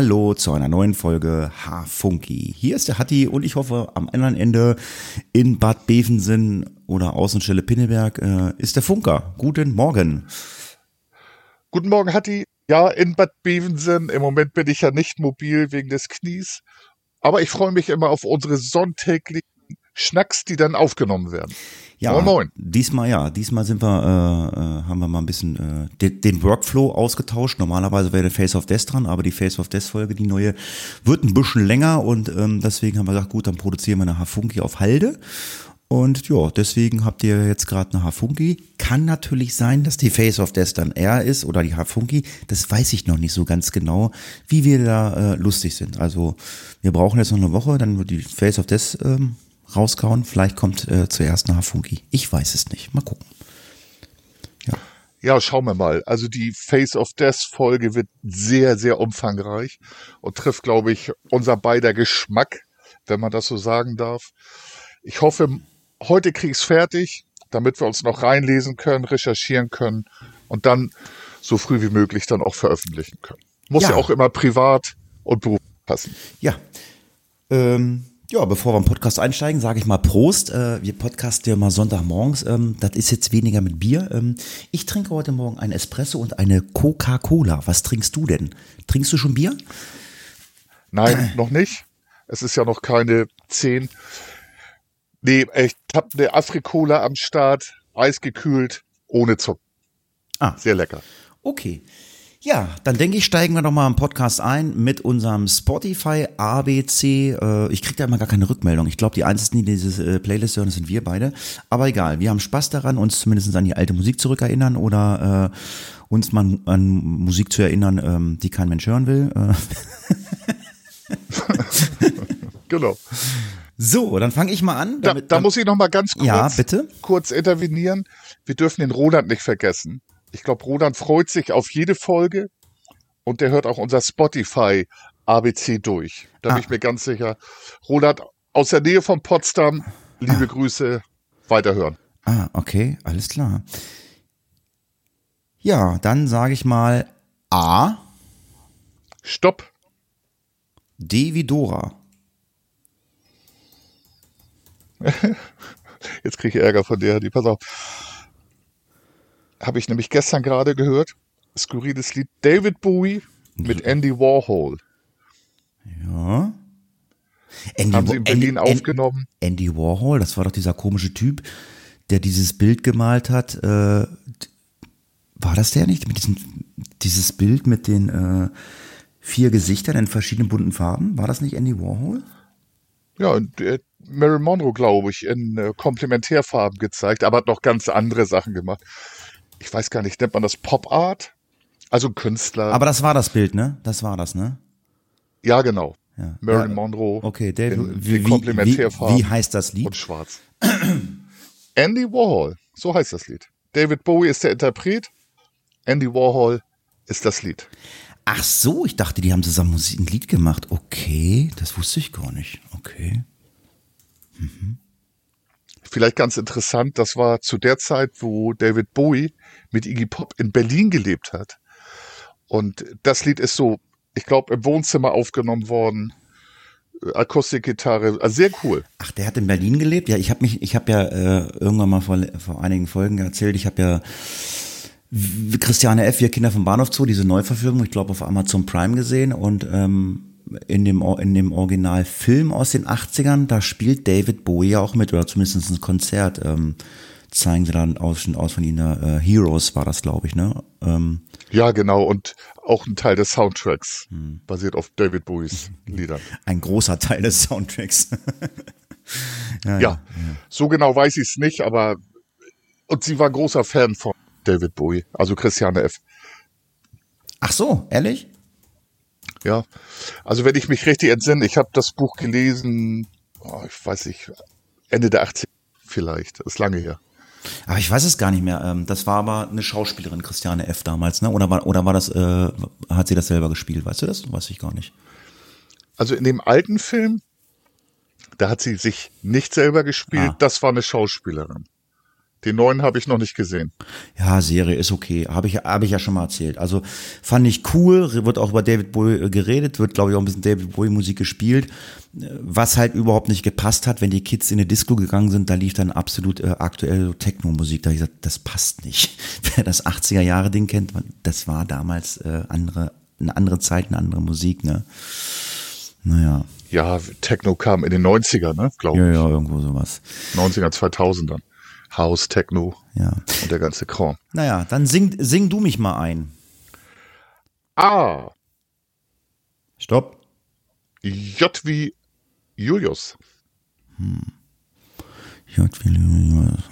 Hallo zu einer neuen Folge H-Funky. Hier ist der Hatti und ich hoffe, am anderen Ende in Bad Bevensen oder Außenstelle Pinneberg äh, ist der Funker. Guten Morgen. Guten Morgen, Hatti. Ja, in Bad Bevensen. Im Moment bin ich ja nicht mobil wegen des Knies. Aber ich freue mich immer auf unsere sonntäglichen Schnacks, die dann aufgenommen werden. Ja, moin, moin. diesmal ja, diesmal sind wir, äh, äh, haben wir mal ein bisschen äh, den, den Workflow ausgetauscht. Normalerweise wäre der Face of Death dran, aber die Face of Death Folge, die neue, wird ein bisschen länger und ähm, deswegen haben wir gesagt, gut, dann produzieren wir eine Hafunki auf Halde. Und ja, deswegen habt ihr jetzt gerade eine Hafunki. Kann natürlich sein, dass die Face of Death dann R ist oder die Hafunki. Das weiß ich noch nicht so ganz genau, wie wir da äh, lustig sind. Also wir brauchen jetzt noch eine Woche, dann wird die Face of Death ähm, rauskauen. Vielleicht kommt äh, zuerst eine Hafunki. Ich weiß es nicht. Mal gucken. Ja. ja, schauen wir mal. Also die Face of Death Folge wird sehr, sehr umfangreich und trifft, glaube ich, unser beider Geschmack, wenn man das so sagen darf. Ich hoffe, heute kriege ich es fertig, damit wir uns noch reinlesen können, recherchieren können und dann so früh wie möglich dann auch veröffentlichen können. Muss ja, ja auch immer privat und beruflich passen. Ja. Ähm, ja, bevor wir im Podcast einsteigen, sage ich mal Prost. Äh, wir podcasten ja mal Sonntagmorgens. Ähm, das ist jetzt weniger mit Bier. Ähm, ich trinke heute Morgen ein Espresso und eine Coca-Cola. Was trinkst du denn? Trinkst du schon Bier? Nein, noch nicht. Es ist ja noch keine zehn. Nee, ich habe eine Afrikola am Start, eisgekühlt, ohne Zucker. Ah. Sehr lecker. Okay. Ja, dann denke ich, steigen wir doch mal im Podcast ein mit unserem Spotify ABC. Äh, ich kriege da immer gar keine Rückmeldung. Ich glaube, die einzigen, die diese äh, Playlist hören, sind wir beide. Aber egal, wir haben Spaß daran, uns zumindest an die alte Musik zurückerinnern oder äh, uns mal an Musik zu erinnern, ähm, die kein Mensch hören will. Äh. genau. So, dann fange ich mal an. Damit, da, da muss ich noch mal ganz kurz, ja, bitte? kurz intervenieren. Wir dürfen den Roland nicht vergessen. Ich glaube, Roland freut sich auf jede Folge und der hört auch unser Spotify ABC durch. Da ah. bin ich mir ganz sicher. Roland aus der Nähe von Potsdam, liebe ah. Grüße, weiterhören. Ah, okay, alles klar. Ja, dann sage ich mal A. Stopp. D wie Dora. Jetzt kriege ich Ärger von dir, die pass auf habe ich nämlich gestern gerade gehört. Skurriles Lied David Bowie mit Andy Warhol. Ja. Andy, haben sie in Berlin Andy, aufgenommen. Andy Warhol, das war doch dieser komische Typ, der dieses Bild gemalt hat. Äh, war das der nicht? Mit diesem, dieses Bild mit den äh, vier Gesichtern in verschiedenen bunten Farben? War das nicht Andy Warhol? Ja, und äh, Marilyn Monroe, glaube ich, in äh, Komplementärfarben gezeigt, aber hat noch ganz andere Sachen gemacht ich weiß gar nicht, nennt man das Pop Art? Also ein Künstler. Aber das war das Bild, ne? Das war das, ne? Ja, genau. Ja. Marilyn ja, Monroe. Okay, Dave, in, wie, Komplementärfarben wie, wie heißt das Lied? Und schwarz. Andy Warhol, so heißt das Lied. David Bowie ist der Interpret, Andy Warhol ist das Lied. Ach so, ich dachte, die haben zusammen ein Lied gemacht. Okay, das wusste ich gar nicht. Okay. Mhm. Vielleicht ganz interessant, das war zu der Zeit, wo David Bowie mit Iggy Pop in Berlin gelebt hat. Und das Lied ist so, ich glaube, im Wohnzimmer aufgenommen worden. Akustikgitarre, also sehr cool. Ach, der hat in Berlin gelebt? Ja, ich habe mich, ich habe ja äh, irgendwann mal vor, vor einigen Folgen erzählt, ich habe ja Christiane F., Wir Kinder vom Bahnhof Zoo, diese Neuverfilmung, ich glaube auf Amazon Prime gesehen und ähm, in dem, in dem Originalfilm aus den 80ern, da spielt David Bowie ja auch mit, oder zumindest ein Konzert, ähm, zeigen sie dann aus, aus von ihnen, äh, Heroes war das, glaube ich, ne? Ähm, ja, genau, und auch ein Teil des Soundtracks, hm. basiert auf David Bowies Liedern. Ein großer Teil des Soundtracks. ja, ja, ja, so genau weiß ich es nicht, aber und sie war großer Fan von David Bowie, also Christiane F. Ach so, ehrlich? Ja, also wenn ich mich richtig entsinne, ich habe das Buch gelesen, oh, ich weiß nicht, Ende der 80 vielleicht, das ist lange her. Aber ich weiß es gar nicht mehr. Ähm, das war aber eine Schauspielerin, Christiane F. damals, ne? Oder war, oder war das, äh, hat sie das selber gespielt? Weißt du das? Weiß ich gar nicht. Also in dem alten Film, da hat sie sich nicht selber gespielt, ah. das war eine Schauspielerin. Den neuen habe ich noch nicht gesehen. Ja, Serie ist okay. Habe ich, hab ich ja schon mal erzählt. Also fand ich cool, wird auch über David Bowie äh, geredet, wird, glaube ich, auch ein bisschen David Bowie Musik gespielt. Was halt überhaupt nicht gepasst hat, wenn die Kids in eine Disco gegangen sind, da lief dann absolut äh, aktuelle Techno-Musik. Da habe ich gesagt, das passt nicht. Wer das 80er-Jahre-Ding kennt, das war damals äh, andere, eine andere Zeit, eine andere Musik, ne? Naja. Ja, Techno kam in den 90er, ne, glaube ich. Ja, ja, irgendwo sowas. 90er, 2000 dann. House, Techno ja. und der ganze Kram. Naja, dann sing, sing du mich mal ein. A. Stopp. J wie Julius. Hm. J wie Julius.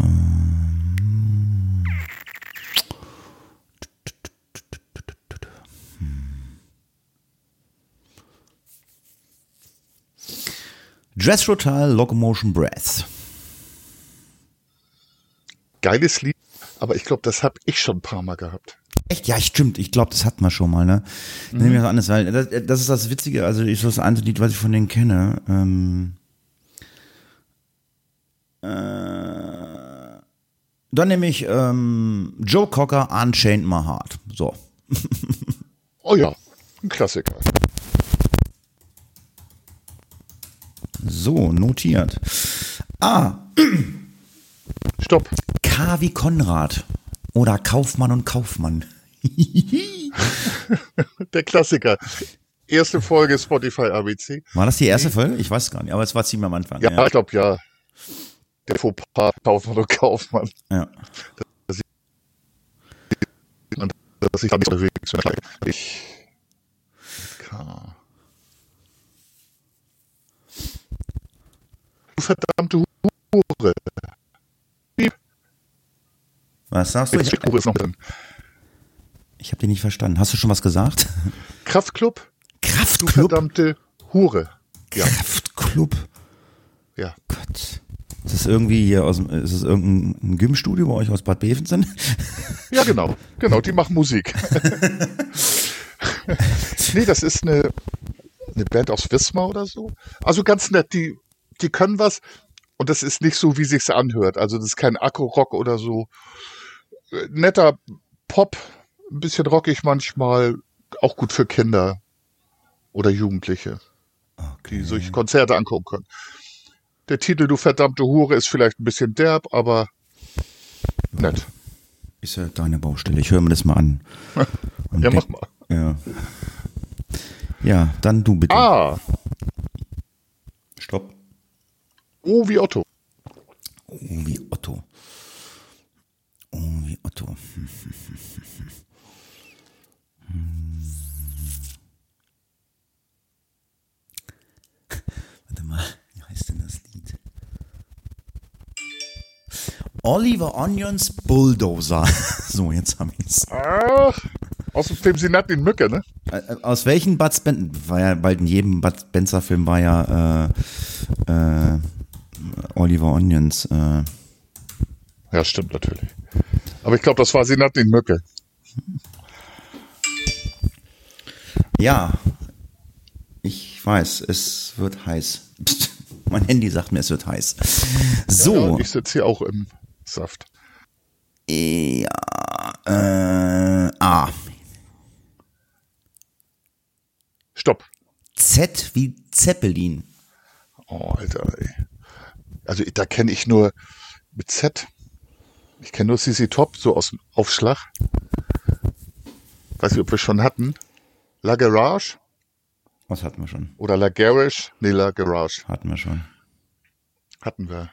Dress Rotal Locomotion Breath geiles Lied, aber ich glaube, das habe ich schon ein paar Mal gehabt. Echt? Ja, stimmt. Ich glaube, das hatten wir schon mal, ne? Mhm. Nehme ich was anderes, weil das, das, ist das Witzige, also ist das einzige Lied, was ich von denen kenne. Ähm, äh, dann nehme ich ähm, Joe Cocker, Unchained My Heart. So. oh ja, ein Klassiker. So, notiert. Ah. Stopp. K wie Konrad oder Kaufmann und Kaufmann. Der Klassiker. Erste Folge Spotify ABC. War das die erste Folge? Ich weiß gar nicht, aber es war ziemlich am Anfang. Ja, ja. ich glaube ja. Der Fauxpas Kaufmann und Kaufmann. Ja. Dass ich, dass ich da nicht unterwegs bin. Ich. Verdammte Hure. Was sagst du? Ich, ist noch drin. Ich habe dich nicht verstanden. Hast du schon was gesagt? Kraftclub? Kraftclub? Du verdammte Hure. Ja. Kraftclub? Ja. Gott. Ist das irgendwie hier aus dem, ist das irgendein Gymstudio bei euch aus Bad Bevensen? Ja, genau. Genau, die machen Musik. nee, das ist eine, eine Band aus Wismar oder so. Also ganz nett, die, die können was und das ist nicht so, wie sich's anhört. Also das ist kein Akku-Rock oder so netter Pop, ein bisschen rockig manchmal, auch gut für Kinder oder Jugendliche, okay. die sich Konzerte angucken können. Der Titel Du verdammte Hure ist vielleicht ein bisschen derb, aber nett. Ist ja deine Baustelle. Ich höre mir das mal an. ja, mach mal. Ja. Ja, dann du bitte. Ah. Stopp. O wie Otto. O wie Otto. Oh, wie Otto. Warte mal, wie heißt denn das Lied? Oliver Onions Bulldozer. So, jetzt haben wir es. Ach, aus dem Film Sie nannten ihn Mücke, ne? Aus welchen Bud Spencer, war ja bald in jedem Bud Spencer Film war ja äh, äh, Oliver Onions. Äh. Ja, stimmt natürlich. Aber ich glaube, das war Sinatin Mücke. Ja, ich weiß, es wird heiß. mein Handy sagt mir, es wird heiß. So. Ja, ich sitze hier auch im Saft. Ja, äh, A. Stopp. Z wie Zeppelin. Oh, Alter, ey. Also da kenne ich nur mit Z ich kenne nur CC Top, so aus dem Aufschlag. Weiß nicht, ob wir schon hatten. La Garage. Was hatten wir schon? Oder La Garage. Nee, La Garage. Hatten wir schon. Hatten wir.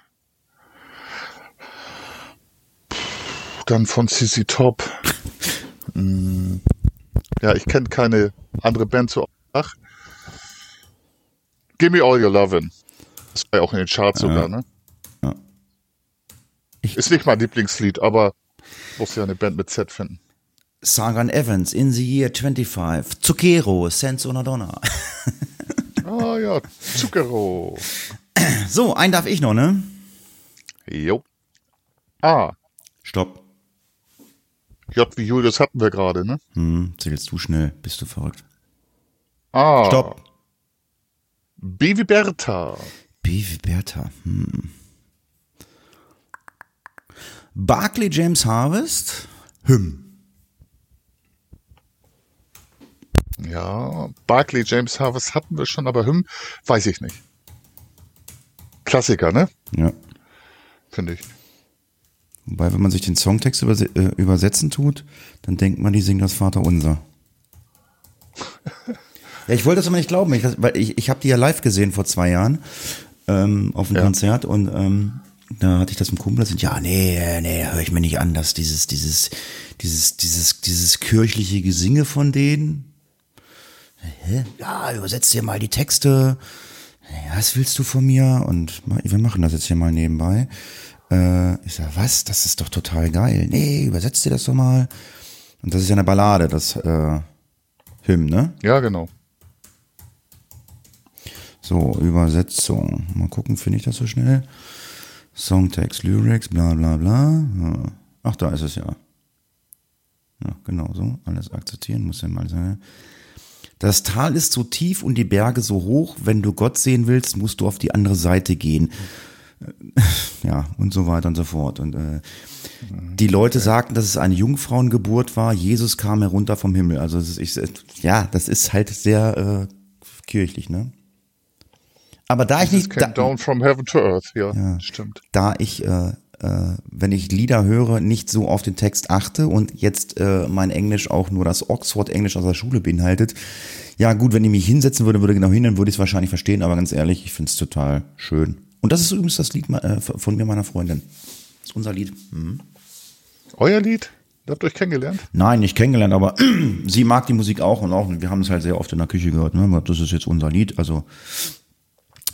Dann von CC Top. Hm. Ja, ich kenne keine andere Band so. Ach. Give me all your lovin'. Das war ja auch in den Charts ja. sogar, ne? Ich ist nicht mein Lieblingslied, aber muss ja eine Band mit Z finden. Sagan Evans, In the Year 25, Zucchero, Sense Una Donna. ah ja, Zucchero. So, einen darf ich noch, ne? Jo. A. Stopp. J wie Julius hatten wir gerade, ne? Hm, zählst du schnell, bist du verrückt. A. Stopp. B wie Bertha. B wie Bertha, hm. Barclay James Harvest, Hymn. Ja, Barclay James Harvest hatten wir schon, aber Hymn weiß ich nicht. Klassiker, ne? Ja. Finde ich. Wobei, wenn man sich den Songtext überse äh, übersetzen tut, dann denkt man, die singen das Vater Unser. ja, ich wollte das aber nicht glauben, ich, weil ich, ich habe die ja live gesehen vor zwei Jahren ähm, auf dem ja. Konzert und ähm, da hatte ich das im Kumpel, das sind, ja, nee, nee, höre ich mir nicht an, dass dieses, dieses, dieses, dieses, dieses kirchliche Gesinge von denen. Hä? Ja, übersetzt dir mal die Texte. Ja, was willst du von mir? Und wir machen das jetzt hier mal nebenbei. Äh, ich sag, was? Das ist doch total geil. Nee, übersetzt dir das doch mal. Und das ist ja eine Ballade, das äh, Hymn, ne? Ja, genau. So, Übersetzung. Mal gucken, finde ich das so schnell? Songtext, Lyrics, bla bla bla. Ach, da ist es ja. Ja, genau so. Alles akzeptieren muss ja mal sein. Das Tal ist so tief und die Berge so hoch. Wenn du Gott sehen willst, musst du auf die andere Seite gehen. Ja, und so weiter und so fort. Und äh, die Leute sagten, dass es eine Jungfrauengeburt war. Jesus kam herunter vom Himmel. Also ich, ja, das ist halt sehr äh, kirchlich, ne? Aber da ich nicht. Came da, down from heaven to earth, ja, ja stimmt. Da ich, äh, äh, wenn ich Lieder höre, nicht so auf den Text achte und jetzt äh, mein Englisch auch nur das Oxford-Englisch aus der Schule beinhaltet. Ja, gut, wenn ich mich hinsetzen würde, würde genau hin, dann würde ich es wahrscheinlich verstehen, aber ganz ehrlich, ich finde es total schön. Und das ist übrigens das Lied äh, von mir, meiner Freundin. Das ist unser Lied. Mhm. Euer Lied? Habt ihr euch kennengelernt? Nein, nicht kennengelernt, aber sie mag die Musik auch und auch. Wir haben es halt sehr oft in der Küche gehört. Ne? Das ist jetzt unser Lied. Also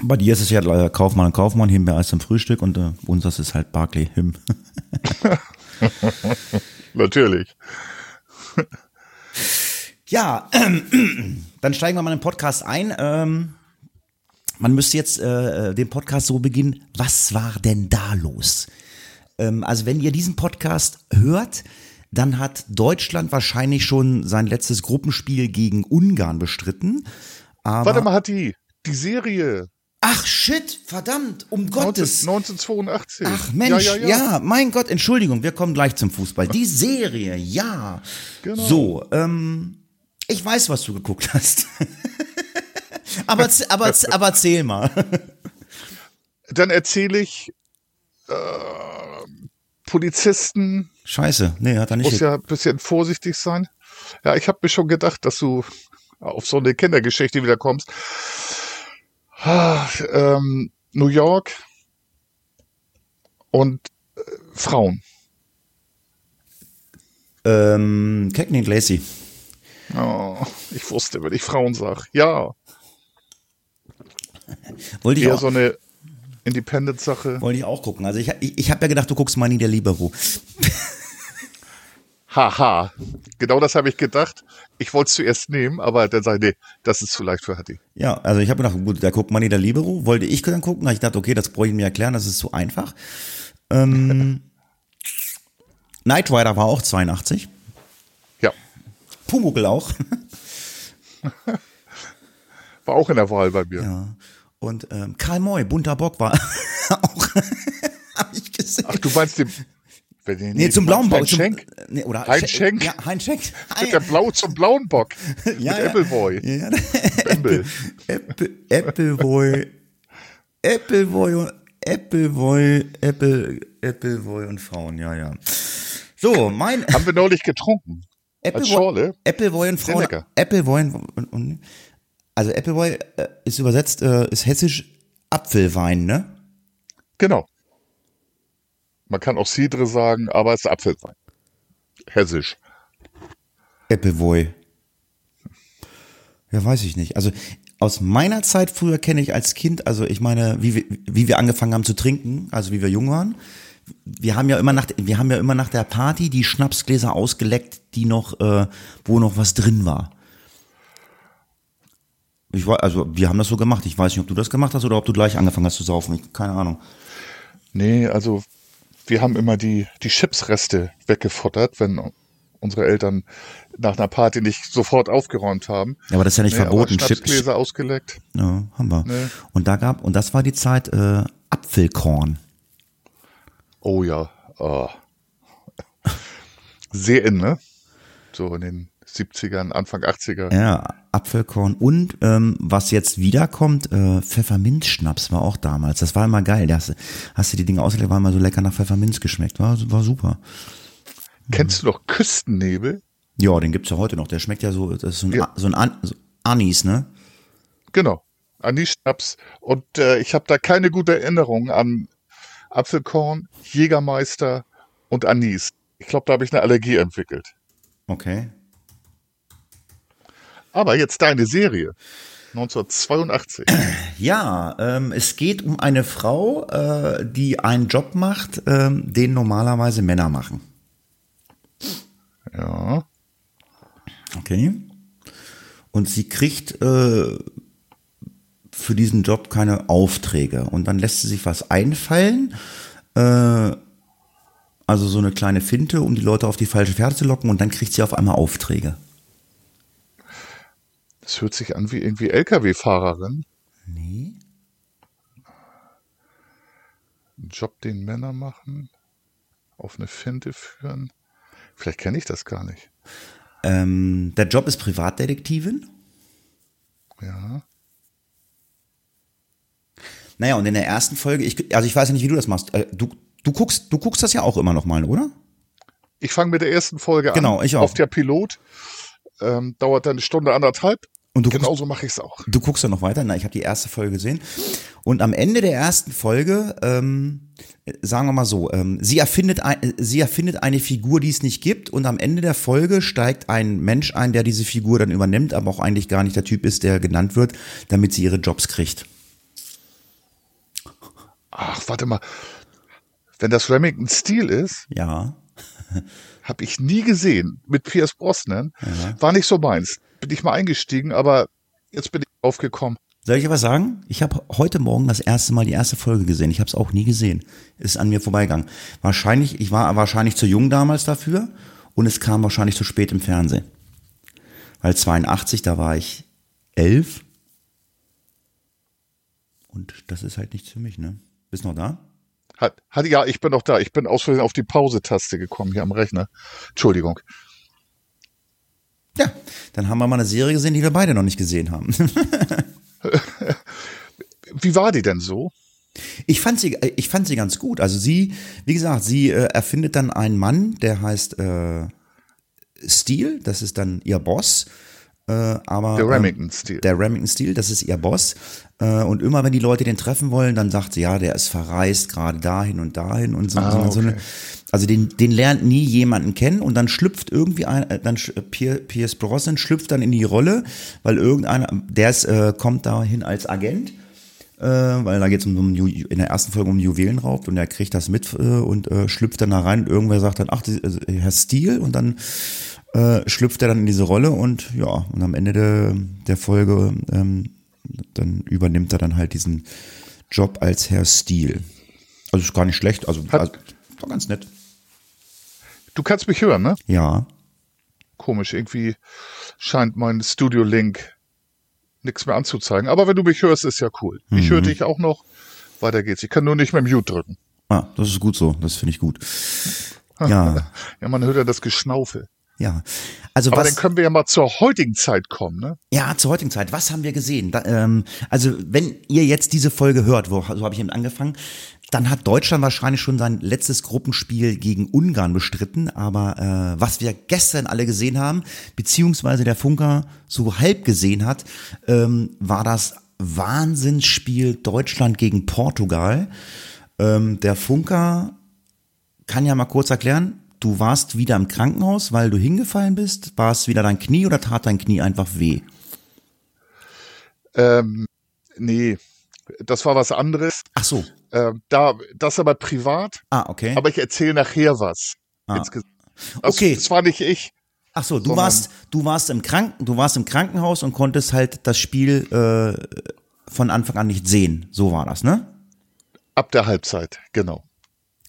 bei dir ist es ja leider Kaufmann und Kaufmann, Himbeer als zum Frühstück und äh, unseres ist halt Barclay Him. Natürlich. ja, äh, dann steigen wir mal in den Podcast ein. Ähm, man müsste jetzt äh, äh, den Podcast so beginnen. Was war denn da los? Ähm, also wenn ihr diesen Podcast hört, dann hat Deutschland wahrscheinlich schon sein letztes Gruppenspiel gegen Ungarn bestritten. Aber Warte mal, hat die die Serie Ach shit, verdammt, um 19, Gottes. 1982. Ach Mensch, ja, ja, ja. ja, mein Gott, Entschuldigung, wir kommen gleich zum Fußball. Die Serie, ja. Genau. So, ähm, ich weiß, was du geguckt hast. aber, aber, aber erzähl mal. Dann erzähle ich äh, Polizisten. Scheiße, nee, hat er nicht. Muss ja ein bisschen vorsichtig sein. Ja, ich habe mir schon gedacht, dass du auf so eine Kindergeschichte wieder kommst. Ah, ähm, New York und äh, Frauen. Ähm, Cagney Lacey. Oh, ich wusste, wenn ich Frauen sag. Ja. Wollte ich Eher auch. so eine Independent-Sache. Wollte ich auch gucken. Also ich, ich, ich habe ja gedacht, du guckst Money der Libero. Haha, genau das habe ich gedacht. Ich wollte es zuerst nehmen, aber dann sage ich, nee, das ist zu leicht für Hattie. Ja, also ich habe gedacht, gut, der guckt Money der Libero, wollte ich dann gucken, da ich dachte, okay, das brauche ich mir erklären, das ist zu einfach. Ähm, Knight Rider war auch 82. Ja. Pumuckl auch. war auch in der Wahl bei mir. Ja. Und ähm, Karl Moy, bunter Bock war auch, habe ich gesehen. Ach, du meinst den, Nee, nee, zum blauen Bock. Schenk? Nee, oder Hein Schenk? Ja, Hein Schenk. Mit der Blau zum blauen Bock. ja, Mit ja. Appleboy. Ja. Apple, Apple, Appleboy. Appleboy und Appleboy, Apple, Appleboy und Frauen, ja, ja. So, mein. Haben wir neulich getrunken. Appleboy, Appleboy und Frauen. Appleboy und, und, also Appleboy äh, ist übersetzt, äh, ist hessisch Apfelwein, ne? Genau. Man kann auch Cidre sagen, aber es ist Apfelwein. Hessisch. Appleboy. Ja, weiß ich nicht. Also aus meiner Zeit früher kenne ich als Kind, also ich meine, wie wir, wie wir angefangen haben zu trinken, also wie wir jung waren. Wir haben ja immer nach, wir haben ja immer nach der Party die Schnapsgläser ausgeleckt, die noch, äh, wo noch was drin war. Ich war, also wir haben das so gemacht. Ich weiß nicht, ob du das gemacht hast oder ob du gleich angefangen hast zu saufen. Ich, keine Ahnung. Nee, also wir haben immer die, die Chipsreste weggefuttert, wenn unsere Eltern nach einer Party nicht sofort aufgeräumt haben. Ja, aber das ist ja nicht nee, verboten. Schnapsgläser ausgeleckt. Ja, haben wir. Nee. Und da gab, und das war die Zeit äh, Apfelkorn. Oh ja. Oh. Sehr in, ne? So in den 70ern, Anfang 80er. Ja, Apfelkorn und ähm, was jetzt wiederkommt, äh, Pfefferminzschnaps war auch damals. Das war immer geil. Das, hast du die Dinge ausgelegt, war immer so lecker nach Pfefferminz geschmeckt. War, war super. Kennst du noch Küstennebel? Ja, den gibt's ja heute noch. Der schmeckt ja so, das ist so ein, ja. so ein An so Anis, ne? Genau. Anis-Schnaps. Und äh, ich habe da keine gute Erinnerung an Apfelkorn, Jägermeister und Anis. Ich glaube, da habe ich eine Allergie entwickelt. Okay. Aber jetzt deine Serie. 1982. Ja, ähm, es geht um eine Frau, äh, die einen Job macht, ähm, den normalerweise Männer machen. Ja. Okay. Und sie kriegt äh, für diesen Job keine Aufträge. Und dann lässt sie sich was einfallen. Äh, also so eine kleine Finte, um die Leute auf die falsche Pferde zu locken. Und dann kriegt sie auf einmal Aufträge. Das hört sich an wie irgendwie LKW-Fahrerin. Nee. Ein Job, den Männer machen, auf eine Finte führen. Vielleicht kenne ich das gar nicht. Ähm, der Job ist Privatdetektivin. Ja. Naja, und in der ersten Folge, ich, also ich weiß ja nicht, wie du das machst. Äh, du, du, guckst, du guckst das ja auch immer noch mal, oder? Ich fange mit der ersten Folge genau, an. Ich auch. Auf der Pilot. Ähm, dauert dann eine Stunde, anderthalb. Und du Genauso mache ich es auch. Du guckst ja noch weiter. Na, ich habe die erste Folge gesehen. Und am Ende der ersten Folge, ähm, sagen wir mal so, ähm, sie, erfindet ein, sie erfindet eine Figur, die es nicht gibt. Und am Ende der Folge steigt ein Mensch ein, der diese Figur dann übernimmt, aber auch eigentlich gar nicht der Typ ist, der genannt wird, damit sie ihre Jobs kriegt. Ach, warte mal. Wenn das Remington Steel ist. Ja. habe ich nie gesehen. Mit Pierce Brosnan. Ja. War nicht so meins bin ich mal eingestiegen, aber jetzt bin ich aufgekommen. Soll ich was sagen? Ich habe heute Morgen das erste Mal die erste Folge gesehen. Ich habe es auch nie gesehen. Ist an mir vorbeigegangen. Wahrscheinlich, ich war wahrscheinlich zu jung damals dafür und es kam wahrscheinlich zu spät im Fernsehen. Weil 82, da war ich elf. Und das ist halt nichts für mich, ne? Bist noch da? Hat, hat, ja, ich bin noch da. Ich bin aus Versehen auf die Pause-Taste gekommen hier am Rechner. Entschuldigung. Ja, dann haben wir mal eine Serie gesehen, die wir beide noch nicht gesehen haben. Wie war die denn so? Ich fand sie, ich fand sie ganz gut. Also sie, wie gesagt, sie äh, erfindet dann einen Mann, der heißt äh, Steel, das ist dann ihr Boss. Äh, aber, der Remington Steel. Der Remington Steel, das ist ihr Boss. Äh, und immer wenn die Leute den treffen wollen, dann sagt sie, ja, der ist verreist, gerade dahin und dahin und so. Ah, okay. so eine, also den, den lernt nie jemanden kennen und dann schlüpft irgendwie ein, äh, dann Pierce Brosnan schlüpft dann in die Rolle, weil irgendeiner, der ist, äh, kommt dahin als Agent, weil da geht es um, um in der ersten Folge um Juwelenraub und er kriegt das mit äh, und äh, schlüpft dann da rein und irgendwer sagt dann, ach, das, äh, Herr Steele und dann äh, schlüpft er dann in diese Rolle und ja, und am Ende der, der Folge ähm, dann übernimmt er dann halt diesen Job als Herr Steele. Also ist gar nicht schlecht, also, Hat, also war ganz nett. Du kannst mich hören, ne? Ja. Komisch, irgendwie scheint mein Studio-Link nichts mehr anzuzeigen. Aber wenn du mich hörst, ist ja cool. Mhm. Ich höre dich auch noch. Weiter geht's. Ich kann nur nicht mehr Mute drücken. Ah, das ist gut so. Das finde ich gut. Ja. ja, man hört ja das Geschnaufe. Ja. Also Aber was, dann können wir ja mal zur heutigen Zeit kommen, ne? Ja, zur heutigen Zeit. Was haben wir gesehen? Da, ähm, also wenn ihr jetzt diese Folge hört, wo, so habe ich eben angefangen, dann hat Deutschland wahrscheinlich schon sein letztes Gruppenspiel gegen Ungarn bestritten. Aber äh, was wir gestern alle gesehen haben, beziehungsweise der Funker so halb gesehen hat, ähm, war das Wahnsinnsspiel Deutschland gegen Portugal. Ähm, der Funker kann ja mal kurz erklären, du warst wieder im Krankenhaus, weil du hingefallen bist? War es wieder dein Knie oder tat dein Knie einfach weh? Ähm, nee, das war was anderes. Ach so. Ähm, da, das aber privat. Ah, okay. Aber ich erzähle nachher was. Ah. Das, okay. Das war nicht ich. Ach so, du warst, du warst im Kranken, du warst im Krankenhaus und konntest halt das Spiel äh, von Anfang an nicht sehen. So war das, ne? Ab der Halbzeit, genau.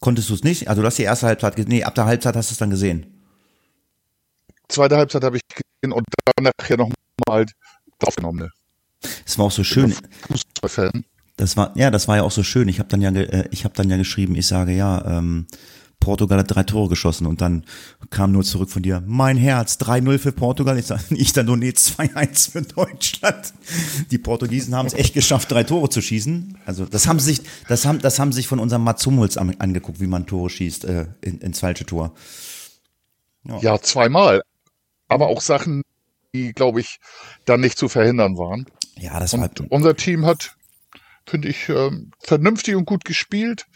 Konntest du es nicht? Also du hast die erste Halbzeit gesehen. Nee, ab der Halbzeit hast du es dann gesehen. Zweite Halbzeit habe ich gesehen und dann nachher nochmal aufgenommen. Ne? Es war auch so schön. Fußballfan. Das war ja, das war ja auch so schön. Ich habe dann ja, äh, ich habe dann ja geschrieben. Ich sage ja, ähm, Portugal hat drei Tore geschossen und dann kam nur zurück von dir, mein Herz, 3-0 für Portugal. Ich, sag, ich dann nur, nee, 2-1 für Deutschland. Die Portugiesen haben es echt geschafft, drei Tore zu schießen. Also das haben sich, das haben, das haben sich von unserem Mats Hummels angeguckt, wie man Tore schießt äh, in, ins falsche Tor. Ja. ja, zweimal. Aber auch Sachen, die, glaube ich, dann nicht zu verhindern waren. Ja, das war. Und unser Team hat, finde ich, äh, vernünftig und gut gespielt.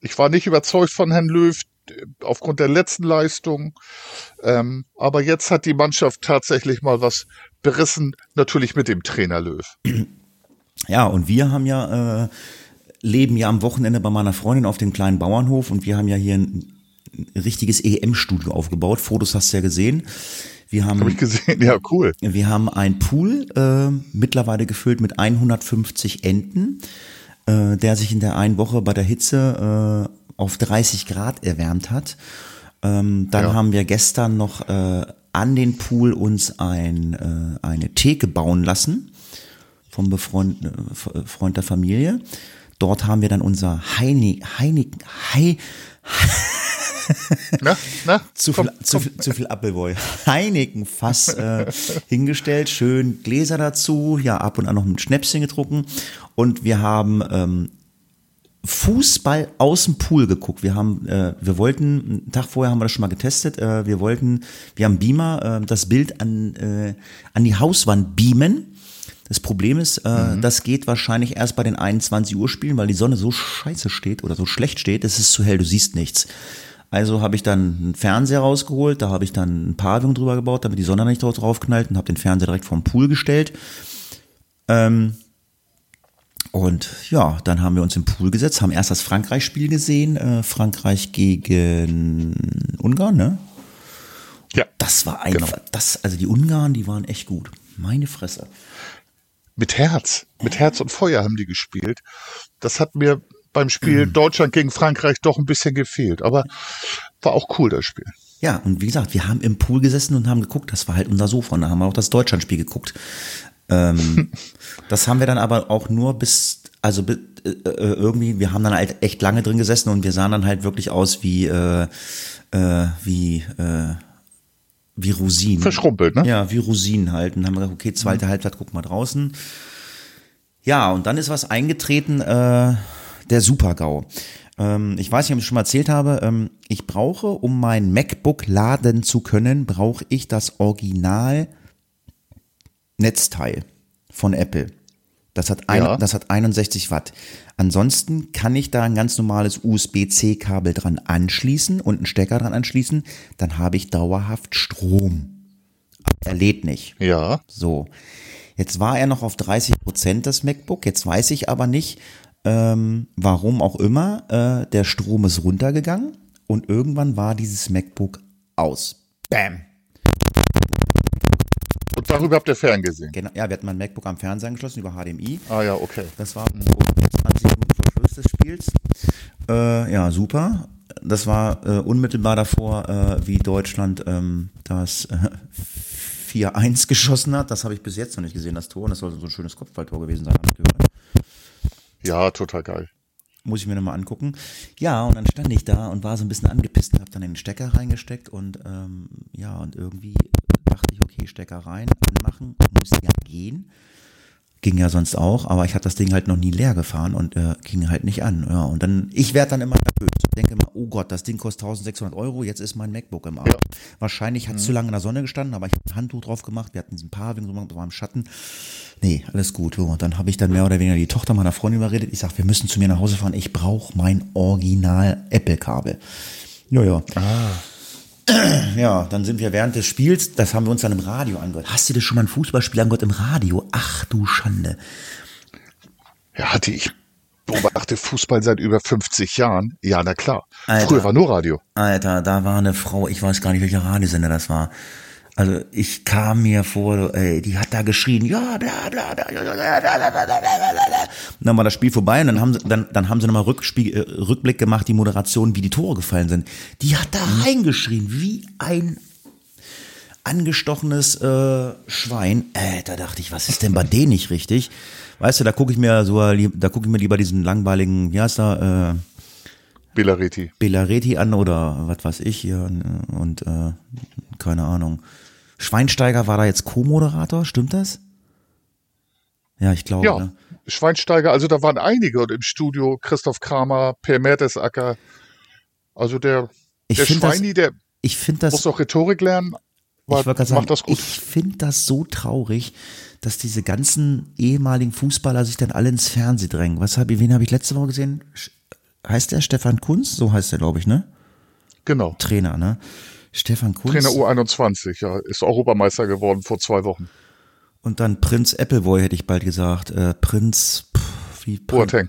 Ich war nicht überzeugt von Herrn Löw äh, aufgrund der letzten Leistung. Ähm, aber jetzt hat die Mannschaft tatsächlich mal was berissen, natürlich mit dem Trainer Löw. Ja, und wir haben ja, äh, leben ja am Wochenende bei meiner Freundin auf dem kleinen Bauernhof und wir haben ja hier ein richtiges EM-Studio aufgebaut. Fotos hast du ja gesehen. Wir haben, Hab ich gesehen, ja, cool. Wir haben ein Pool, äh, mittlerweile gefüllt mit 150 Enten, äh, der sich in der einen Woche bei der Hitze äh, auf 30 Grad erwärmt hat. Ähm, dann ja. haben wir gestern noch äh, an den Pool uns ein, äh, eine Theke bauen lassen vom Befreund, äh, Freund der Familie. Dort haben wir dann unser Heinig, Heinig, Hei, na, na, zu, komm, viel, zu, viel, zu viel Appleboy. Heineken Fass äh, hingestellt, schön Gläser dazu, ja, ab und an noch ein Schnäpschen getrunken. Und wir haben ähm, Fußball aus dem Pool geguckt. Wir haben, äh, wir wollten, einen Tag vorher haben wir das schon mal getestet, äh, wir wollten, wir haben Beamer, äh, das Bild an, äh, an die Hauswand beamen. Das Problem ist, äh, mhm. das geht wahrscheinlich erst bei den 21 Uhr Spielen, weil die Sonne so scheiße steht oder so schlecht steht, es ist zu hell, du siehst nichts. Also habe ich dann einen Fernseher rausgeholt, da habe ich dann ein Pavillon drüber gebaut, damit die Sonne nicht drauf knallt und habe den Fernseher direkt vom Pool gestellt. Ähm, und ja, dann haben wir uns im Pool gesetzt, haben erst das Frankreich-Spiel gesehen, äh, Frankreich gegen Ungarn, ne? Ja. Das war einfach, genau. das, also die Ungarn, die waren echt gut. Meine Fresse. Mit Herz, mit Herz und Feuer haben die gespielt. Das hat mir beim Spiel mhm. Deutschland gegen Frankreich doch ein bisschen gefehlt. Aber war auch cool, das Spiel. Ja, und wie gesagt, wir haben im Pool gesessen und haben geguckt. Das war halt unser Sofa. Und da haben wir auch das Deutschlandspiel geguckt. Ähm, das haben wir dann aber auch nur bis, also äh, äh, irgendwie, wir haben dann halt echt lange drin gesessen und wir sahen dann halt wirklich aus wie, äh, äh, wie, äh, wie Rosinen. Verschrumpelt, ne? Ja, wie Rosinen halt. Und dann haben wir gesagt, okay, zweite mhm. Halbzeit, guck mal draußen. Ja, und dann ist was eingetreten, äh, der Super-GAU. Ähm, ich weiß nicht, ob ich schon mal erzählt habe. Ähm, ich brauche, um mein MacBook laden zu können, brauche ich das Original Netzteil von Apple. Das hat, ein, ja. das hat 61 Watt. Ansonsten kann ich da ein ganz normales USB-C-Kabel dran anschließen und einen Stecker dran anschließen. Dann habe ich dauerhaft Strom. Aber er lädt nicht. Ja. So. Jetzt war er noch auf 30 Prozent das MacBook. Jetzt weiß ich aber nicht, ähm, warum auch immer, äh, der Strom ist runtergegangen und irgendwann war dieses MacBook aus. Bam. Und darüber habt ihr ferngesehen? Genau, ja, wir hatten mein MacBook am Fernseher angeschlossen über HDMI. Ah ja, okay. Das war 20 Minuten vor Schluss des Spiels. Äh, ja, super. Das war äh, unmittelbar davor, äh, wie Deutschland ähm, das äh, 4-1 geschossen hat. Das habe ich bis jetzt noch nicht gesehen, das Tor. Und das soll so ein schönes Kopfballtor gewesen sein, habe ich gehört. Ja, total geil. Muss ich mir nochmal angucken. Ja, und dann stand ich da und war so ein bisschen angepisst und habe dann den Stecker reingesteckt und ähm, ja, und irgendwie dachte ich, okay, Stecker rein, anmachen, muss ja gehen. Ging ja sonst auch, aber ich hatte das Ding halt noch nie leer gefahren und äh, ging halt nicht an. Ja, und dann, ich werde dann immer nervös. Denke immer, oh Gott, das Ding kostet 1600 Euro, jetzt ist mein MacBook im Arm. Ja. Wahrscheinlich hat es mhm. zu lange in der Sonne gestanden, aber ich habe ein Handtuch drauf gemacht, wir hatten diesen Paving so gemacht, war im Schatten. Nee, alles gut. Und dann habe ich dann mehr oder weniger die Tochter meiner Freundin überredet. Ich sage, wir müssen zu mir nach Hause fahren, ich brauche mein Original Apple-Kabel. Ja, ja. Ah. Ja, dann sind wir während des Spiels, das haben wir uns dann im Radio angehört. Hast du dir schon mal ein Fußballspiel angehört im Radio? Ach du Schande. Ja, hatte ich beobachte Fußball seit über 50 Jahren. Ja, na klar. Alter, Früher war nur Radio. Alter, da war eine Frau, ich weiß gar nicht, welcher Radiosender das war. Also ich kam mir vor, ey, die hat da geschrien, ja, bla bla bla. Dann war das Spiel vorbei und dann haben sie, dann, dann haben sie nochmal Rückblick gemacht, die Moderation, wie die Tore gefallen sind. Die hat da reingeschrien, wie ein angestochenes äh, Schwein. Äh, da dachte ich, was ist denn bei denen nicht richtig? Weißt du, da gucke ich mir so, da gucke ich mir lieber diesen langweiligen, wie heißt der, äh, Belareti. Belareti an oder was weiß ich hier und, und äh, keine Ahnung. Schweinsteiger war da jetzt Co-Moderator, stimmt das? Ja, ich glaube. Ja, ne? Schweinsteiger, also da waren einige und im Studio Christoph Kramer, Per Mertesacker. Also der, ich der Schweini, das, der ich das, muss auch Rhetorik lernen. ich macht sagen, das gut. Ich finde das so traurig, dass diese ganzen ehemaligen Fußballer sich dann alle ins Fernsehen drängen. Was hab ich, wen habe ich letzte Woche gesehen? Heißt der Stefan Kunz? So heißt er, glaube ich, ne? Genau. Trainer, ne? Stefan Kunz. Trainer U21, ja, ist Europameister geworden vor zwei Wochen. Und dann Prinz Appleboy hätte ich bald gesagt. Äh, Prinz, pff, wie Prin Boateng.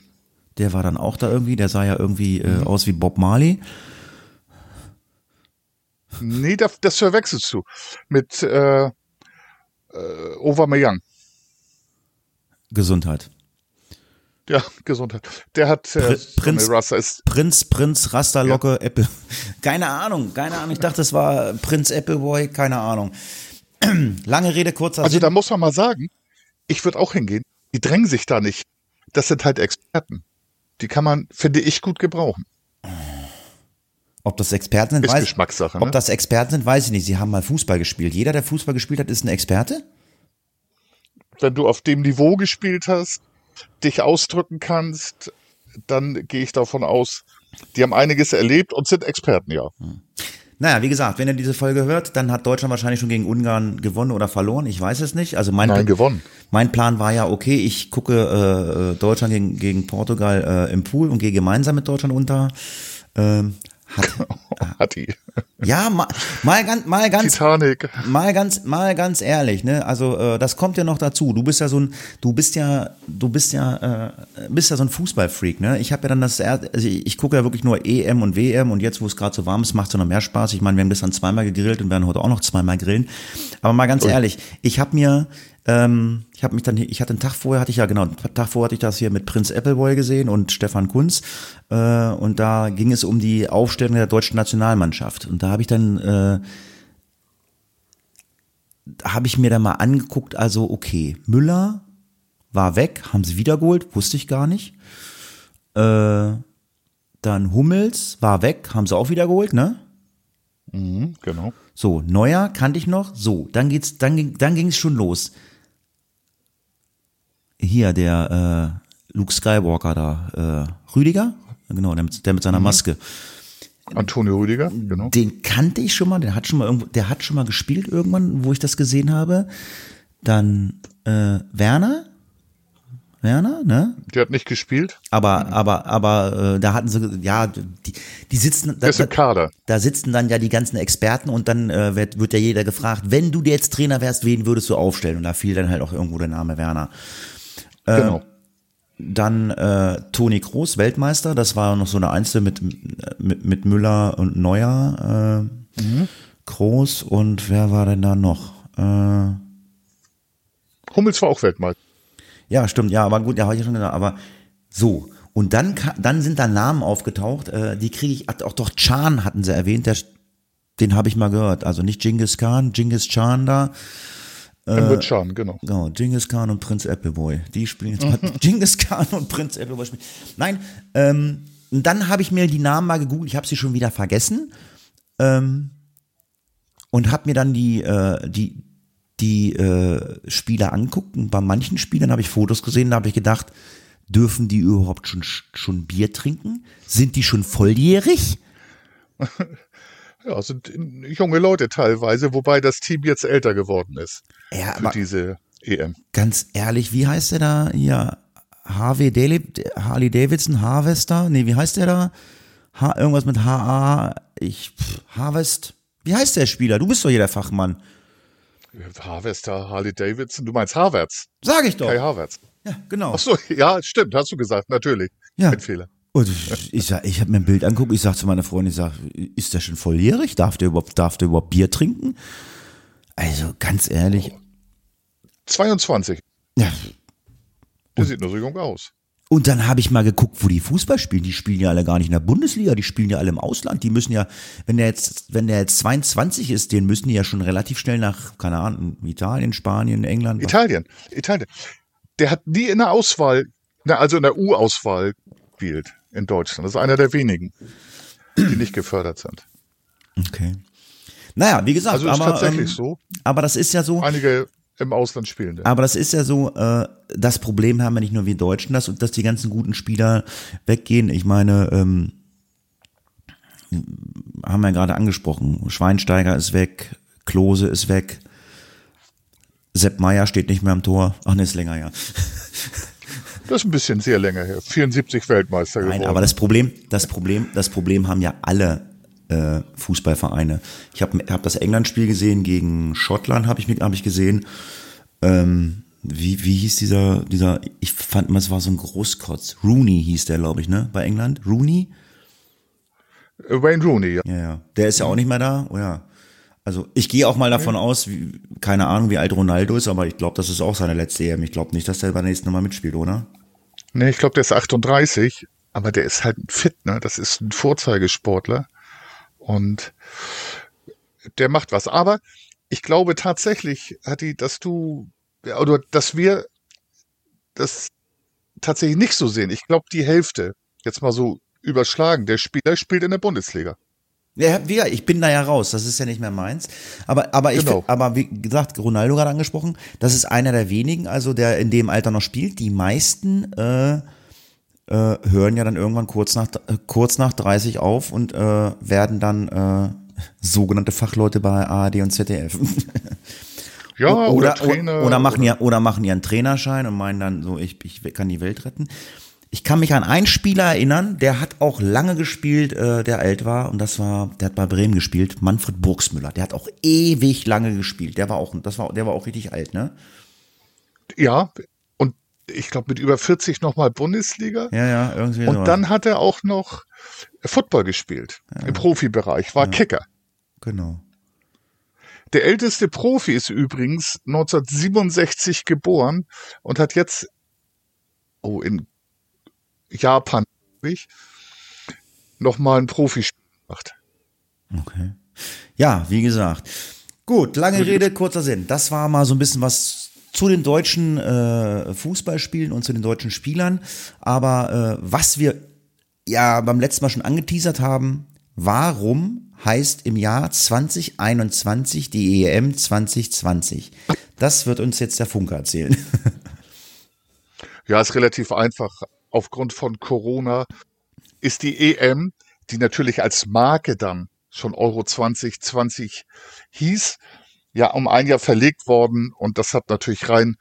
Der war dann auch da irgendwie. Der sah ja irgendwie äh, mhm. aus wie Bob Marley. Nee, das, das verwechselst du mit äh, äh, Aubameyang. Gesundheit. Ja, Gesundheit. Der hat äh, Prinz, so Prinz, Prinz, Rasterlocke, ja. Apple. Keine Ahnung, keine Ahnung. Ich dachte, das war Prinz Appleboy, keine Ahnung. Lange Rede, kurzer Also Sinn. da muss man mal sagen, ich würde auch hingehen. Die drängen sich da nicht. Das sind halt Experten. Die kann man, finde ich, gut gebrauchen. Ob das Experten sind, ist weiß, Geschmackssache, ne? ob das Experten sind, weiß ich nicht. Sie haben mal Fußball gespielt. Jeder, der Fußball gespielt hat, ist ein Experte? Wenn du auf dem Niveau gespielt hast, dich ausdrücken kannst, dann gehe ich davon aus, die haben einiges erlebt und sind Experten, ja. Hm. Naja, wie gesagt, wenn ihr diese Folge hört, dann hat Deutschland wahrscheinlich schon gegen Ungarn gewonnen oder verloren. Ich weiß es nicht. Also mein Nein, gewonnen. Mein Plan war ja, okay, ich gucke äh, Deutschland gegen, gegen Portugal äh, im Pool und gehe gemeinsam mit Deutschland unter. Ähm, hat, hat die. Ja, mal, mal ganz, mal ganz, Titanic. mal ganz, mal ganz ehrlich, ne? Also äh, das kommt ja noch dazu. Du bist ja so ein, du bist ja, du bist ja, äh, bist ja so ein Fußballfreak, ne? Ich habe ja dann das, also ich, ich gucke ja wirklich nur EM und WM und jetzt, wo es gerade so warm ist, macht es noch mehr Spaß. Ich meine, wir haben gestern zweimal gegrillt und werden heute auch noch zweimal grillen. Aber mal ganz Ui. ehrlich, ich habe mir ähm, ich habe mich dann, ich hatte einen Tag vorher, hatte ich ja genau, einen Tag vorher hatte ich das hier mit Prinz Appleboy gesehen und Stefan Kunz. Äh, und da ging es um die Aufstellung der deutschen Nationalmannschaft. Und da habe ich dann, äh, habe ich mir dann mal angeguckt, also okay, Müller war weg, haben sie wiedergeholt, wusste ich gar nicht. Äh, dann Hummels war weg, haben sie auch wiedergeholt, ne? Mhm, genau. So, Neuer kannte ich noch. So, dann geht's, dann ging, dann ging es schon los hier der äh, Luke Skywalker da, äh, Rüdiger, genau, der mit, der mit seiner mhm. Maske. Antonio Rüdiger, genau. Den kannte ich schon mal, der hat schon mal irgendwo, der hat schon mal gespielt irgendwann, wo ich das gesehen habe. Dann äh, Werner, Werner, ne? Der hat nicht gespielt. Aber, aber, aber äh, da hatten sie, ja, die, die sitzen. Da, ist im Kader. Da sitzen dann ja die ganzen Experten und dann äh, wird, wird ja jeder gefragt, wenn du jetzt Trainer wärst, wen würdest du aufstellen? Und da fiel dann halt auch irgendwo der Name Werner. Äh, genau. Dann äh, Toni Kroos, Weltmeister, das war noch so eine Einzel mit, mit, mit Müller und Neuer. Äh, mhm. Kroos und wer war denn da noch? Äh, Hummels war auch Weltmeister. Ja, stimmt, ja, aber gut, ja, habe ich ja schon gesagt, aber so. Und dann, dann sind da Namen aufgetaucht, äh, die kriege ich, auch doch Chan hatten sie erwähnt, der, den habe ich mal gehört. Also nicht Genghis Khan, Genghis Chan da. Äh, Khan, genau. Genau, Genghis Khan und Prinz Appleboy. Die spielen jetzt mal Genghis Khan und Prinz Appleboy spielen. Nein, ähm, dann habe ich mir die Namen mal gegoogelt, ich habe sie schon wieder vergessen. Ähm, und habe mir dann die, äh, die, die äh, Spieler anguckt. Und bei manchen Spielern habe ich Fotos gesehen, da habe ich gedacht, dürfen die überhaupt schon, schon Bier trinken? Sind die schon volljährig? Ja, sind junge Leute teilweise, wobei das Team jetzt älter geworden ist. Ja, für diese EM. Ganz ehrlich, wie heißt der da? Ja, Harvey Daly, Harley Davidson, Harvester? Nee, wie heißt der da? Ha, irgendwas mit HA, ich, pff, Harvest. Wie heißt der Spieler? Du bist doch jeder Fachmann. Harvester, Harley Davidson, du meinst Harvards. Sag ich doch. Kai Harvards. Ja, genau. Ach so, ja, stimmt, hast du gesagt, natürlich. Ja. Ein Fehler. Und ich, ich, ich habe mir ein Bild anguckt, ich sag zu meiner Freundin, ich sag, ist der schon volljährig? Darf der überhaupt, darf der überhaupt Bier trinken? Also ganz ehrlich. 22. Ja. Der sieht nur so jung aus. Und dann habe ich mal geguckt, wo die Fußball spielen. Die spielen ja alle gar nicht in der Bundesliga, die spielen ja alle im Ausland. Die müssen ja, wenn der jetzt, wenn der jetzt 22 ist, den müssen die ja schon relativ schnell nach, keine Ahnung, Italien, Spanien, England. Italien, Italien. Der hat nie in der Auswahl, also in der U-Auswahl gespielt. in Deutschland. Das ist einer der wenigen, die nicht gefördert sind. Okay. Naja, wie gesagt, also ist aber, tatsächlich ähm, so. Aber das ist ja so. Einige im Ausland spielen. Aber das ist ja so, äh, das Problem haben wir nicht nur wir Deutschen, dass, dass die ganzen guten Spieler weggehen. Ich meine, ähm, haben wir ja gerade angesprochen, Schweinsteiger ist weg, Klose ist weg, Sepp Meier steht nicht mehr am Tor. Ach ne, ist länger, ja. Das ist ein bisschen sehr länger her. 74 Weltmeister geworden. Nein, aber das Problem, das Problem, das Problem haben ja alle äh, Fußballvereine. Ich habe hab das England-Spiel gesehen gegen Schottland, habe ich, hab ich gesehen. Ähm, wie, wie hieß dieser, dieser, ich fand mal, es war so ein Großkotz. Rooney hieß der, glaube ich, ne? Bei England? Rooney? Wayne Rooney, ja. Ja, ja. Der ist ja auch nicht mehr da, oh ja. Also ich gehe auch mal davon aus, wie, keine Ahnung, wie alt Ronaldo ist, aber ich glaube, das ist auch seine letzte EM. Ich glaube nicht, dass der beim nächsten Mal mitspielt, oder? Nee, ich glaube, der ist 38, aber der ist halt fit, ne? Das ist ein Vorzeigesportler. Und der macht was. Aber ich glaube tatsächlich, Hatti, dass du, oder dass wir das tatsächlich nicht so sehen. Ich glaube, die Hälfte, jetzt mal so überschlagen, der Spieler spielt in der Bundesliga. Ja, wie, ich bin da ja raus, das ist ja nicht mehr meins. Aber, aber ich, genau. aber wie gesagt, Ronaldo gerade angesprochen, das ist einer der wenigen, also der in dem Alter noch spielt. Die meisten äh, äh, hören ja dann irgendwann kurz nach, kurz nach 30 auf und äh, werden dann äh, sogenannte Fachleute bei ARD und ZDF. Ja, oder, oder, Trainer, oder, machen oder. Ja, oder machen ihren Trainerschein und meinen dann so, ich, ich kann die Welt retten. Ich kann mich an einen Spieler erinnern, der hat auch lange gespielt, äh, der alt war, und das war, der hat bei Bremen gespielt, Manfred Burgsmüller. Der hat auch ewig lange gespielt. Der war auch, das war, der war auch richtig alt, ne? Ja, ich glaube, mit über 40 nochmal Bundesliga. Ja, ja, irgendwie. Und so dann hat er auch noch Football gespielt. Ja. Im Profibereich, war ja. Kicker. Genau. Der älteste Profi ist übrigens 1967 geboren und hat jetzt, oh, in Japan, ich, nochmal ein Profispiel gemacht. Okay. Ja, wie gesagt. Gut, lange Rede, kurzer Sinn. Das war mal so ein bisschen was zu den deutschen äh, Fußballspielen und zu den deutschen Spielern. Aber äh, was wir ja beim letzten Mal schon angeteasert haben, warum heißt im Jahr 2021 die EM 2020? Das wird uns jetzt der Funke erzählen. Ja, ist relativ einfach. Aufgrund von Corona ist die EM, die natürlich als Marke dann schon Euro 2020 hieß, ja um ein Jahr verlegt worden und das hat natürlich rein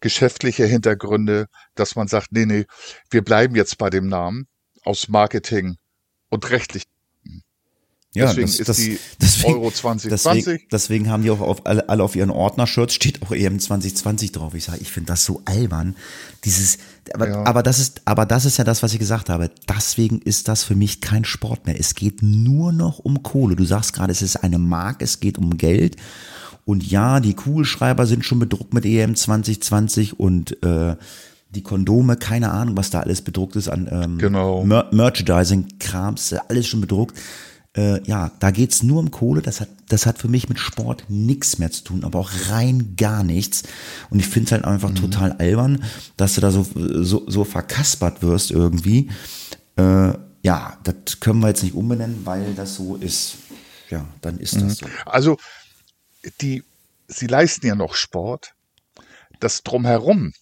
geschäftliche Hintergründe, dass man sagt, nee, nee, wir bleiben jetzt bei dem Namen aus Marketing und rechtlich. Ja, deswegen das, ist das, die deswegen, Euro 2020. Deswegen, deswegen, haben die auch auf, alle, alle auf ihren Ordner-Shirts steht auch EM 2020 drauf. Ich sage, ich finde das so albern. Dieses, aber, ja. aber, das ist, aber das ist ja das, was ich gesagt habe. Deswegen ist das für mich kein Sport mehr. Es geht nur noch um Kohle. Du sagst gerade, es ist eine Mark, es geht um Geld. Und ja, die Kugelschreiber sind schon bedruckt mit EM 2020 und äh, die Kondome, keine Ahnung, was da alles bedruckt ist an ähm, genau. Mer Merchandising-Krams, alles schon bedruckt. Äh, ja, da geht's nur um Kohle. Das hat, das hat für mich mit Sport nichts mehr zu tun, aber auch rein gar nichts. Und ich finde es halt einfach mhm. total albern, dass du da so, so, so verkaspert wirst irgendwie. Äh, ja, das können wir jetzt nicht umbenennen, weil das so ist. Ja, dann ist das mhm. so. Also die, sie leisten ja noch Sport. Das drumherum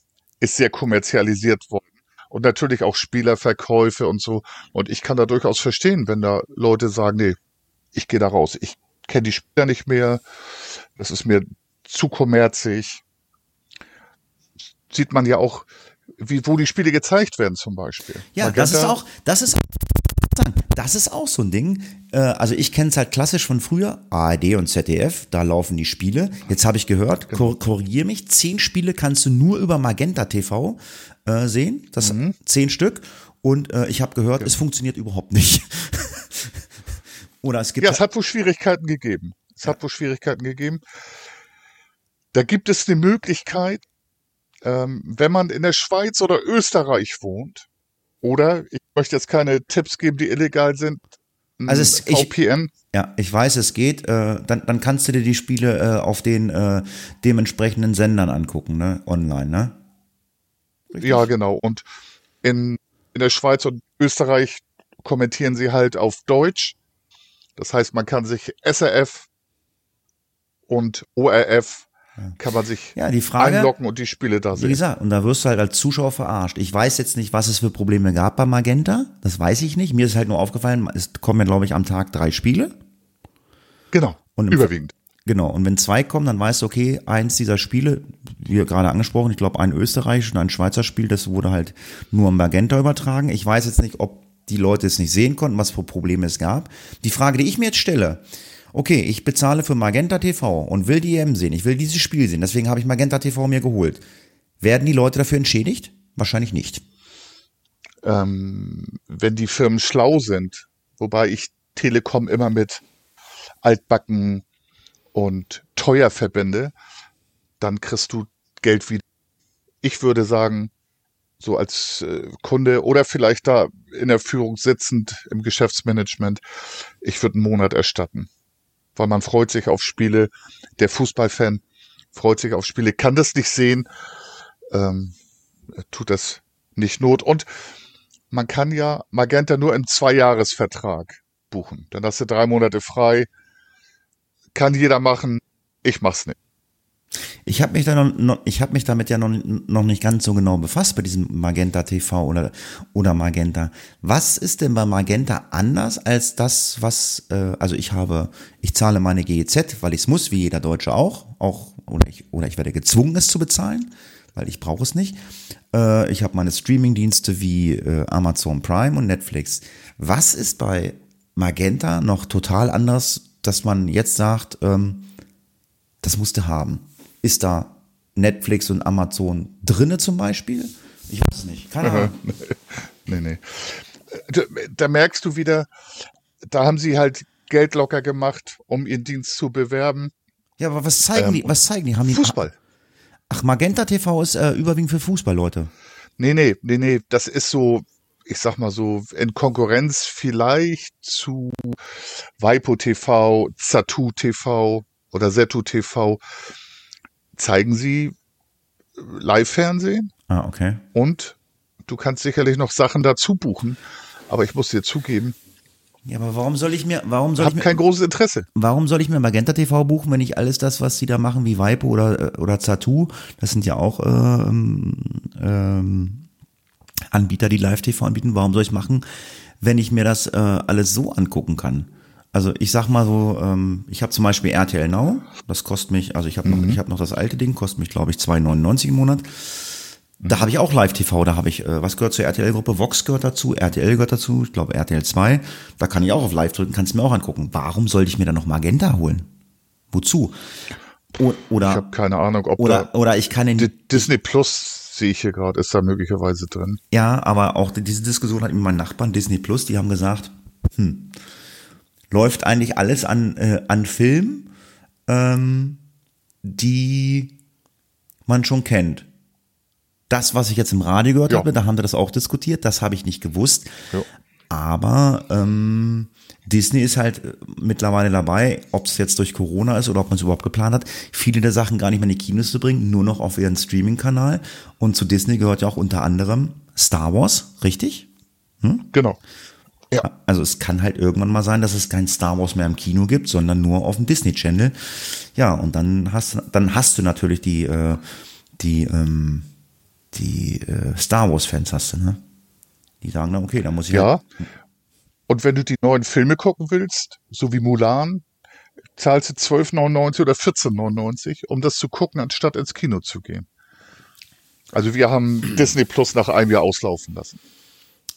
ist sehr kommerzialisiert worden. Und natürlich auch Spielerverkäufe und so. Und ich kann da durchaus verstehen, wenn da Leute sagen, nee, ich gehe da raus. Ich kenne die Spieler nicht mehr. Das ist mir zu kommerzig. Sieht man ja auch, wie, wo die Spiele gezeigt werden zum Beispiel. Ja, Magenta, das ist auch, das ist das ist auch so ein Ding. Äh, also ich kenne es halt klassisch von früher, ARD und ZDF, da laufen die Spiele. Jetzt habe ich gehört, genau. kor korrigiere mich, zehn Spiele kannst du nur über Magenta TV äh, sehen. Das mhm. zehn Stück. Und äh, ich habe gehört, genau. es funktioniert überhaupt nicht. Oder es gibt. Ja, es hat wohl Schwierigkeiten gegeben. Es ja. hat wohl Schwierigkeiten gegeben. Da gibt es eine Möglichkeit, ähm, wenn man in der Schweiz oder Österreich wohnt, oder ich möchte jetzt keine Tipps geben, die illegal sind. Also es, VPN. Ich, ja, ich weiß, es geht. Äh, dann, dann kannst du dir die Spiele äh, auf den äh, dementsprechenden Sendern angucken, ne? Online, ne? Richtig? Ja, genau. Und in in der Schweiz und Österreich kommentieren sie halt auf Deutsch. Das heißt, man kann sich SRF und ORF kann man sich ja, die Frage, einloggen und die Spiele da sehen. Wie gesagt, und da wirst du halt als Zuschauer verarscht. Ich weiß jetzt nicht, was es für Probleme gab bei Magenta. Das weiß ich nicht. Mir ist halt nur aufgefallen, es kommen ja, glaube ich, am Tag drei Spiele. Genau. Und überwiegend. Genau. Und wenn zwei kommen, dann weißt du, okay, eins dieser Spiele, wie gerade angesprochen, ich glaube, ein österreichisches und ein Schweizer Spiel, das wurde halt nur am Magenta übertragen. Ich weiß jetzt nicht, ob die Leute es nicht sehen konnten, was für Probleme es gab. Die Frage, die ich mir jetzt stelle, okay, ich bezahle für Magenta TV und will die EM sehen, ich will dieses Spiel sehen, deswegen habe ich Magenta TV mir geholt. Werden die Leute dafür entschädigt? Wahrscheinlich nicht. Ähm, wenn die Firmen schlau sind, wobei ich Telekom immer mit altbacken und teuer verbinde, dann kriegst du Geld wieder. Ich würde sagen, so als äh, Kunde oder vielleicht da in der Führung sitzend im Geschäftsmanagement, ich würde einen Monat erstatten weil man freut sich auf Spiele. Der Fußballfan freut sich auf Spiele, kann das nicht sehen, ähm, tut das nicht Not. Und man kann ja Magenta nur im Zweijahresvertrag buchen. Dann hast du drei Monate frei. Kann jeder machen. Ich mach's nicht. Ich habe mich da noch, ich habe mich damit ja noch, noch nicht ganz so genau befasst bei diesem Magenta TV oder oder Magenta. Was ist denn bei Magenta anders als das, was äh, also ich habe, ich zahle meine GEZ, weil ich es muss, wie jeder Deutsche auch, auch oder ich oder ich werde gezwungen, es zu bezahlen, weil ich brauche es nicht. Äh, ich habe meine Streamingdienste wie äh, Amazon Prime und Netflix. Was ist bei Magenta noch total anders, dass man jetzt sagt, ähm, das musste haben? Ist da Netflix und Amazon drinne zum Beispiel? Ich weiß es nicht. Keine Ahnung. nee, nee. Da merkst du wieder, da haben sie halt Geld locker gemacht, um ihren Dienst zu bewerben. Ja, aber was zeigen ähm, die? Was zeigen die? Haben Fußball. Die, ach, Magenta TV ist äh, überwiegend für Fußball, Leute. Nee, nee, nee, nee. Das ist so, ich sag mal so, in Konkurrenz vielleicht zu Waipo TV, Zatu TV oder Setu TV zeigen sie Live-Fernsehen. Ah, okay. Und du kannst sicherlich noch Sachen dazu buchen. Aber ich muss dir zugeben. Ja, aber warum soll ich mir, warum soll ich mir, kein großes Interesse. Warum soll ich mir Magenta TV buchen, wenn ich alles das, was sie da machen, wie Vibe oder, oder Zatu, das sind ja auch ähm, ähm, Anbieter, die Live-TV anbieten, warum soll ich machen, wenn ich mir das äh, alles so angucken kann? Also ich sag mal so, ähm, ich habe zum Beispiel RTL Now, das kostet mich, also ich habe noch, mhm. ich habe noch das alte Ding, kostet mich glaube ich 2,99 im Monat. Da habe ich auch Live-TV, da habe ich, äh, was gehört zur RTL-Gruppe? Vox gehört dazu, RTL gehört dazu, ich glaube RTL 2. Da kann ich auch auf Live drücken, kannst du mir auch angucken. Warum sollte ich mir dann noch Magenta holen? Wozu? O oder, ich habe keine Ahnung, ob oder, da oder ich kann in Disney Plus sehe ich hier gerade, ist da möglicherweise drin. Ja, aber auch diese Diskussion hat mit meinen Nachbarn Disney Plus, die haben gesagt, hm, läuft eigentlich alles an, äh, an Filmen, ähm, die man schon kennt. Das, was ich jetzt im Radio gehört ja. habe, da haben wir das auch diskutiert, das habe ich nicht gewusst. Ja. Aber ähm, Disney ist halt äh, mittlerweile dabei, ob es jetzt durch Corona ist oder ob man es überhaupt geplant hat, viele der Sachen gar nicht mehr in die Kinos zu bringen, nur noch auf ihren Streaming-Kanal. Und zu Disney gehört ja auch unter anderem Star Wars, richtig? Hm? Genau. Ja. Also es kann halt irgendwann mal sein, dass es kein Star Wars mehr im Kino gibt, sondern nur auf dem Disney Channel. Ja, und dann hast dann hast du natürlich die äh, die ähm, die äh, Star Wars Fans hast du, ne? Die sagen dann okay, dann muss ich ja. Halt und wenn du die neuen Filme gucken willst, so wie Mulan, zahlst du 12,99 oder 14,99, um das zu gucken, anstatt ins Kino zu gehen. Also wir haben Disney Plus nach einem Jahr auslaufen lassen.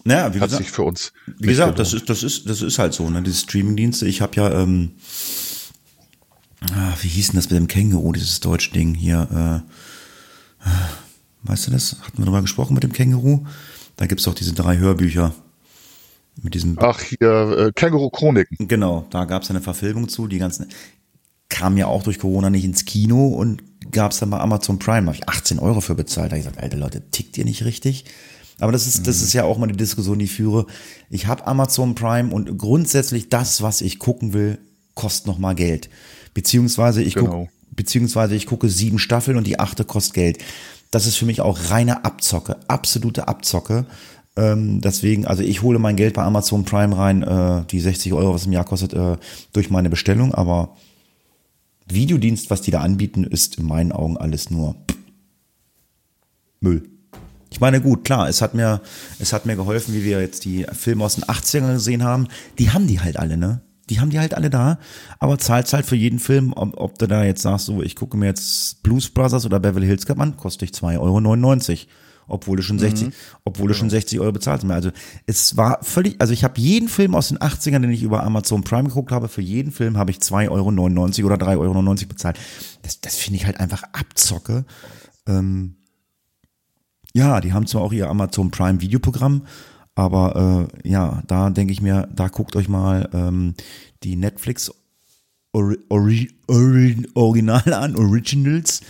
Naja, wie Hat gesagt, sich für uns. Wie gesagt, das ist, das ist, das ist halt so, ne? Diese Streamingdienste. Ich habe ja, ähm, ah, wie hieß denn das mit dem Känguru, dieses deutsche Ding hier, äh, weißt du das? Hatten wir darüber gesprochen mit dem Känguru? Da gibt's doch diese drei Hörbücher. Mit diesem. Ach, hier, äh, Känguru-Chroniken. Genau, da gab's eine Verfilmung zu, die ganzen, kam ja auch durch Corona nicht ins Kino und gab's dann bei Amazon Prime, habe ich 18 Euro für bezahlt. Da habe ich gesagt, alte Leute, tickt ihr nicht richtig? Aber das ist, das ist ja auch mal die Diskussion, die ich führe. Ich habe Amazon Prime und grundsätzlich das, was ich gucken will, kostet noch mal Geld. Beziehungsweise ich genau. gucke, beziehungsweise ich gucke sieben Staffeln und die achte kostet Geld. Das ist für mich auch reine Abzocke, absolute Abzocke. Ähm, deswegen, also ich hole mein Geld bei Amazon Prime rein, äh, die 60 Euro, was im Jahr kostet, äh, durch meine Bestellung, aber Videodienst, was die da anbieten, ist in meinen Augen alles nur Müll. Ich meine, gut, klar, es hat mir, es hat mir geholfen, wie wir jetzt die Filme aus den 80ern gesehen haben. Die haben die halt alle, ne? Die haben die halt alle da, aber zahlst halt für jeden Film, ob, ob du da jetzt sagst, so, ich gucke mir jetzt Blues Brothers oder Beverly Hills Cop an, kostet dich 2,99 Euro obwohl du schon 60, mhm. obwohl du schon 60 Euro bezahlt hast. Also es war völlig, also ich habe jeden Film aus den 80ern, den ich über Amazon Prime geguckt habe, für jeden Film habe ich 2,99 Euro oder 3,99 Euro bezahlt. Das, das finde ich halt einfach Abzocke. Ähm, ja, die haben zwar auch ihr Amazon Prime Videoprogramm, aber äh, ja, da denke ich mir, da guckt euch mal ähm, die Netflix Ori Ori Ori Original an, Originals.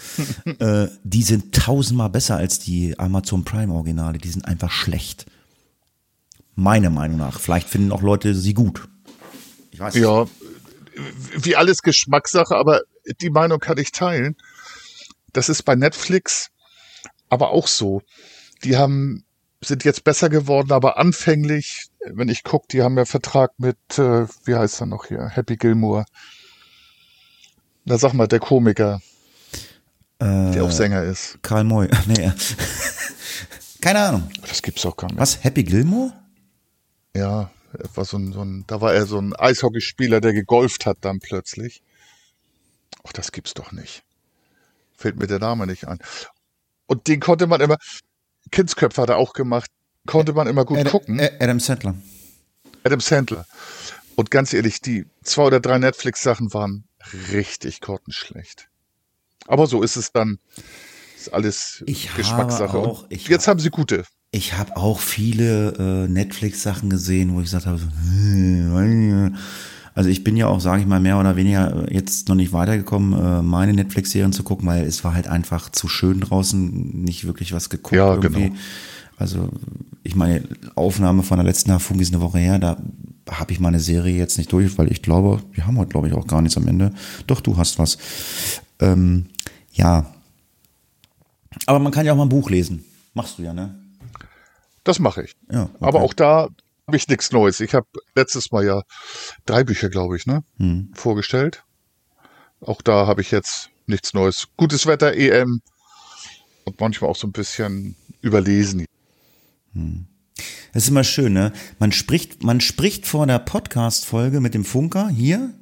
äh, die sind tausendmal besser als die Amazon Prime Originale. Die sind einfach schlecht. Meiner Meinung nach. Vielleicht finden auch Leute sie gut. Ich weiß ja, wie alles Geschmackssache, aber die Meinung kann ich teilen. Das ist bei Netflix aber auch so. Die haben sind jetzt besser geworden, aber anfänglich, wenn ich gucke, die haben ja Vertrag mit, äh, wie heißt er noch hier, Happy Gilmore. Na sag mal, der Komiker, äh, der auch Sänger ist. Karl Moy. Nee. Keine Ahnung. Das gibt's auch gar nicht. Was? Happy Gilmore? Ja, war so ein, so ein, da war er so ein Eishockeyspieler, der gegolft hat dann plötzlich. Ach, das gibt's doch nicht. Fällt mir der Name nicht ein. Und den konnte man immer, Kindsköpfe hat er auch gemacht, konnte man immer gut Adam, gucken. Adam Sandler. Adam Sandler. Und ganz ehrlich, die zwei oder drei Netflix-Sachen waren richtig grottenschlecht. Aber so ist es dann. Ist alles ich Geschmackssache. Auch, ich jetzt hab, haben sie gute. Ich habe auch viele äh, Netflix-Sachen gesehen, wo ich gesagt habe, so, hm, also ich bin ja auch, sage ich mal, mehr oder weniger jetzt noch nicht weitergekommen, äh, meine Netflix-Serien zu gucken, weil es war halt einfach zu schön draußen, nicht wirklich was geguckt ja, irgendwie. Genau. Also ich meine, Aufnahme von der letzten Hafung ist eine Woche her, da habe ich meine Serie jetzt nicht durch, weil ich glaube, wir haben heute, glaube ich, auch gar nichts am Ende. Doch, du hast was. Ähm, ja. Aber man kann ja auch mal ein Buch lesen. Machst du ja, ne? Das mache ich. Ja, okay. Aber auch da habe ich nichts Neues. Ich habe letztes Mal ja drei Bücher, glaube ich, ne, hm. vorgestellt. Auch da habe ich jetzt nichts Neues. Gutes Wetter, EM und manchmal auch so ein bisschen überlesen. Hm. Das ist immer schön, ne? Man spricht, man spricht vor der Podcast-Folge mit dem Funker hier.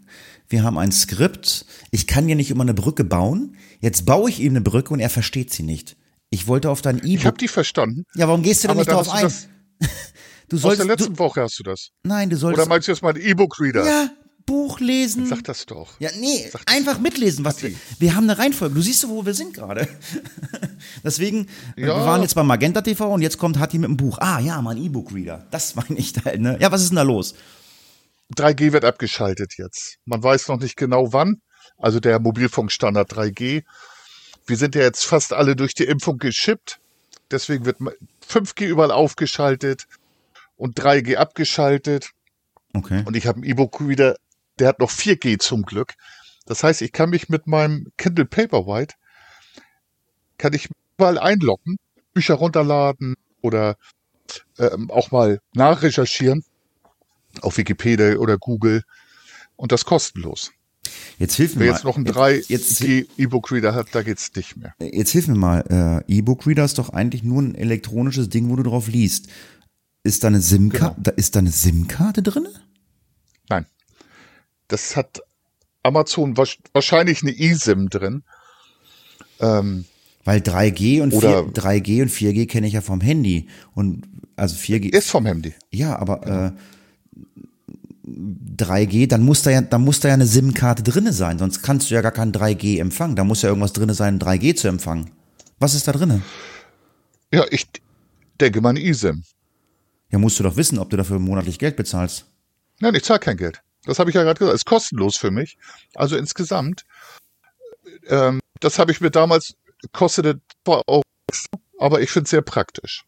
Wir haben ein Skript. Ich kann hier nicht immer eine Brücke bauen. Jetzt baue ich ihm eine Brücke und er versteht sie nicht. Ich wollte auf dein E-Book. Ich habe die verstanden. Ja, warum gehst du denn nicht darauf ein? Du sollst, Aus der letzten du, Woche hast du das. Nein, du sollst. Oder meinst du jetzt mal ein E-Book-Reader? Ja, Buch lesen. Sag das doch. Ja, nee, einfach mitlesen. Was wir, wir haben eine Reihenfolge. Du siehst, wo wir sind gerade. Deswegen, ja. wir waren jetzt beim Magenta TV und jetzt kommt Hatti mit dem Buch. Ah, ja, mein E-Book-Reader. Das meine ich halt, ne? Ja, was ist denn da los? 3G wird abgeschaltet jetzt. Man weiß noch nicht genau wann. Also der Mobilfunkstandard 3G. Wir sind ja jetzt fast alle durch die Impfung geschippt. Deswegen wird 5G überall aufgeschaltet und 3G abgeschaltet. Okay. Und ich habe ein E-Book wieder, der hat noch 4G zum Glück. Das heißt, ich kann mich mit meinem Kindle Paperwhite, kann ich überall einloggen, Bücher runterladen oder ähm, auch mal nachrecherchieren auf Wikipedia oder Google und das kostenlos. Jetzt hilf mir Wer mal. jetzt noch ein 3G E-Book-Reader hat, da geht's nicht mehr. Jetzt hilf mir mal. Äh, E-Book-Reader ist doch eigentlich nur ein elektronisches Ding, wo du drauf liest. Ist da eine SIM-Karte, genau. da ist da eine SIM-Karte drin? Nein. Das hat Amazon wahrscheinlich eine eSIM drin. Ähm, Weil 3G und, 4, 3G und 4G kenne ich ja vom Handy. Und also 4G. Ist vom Handy. Ja, aber genau. äh, 3G, dann muss da ja, dann muss da ja eine SIM-Karte drinne sein, sonst kannst du ja gar kein 3G empfangen. Da muss ja irgendwas drinne sein, 3G zu empfangen. Was ist da drinne? Ja, ich denke mal eine eSIM. Ja, musst du doch wissen, ob du dafür monatlich Geld bezahlst. Nein, ich zahle kein Geld. Das habe ich ja gerade gesagt. Ist kostenlos für mich. Also insgesamt. Ähm, das habe ich mir damals kostete auch, aber ich finde es sehr praktisch.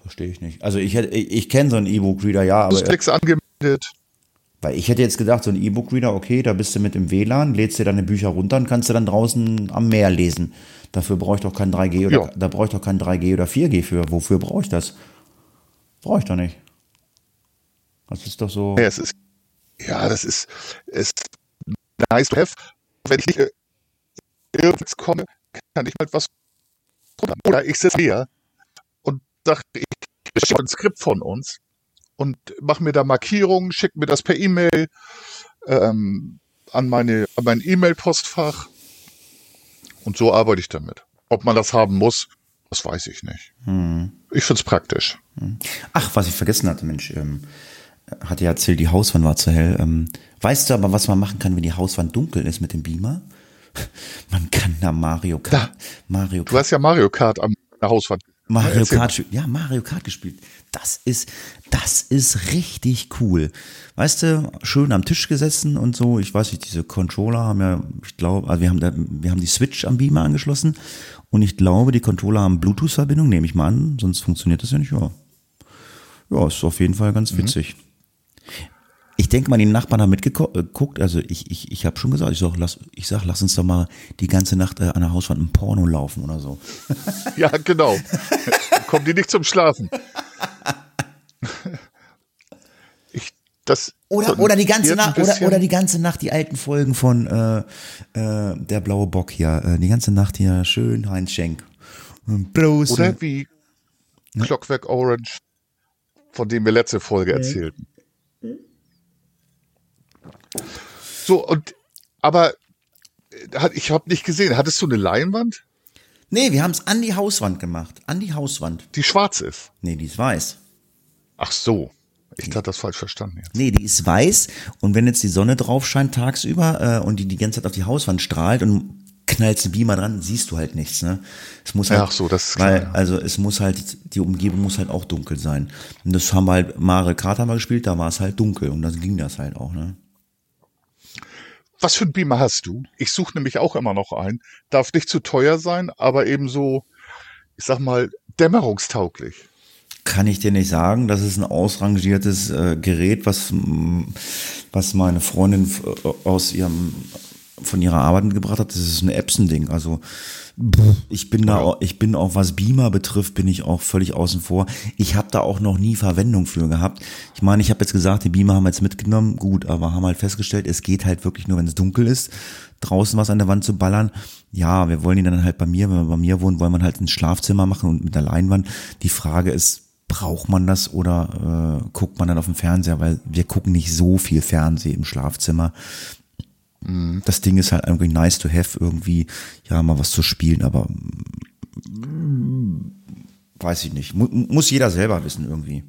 Verstehe ich nicht. Also ich ich, ich kenne so einen E-Book-Reader, ja, aber. Du Klicks angemeldet. Weil ich hätte jetzt gedacht, so ein E-Book-Reader, okay, da bist du mit dem WLAN, lädst dir deine Bücher runter und kannst du dann draußen am Meer lesen. Dafür brauche ich doch kein 3G oder, ja. da brauche ich doch kein 3G oder 4G für. Wofür brauche ich das? Brauche ich doch nicht. Das ist doch so. Ja, es ist, ja das ist, ist nice to have. Wenn ich äh, irgendwas komme, kann ich halt was oder ich sitze hier und sage, ich bestelle ein Skript von uns und mache mir da Markierungen, schicke mir das per E-Mail ähm, an, meine, an mein E-Mail-Postfach und so arbeite ich damit. Ob man das haben muss, das weiß ich nicht. Hm. Ich find's praktisch. Hm. Ach, was ich vergessen hatte, Mensch, ähm, hat ja erzählt, die Hauswand war zu hell. Ähm, weißt du aber, was man machen kann, wenn die Hauswand dunkel ist mit dem Beamer? Man kann da Mario Kart. Da. Mario Kart. Du hast ja Mario Kart am Hauswand. Mario Kart, ja, Mario Kart gespielt. Das ist, das ist richtig cool. Weißt du, schön am Tisch gesessen und so. Ich weiß nicht, diese Controller haben ja, ich glaube, also wir haben da, wir haben die Switch am Beamer angeschlossen und ich glaube, die Controller haben Bluetooth-Verbindung, nehme ich mal an, sonst funktioniert das ja nicht. Ja, ja ist auf jeden Fall ganz mhm. witzig. Mhm. Ich denke mal, die Nachbarn haben mitgeguckt. Also ich, ich, ich habe schon gesagt, ich sag, lass, ich sag, lass uns doch mal die ganze Nacht äh, an der Hauswand ein Porno laufen oder so. Ja, genau. Kommen die nicht zum Schlafen. Ich, das oder, oder die ganze Nacht oder, oder die ganze Nacht die alten Folgen von äh, äh, der blaue Bock hier, äh, die ganze Nacht hier schön Heinz Schenk. Bloß oder wie Clockwork Orange, von dem wir letzte Folge erzählten. So, und, aber äh, ich habe nicht gesehen. Hattest du eine Leinwand? Nee, wir haben es an die Hauswand gemacht. An die Hauswand. Die schwarz ist? Nee, die ist weiß. Ach so. Ich hatte das falsch verstanden jetzt. Nee, die ist weiß und wenn jetzt die Sonne drauf scheint tagsüber äh, und die die ganze Zeit auf die Hauswand strahlt und knallst den Beamer dran, siehst du halt nichts. Ne? Es muss halt, Ach so, das ist weil, klar, ja. Also es muss halt, die Umgebung muss halt auch dunkel sein. Und das haben wir halt, Kart haben wir gespielt, da war es halt dunkel und dann ging das halt auch. Ne? Was für ein Beamer hast du? Ich suche nämlich auch immer noch einen. Darf nicht zu teuer sein, aber eben so, ich sag mal, dämmerungstauglich. Kann ich dir nicht sagen. Das ist ein ausrangiertes äh, Gerät, was, was meine Freundin äh, aus ihrem, von ihrer Arbeit gebracht hat. Das ist ein Epson-Ding. Also ich bin da, auch, ich bin auch, was Beamer betrifft, bin ich auch völlig außen vor. Ich habe da auch noch nie Verwendung für gehabt. Ich meine, ich habe jetzt gesagt, die Beamer haben wir jetzt mitgenommen, gut, aber haben halt festgestellt, es geht halt wirklich nur, wenn es dunkel ist, draußen was an der Wand zu ballern. Ja, wir wollen die dann halt bei mir, wenn wir bei mir wohnen, wollen wir halt ins Schlafzimmer machen und mit der Leinwand. Die Frage ist, braucht man das oder äh, guckt man dann auf dem Fernseher, weil wir gucken nicht so viel Fernsehen im Schlafzimmer. Mhm. Das Ding ist halt irgendwie nice to have, irgendwie, ja, mal was zu spielen, aber weiß ich nicht. Muss jeder selber wissen irgendwie.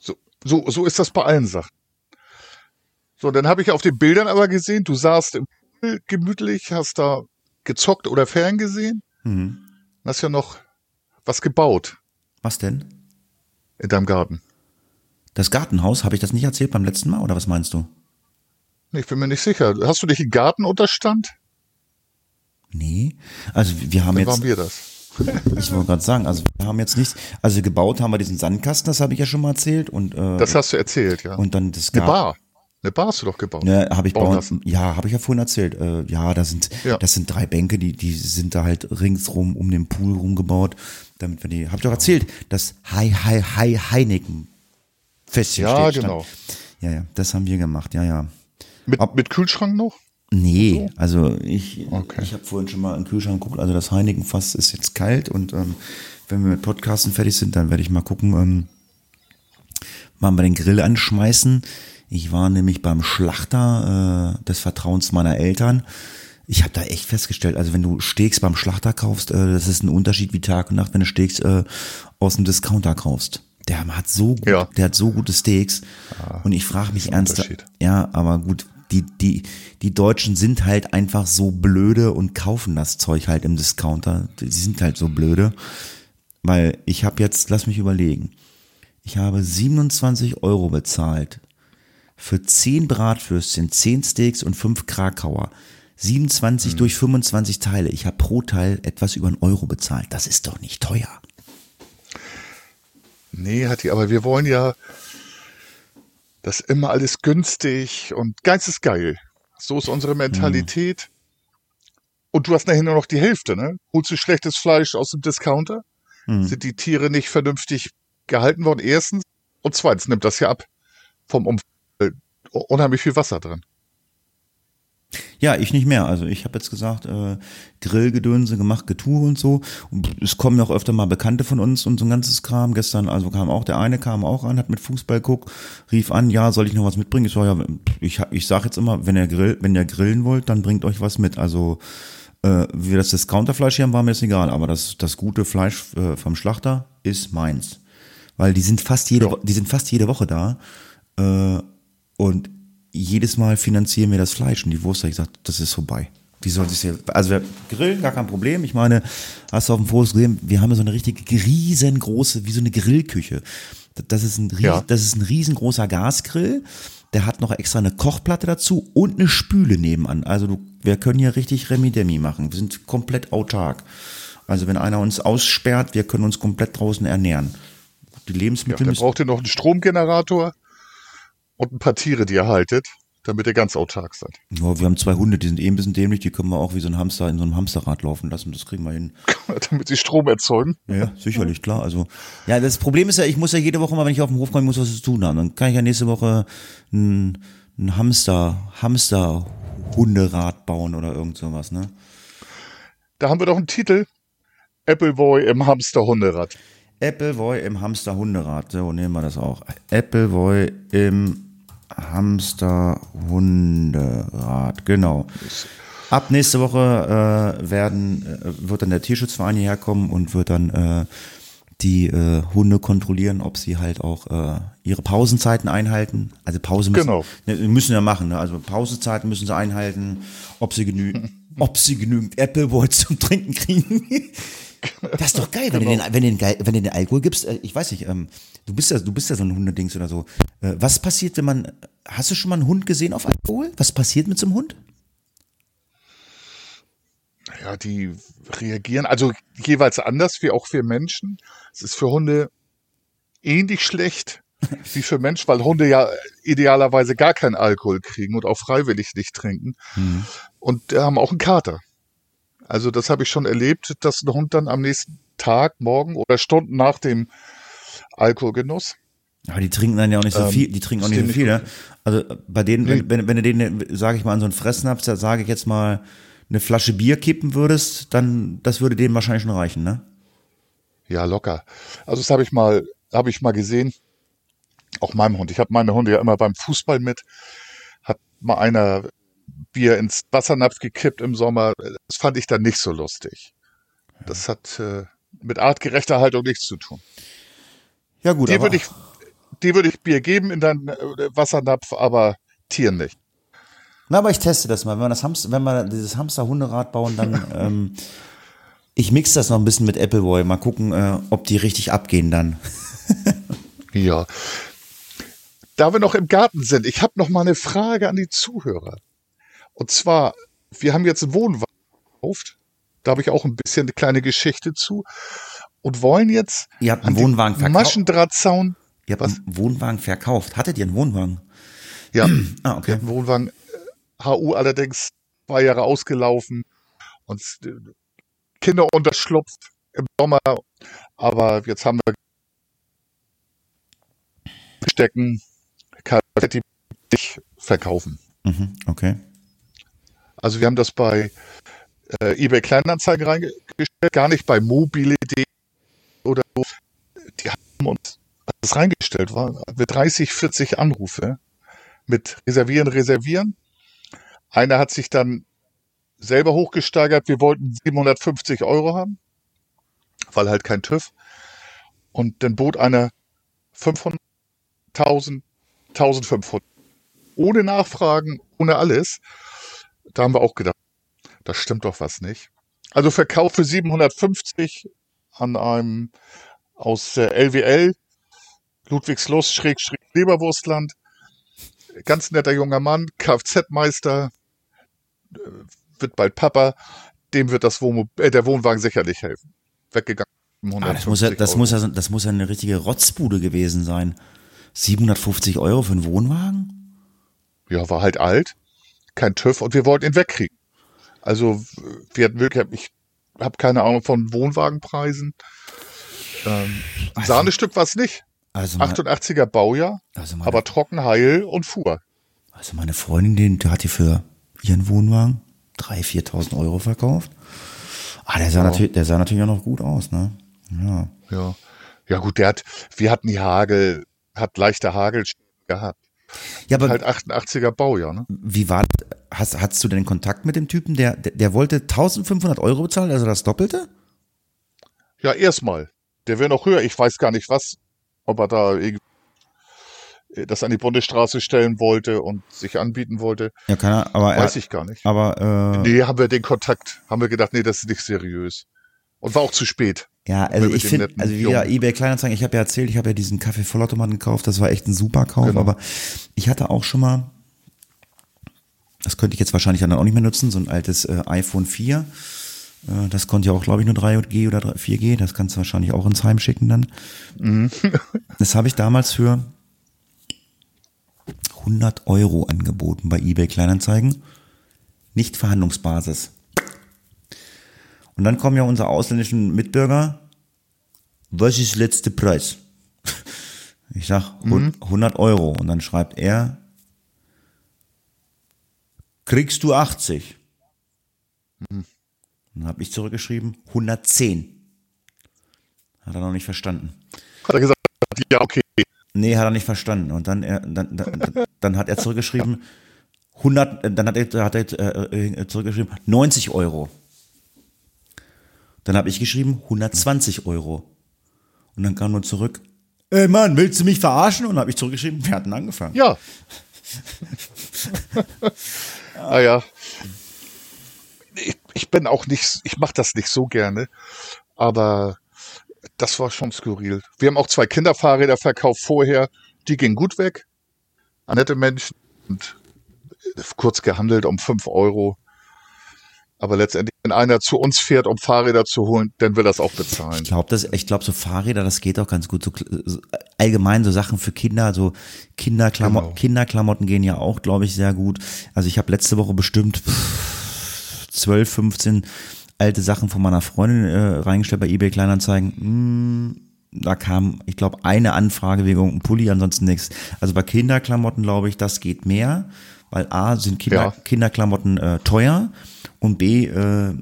So, so, so ist das bei allen Sachen. So, dann habe ich auf den Bildern aber gesehen, du saßt im gemütlich, hast da gezockt oder ferngesehen. Mhm. Hast ja noch was gebaut. Was denn? In deinem Garten. Das Gartenhaus, habe ich das nicht erzählt beim letzten Mal oder was meinst du? Ich bin mir nicht sicher. Hast du dich im Garten unterstand? Nee. Also wir haben Dann jetzt. waren wir das. ich wollte gerade sagen, also wir haben jetzt nichts. Also gebaut haben wir diesen Sandkasten, das habe ich ja schon mal erzählt. Und, äh, das hast du erzählt, ja. Und dann das Eine Bar. Eine Bar hast du doch gebaut. Ne, habe ich bauen, lassen. Ja, habe ich ja vorhin erzählt. Äh, ja, da sind, ja. das sind drei Bänke, die, die sind da halt ringsrum um den Pool rumgebaut, damit wir die. Hab ich doch erzählt, das Hi Hi Hi Heineken Festchen Ja, genau. Ja, ja, das haben wir gemacht. Ja, ja. Mit, Ab, mit Kühlschrank noch? Nee, so? also ich, okay. ich habe vorhin schon mal in den Kühlschrank geguckt, also das Heineken-Fass ist jetzt kalt und ähm, wenn wir mit Podcasten fertig sind, dann werde ich mal gucken, ähm, mal den Grill anschmeißen. Ich war nämlich beim Schlachter äh, des Vertrauens meiner Eltern. Ich habe da echt festgestellt, also wenn du Steaks beim Schlachter kaufst, äh, das ist ein Unterschied wie Tag und Nacht, wenn du Steaks äh, aus dem Discounter kaufst. Der hat so gut, ja. der hat so gute Steaks. Ja, und ich frage mich ernst, ja, aber gut, die, die, die Deutschen sind halt einfach so blöde und kaufen das Zeug halt im Discounter. Die sind halt so blöde. Weil ich habe jetzt, lass mich überlegen, ich habe 27 Euro bezahlt für 10 Bratwürstchen, 10 Steaks und 5 Krakauer. 27 hm. durch 25 Teile. Ich habe pro Teil etwas über einen Euro bezahlt. Das ist doch nicht teuer. Nee, hat die, aber wir wollen ja, das immer alles günstig und geistesgeil. So ist unsere Mentalität. Mhm. Und du hast nachher nur noch die Hälfte, ne? Holst du schlechtes Fleisch aus dem Discounter? Mhm. Sind die Tiere nicht vernünftig gehalten worden, erstens. Und zweitens nimmt das ja ab vom Umfeld unheimlich viel Wasser drin. Ja, ich nicht mehr. Also ich habe jetzt gesagt, äh, Grillgedönse gemacht, Getue und so. Und es kommen ja auch öfter mal Bekannte von uns und so ein ganzes Kram. Gestern, also kam auch, der eine kam auch an, hat mit Fußball guckt, rief an, ja, soll ich noch was mitbringen? Ich so, ja, ich, ich sag jetzt immer, wenn ihr grill, wenn ihr grillen wollt, dann bringt euch was mit. Also äh, wie wir das Discounterfleisch hier haben, war mir jetzt egal, aber das, das gute Fleisch äh, vom Schlachter ist meins. Weil die sind fast jede, ja. die sind fast jede Woche da. Äh, und jedes Mal finanzieren wir das Fleisch und die Wurst. habe ich gesagt, das ist vorbei. Wie soll hier? Also wir grillen, gar kein Problem. Ich meine, hast du auf dem Fotos gesehen, wir haben ja so eine richtig riesengroße, wie so eine Grillküche. Das ist ein, ja. das ist ein riesengroßer Gasgrill. Der hat noch extra eine Kochplatte dazu und eine Spüle nebenan. Also du, wir können hier richtig Remi-Demi machen. Wir sind komplett autark. Also wenn einer uns aussperrt, wir können uns komplett draußen ernähren. Die Lebensmittel. Ja, dann braucht ihr noch einen Stromgenerator und ein paar Tiere, die ihr haltet, damit ihr ganz autark seid. Ja, wir haben zwei Hunde, die sind eh ein bisschen dämlich, die können wir auch wie so ein Hamster in so einem Hamsterrad laufen lassen, das kriegen wir hin. damit sie Strom erzeugen? Ja, sicherlich, klar. Also, ja, das Problem ist ja, ich muss ja jede Woche mal, wenn ich auf den Hof komme, muss was zu tun haben. Dann kann ich ja nächste Woche ein, ein Hamster, Hamster Hunderad bauen oder irgend sowas, ne? Da haben wir doch einen Titel. Appleboy im Hamster-Hunderad. Appleboy im Hamster-Hunderad. So, nehmen wir das auch. Appleboy im Hamster-Hunderad, genau. Ab nächste Woche äh, werden, äh, wird dann der Tierschutzverein hierher kommen und wird dann äh, die äh, Hunde kontrollieren, ob sie halt auch äh, ihre Pausenzeiten einhalten. Also Pause müssen, genau. ne, müssen ja machen. Ne? Also Pausezeiten müssen sie einhalten, ob sie genügend, ob sie genügend Appleboy zum Trinken kriegen. Das ist doch geil, wenn, genau. du, den, wenn, du den, wenn du den Alkohol gibst. Äh, ich weiß nicht, ähm, du bist ja, du bist ja so ein Hundedings oder so. Äh, was passiert, wenn man, hast du schon mal einen Hund gesehen auf Alkohol? Was passiert mit so einem Hund? Ja, die reagieren also jeweils anders wie auch wir Menschen. Es ist für Hunde ähnlich schlecht wie für Menschen, weil Hunde ja idealerweise gar keinen Alkohol kriegen und auch freiwillig nicht trinken. Mhm. Und haben auch einen Kater. Also das habe ich schon erlebt, dass ein Hund dann am nächsten Tag, morgen oder Stunden nach dem Alkoholgenuss. Aber die trinken dann ja auch nicht so ähm, viel, die trinken auch nicht so viel, ne? Also bei denen, nee. wenn, wenn du denen, sage ich mal, an so einen Fressnapf, da sage ich jetzt mal, eine Flasche Bier kippen würdest, dann, das würde denen wahrscheinlich schon reichen, ne? Ja, locker. Also das habe ich mal, habe ich mal gesehen. Auch meinem Hund. Ich habe meine Hunde ja immer beim Fußball mit. Hat mal einer Bier ins Wassernapf gekippt im Sommer. Das fand ich dann nicht so lustig. Das hat äh, mit artgerechter Haltung nichts zu tun. Ja gut. Dir würde ich, dir würde ich Bier geben in deinen äh, Wassernapf, aber Tieren nicht. Na, aber ich teste das mal. Wenn wir das Hamster, wenn wir dieses Hamster-Hunderad bauen, dann ähm, ich mix das noch ein bisschen mit Appleboy. Mal gucken, äh, ob die richtig abgehen dann. ja. Da wir noch im Garten sind, ich habe noch mal eine Frage an die Zuhörer. Und zwar, wir haben jetzt einen Wohnwagen gekauft. Da habe ich auch ein bisschen eine kleine Geschichte zu. Und wollen jetzt Ihr habt einen Wohnwagen verkauft. Maschendrahtzaun. Ihr habt was? einen Wohnwagen verkauft. Hattet ihr einen Wohnwagen? Ja. ah, okay. einen Wohnwagen. HU äh, allerdings zwei Jahre ausgelaufen und äh, Kinder unterschlupft im Sommer. Aber jetzt haben wir stecken, kann die verkaufen. Mhm, okay. Also wir haben das bei äh, eBay Kleinanzeigen reingestellt, gar nicht bei mobile.de oder so. Die haben uns das reingestellt, war mit 30, 40 Anrufe mit reservieren, reservieren. Einer hat sich dann selber hochgesteigert. Wir wollten 750 Euro haben, weil halt kein TÜV. Und dann bot einer 500, 1000, 1500. Ohne Nachfragen, ohne alles. Da haben wir auch gedacht, das stimmt doch was nicht. Also Verkauf für 750 an einem aus äh, LWL, Ludwigslust, Schräg, Schräg, Leberwurstland. Ganz netter junger Mann, Kfz-Meister, äh, wird bald Papa. Dem wird das Wohn äh, der Wohnwagen sicherlich helfen. Weggegangen. Ah, das, muss ja, das, muss ja, das muss ja eine richtige Rotzbude gewesen sein. 750 Euro für einen Wohnwagen? Ja, war halt alt kein TÜV und wir wollten ihn wegkriegen. Also wir hatten wirklich, ich habe keine Ahnung von Wohnwagenpreisen. Ähm, also, Sahnestück war es nicht. Also 88er Baujahr, also meine, aber trocken, heil und fuhr. Also meine Freundin, die, hat die für ihren Wohnwagen 3.000, 4.000 Euro verkauft. Ah, der sah, ja. natürlich, der sah natürlich auch noch gut aus, ne? Ja. Ja. Ja, gut, der hat, wir hatten die Hagel, hat leichte Hagel gehabt. Ja, aber halt 88er Baujahr, ne? Wie war, hast, hast du denn Kontakt mit dem Typen, der, der, der wollte 1500 Euro bezahlen, also das Doppelte? Ja, erstmal. Der wäre noch höher. Ich weiß gar nicht was, ob er da irgendwie das an die Bundesstraße stellen wollte und sich anbieten wollte. Ja, keine aber Weiß er, ich gar nicht. Aber äh, nee, haben wir den Kontakt, haben wir gedacht, nee, das ist nicht seriös. Und war auch zu spät. Ja, also ich finde, also wie ja eBay Kleinanzeigen, ich habe ja erzählt, ich habe ja diesen Kaffee-Vollautomaten gekauft, das war echt ein super Kauf, genau. aber ich hatte auch schon mal, das könnte ich jetzt wahrscheinlich dann auch nicht mehr nutzen, so ein altes äh, iPhone 4. Äh, das konnte ja auch, glaube ich, nur 3G oder 4G, das kannst du wahrscheinlich auch ins Heim schicken dann. Mhm. das habe ich damals für 100 Euro angeboten bei eBay Kleinanzeigen. Nicht Verhandlungsbasis. Und dann kommen ja unsere ausländischen Mitbürger. Was ist letzte Preis? Ich sag 100 Euro. Und dann schreibt er, kriegst du 80? Mhm. Dann habe ich zurückgeschrieben, 110. Hat er noch nicht verstanden. Hat er gesagt, ja, okay. Nee, hat er nicht verstanden. Und dann, er, dann, dann, dann hat er zurückgeschrieben, 100, dann hat er, hat er äh, zurückgeschrieben, 90 Euro. Dann habe ich geschrieben, 120 Euro. Und dann kam nur zurück, ey Mann, willst du mich verarschen? Und dann habe ich zurückgeschrieben, wir hatten angefangen. Ja. ah ja. Ich, ich bin auch nicht, ich mache das nicht so gerne, aber das war schon skurril. Wir haben auch zwei Kinderfahrräder verkauft vorher. Die gingen gut weg. Nette Menschen und kurz gehandelt um fünf Euro. Aber letztendlich, wenn einer zu uns fährt, um Fahrräder zu holen, dann will das auch bezahlen. Ich glaube, das, ich glaube, so Fahrräder, das geht auch ganz gut. So, allgemein so Sachen für Kinder, so Kinderklamotten, genau. Kinderklamotten gehen ja auch, glaube ich, sehr gut. Also ich habe letzte Woche bestimmt 12, 15 alte Sachen von meiner Freundin äh, reingestellt bei eBay Kleinanzeigen. Hm, da kam, ich glaube, eine Anfrage wegen einem Pulli, ansonsten nichts. Also bei Kinderklamotten glaube ich, das geht mehr, weil A sind Kinder, ja. Kinderklamotten äh, teuer und B, äh,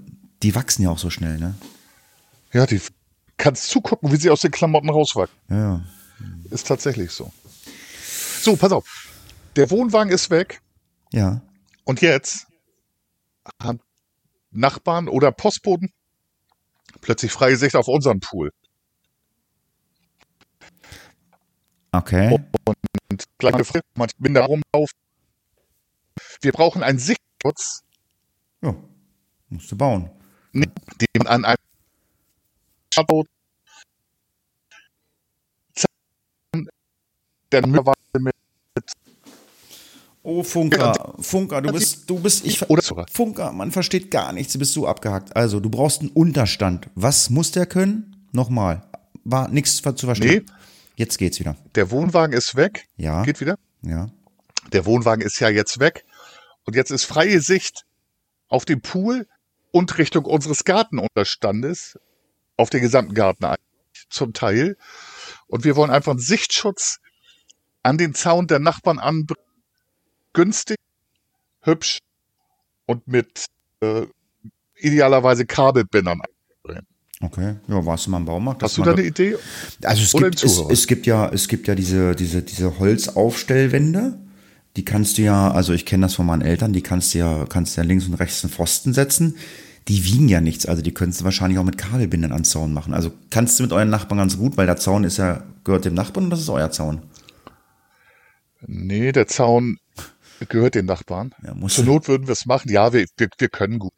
die wachsen ja auch so schnell, ne? Ja, die kannst zugucken, wie sie aus den Klamotten rauswachsen. Ja. Ist tatsächlich so. So, pass auf. Der Wohnwagen ist weg. Ja. Und jetzt haben Nachbarn oder Postboten plötzlich freie Sicht auf unseren Pool. Okay. Und gleich gefragt, man bin da rumlaufen. Wir brauchen einen Sichtschutz. Ja, musst du bauen. Den an einem der mit Oh, Funker, Funker, du bist, du bist, ich. Funker, man versteht gar nichts, du bist so abgehackt. Also, du brauchst einen Unterstand. Was muss der können? Nochmal. War nichts zu verstehen. Nee. Jetzt geht's wieder. Der Wohnwagen ist weg. Ja. Geht wieder? Ja. Der Wohnwagen ist ja jetzt weg. Und jetzt ist freie Sicht auf den Pool und Richtung unseres Gartenunterstandes, auf den gesamten Garten zum Teil. Und wir wollen einfach einen Sichtschutz an den Zaun der Nachbarn anbringen günstig, hübsch und mit äh, idealerweise Kabelbindern Okay, ja, warst du mal im Baumarkt? Hast du da eine Idee? Also es gibt, es, es, gibt ja, es gibt ja diese, diese, diese Holzaufstellwände. Die kannst du ja, also ich kenne das von meinen Eltern, die kannst du ja, kannst du ja links und rechts einen Pfosten setzen. Die wiegen ja nichts, also die könntest du wahrscheinlich auch mit Kabelbindern an Zaun machen. Also kannst du mit euren Nachbarn ganz gut, weil der Zaun ist ja, gehört dem Nachbarn und das ist euer Zaun. Nee, der Zaun gehört den Nachbarn. Ja, zur Not würden wir es machen. Ja, wir, wir, wir können gut.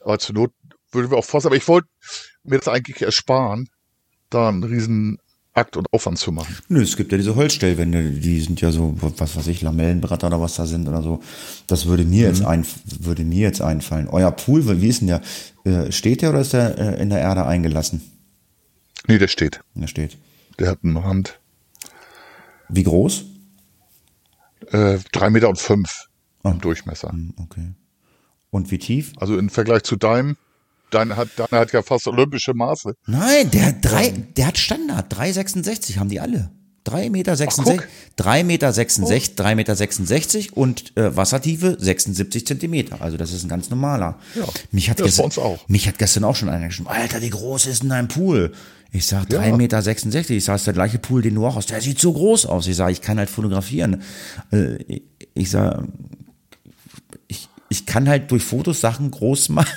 Aber zur Not würden wir auch forst. Aber ich wollte mir das eigentlich ersparen, da einen riesen Akt und Aufwand zu machen. Nö, es gibt ja diese Holzstellwände, die sind ja so, was weiß ich, Lamellenbretter oder was da sind oder so. Das würde mir mhm. jetzt ein, würde mir jetzt einfallen. Euer Pool, wie ist denn der? Äh, steht der oder ist der äh, in der Erde eingelassen? Nee, der steht. Der steht. Der hat einen Rand. Wie groß? Äh, drei Meter und fünf oh. im Durchmesser. Hm, okay. Und wie tief? Also im Vergleich zu deinem, Dein hat, deine hat ja fast olympische Maße. Nein, der hat drei, der hat Standard, 3,66 haben die alle. 3,66 Meter, 3 Meter, 66, oh. 3 Meter 66 und äh, Wassertiefe 76 Zentimeter. Also das ist ein ganz normaler. Ja, mich hat gestern, uns auch. Mich hat gestern auch schon einer geschrieben, Alter, wie groß ist denn dein Pool? Ich sag 3,66 ja. Meter. 66. Ich sag, ist der gleiche Pool, den du auch hast. Der sieht so groß aus. Ich sag, ich kann halt fotografieren. Äh, ich sag, ich, ich kann halt durch Fotos Sachen groß machen.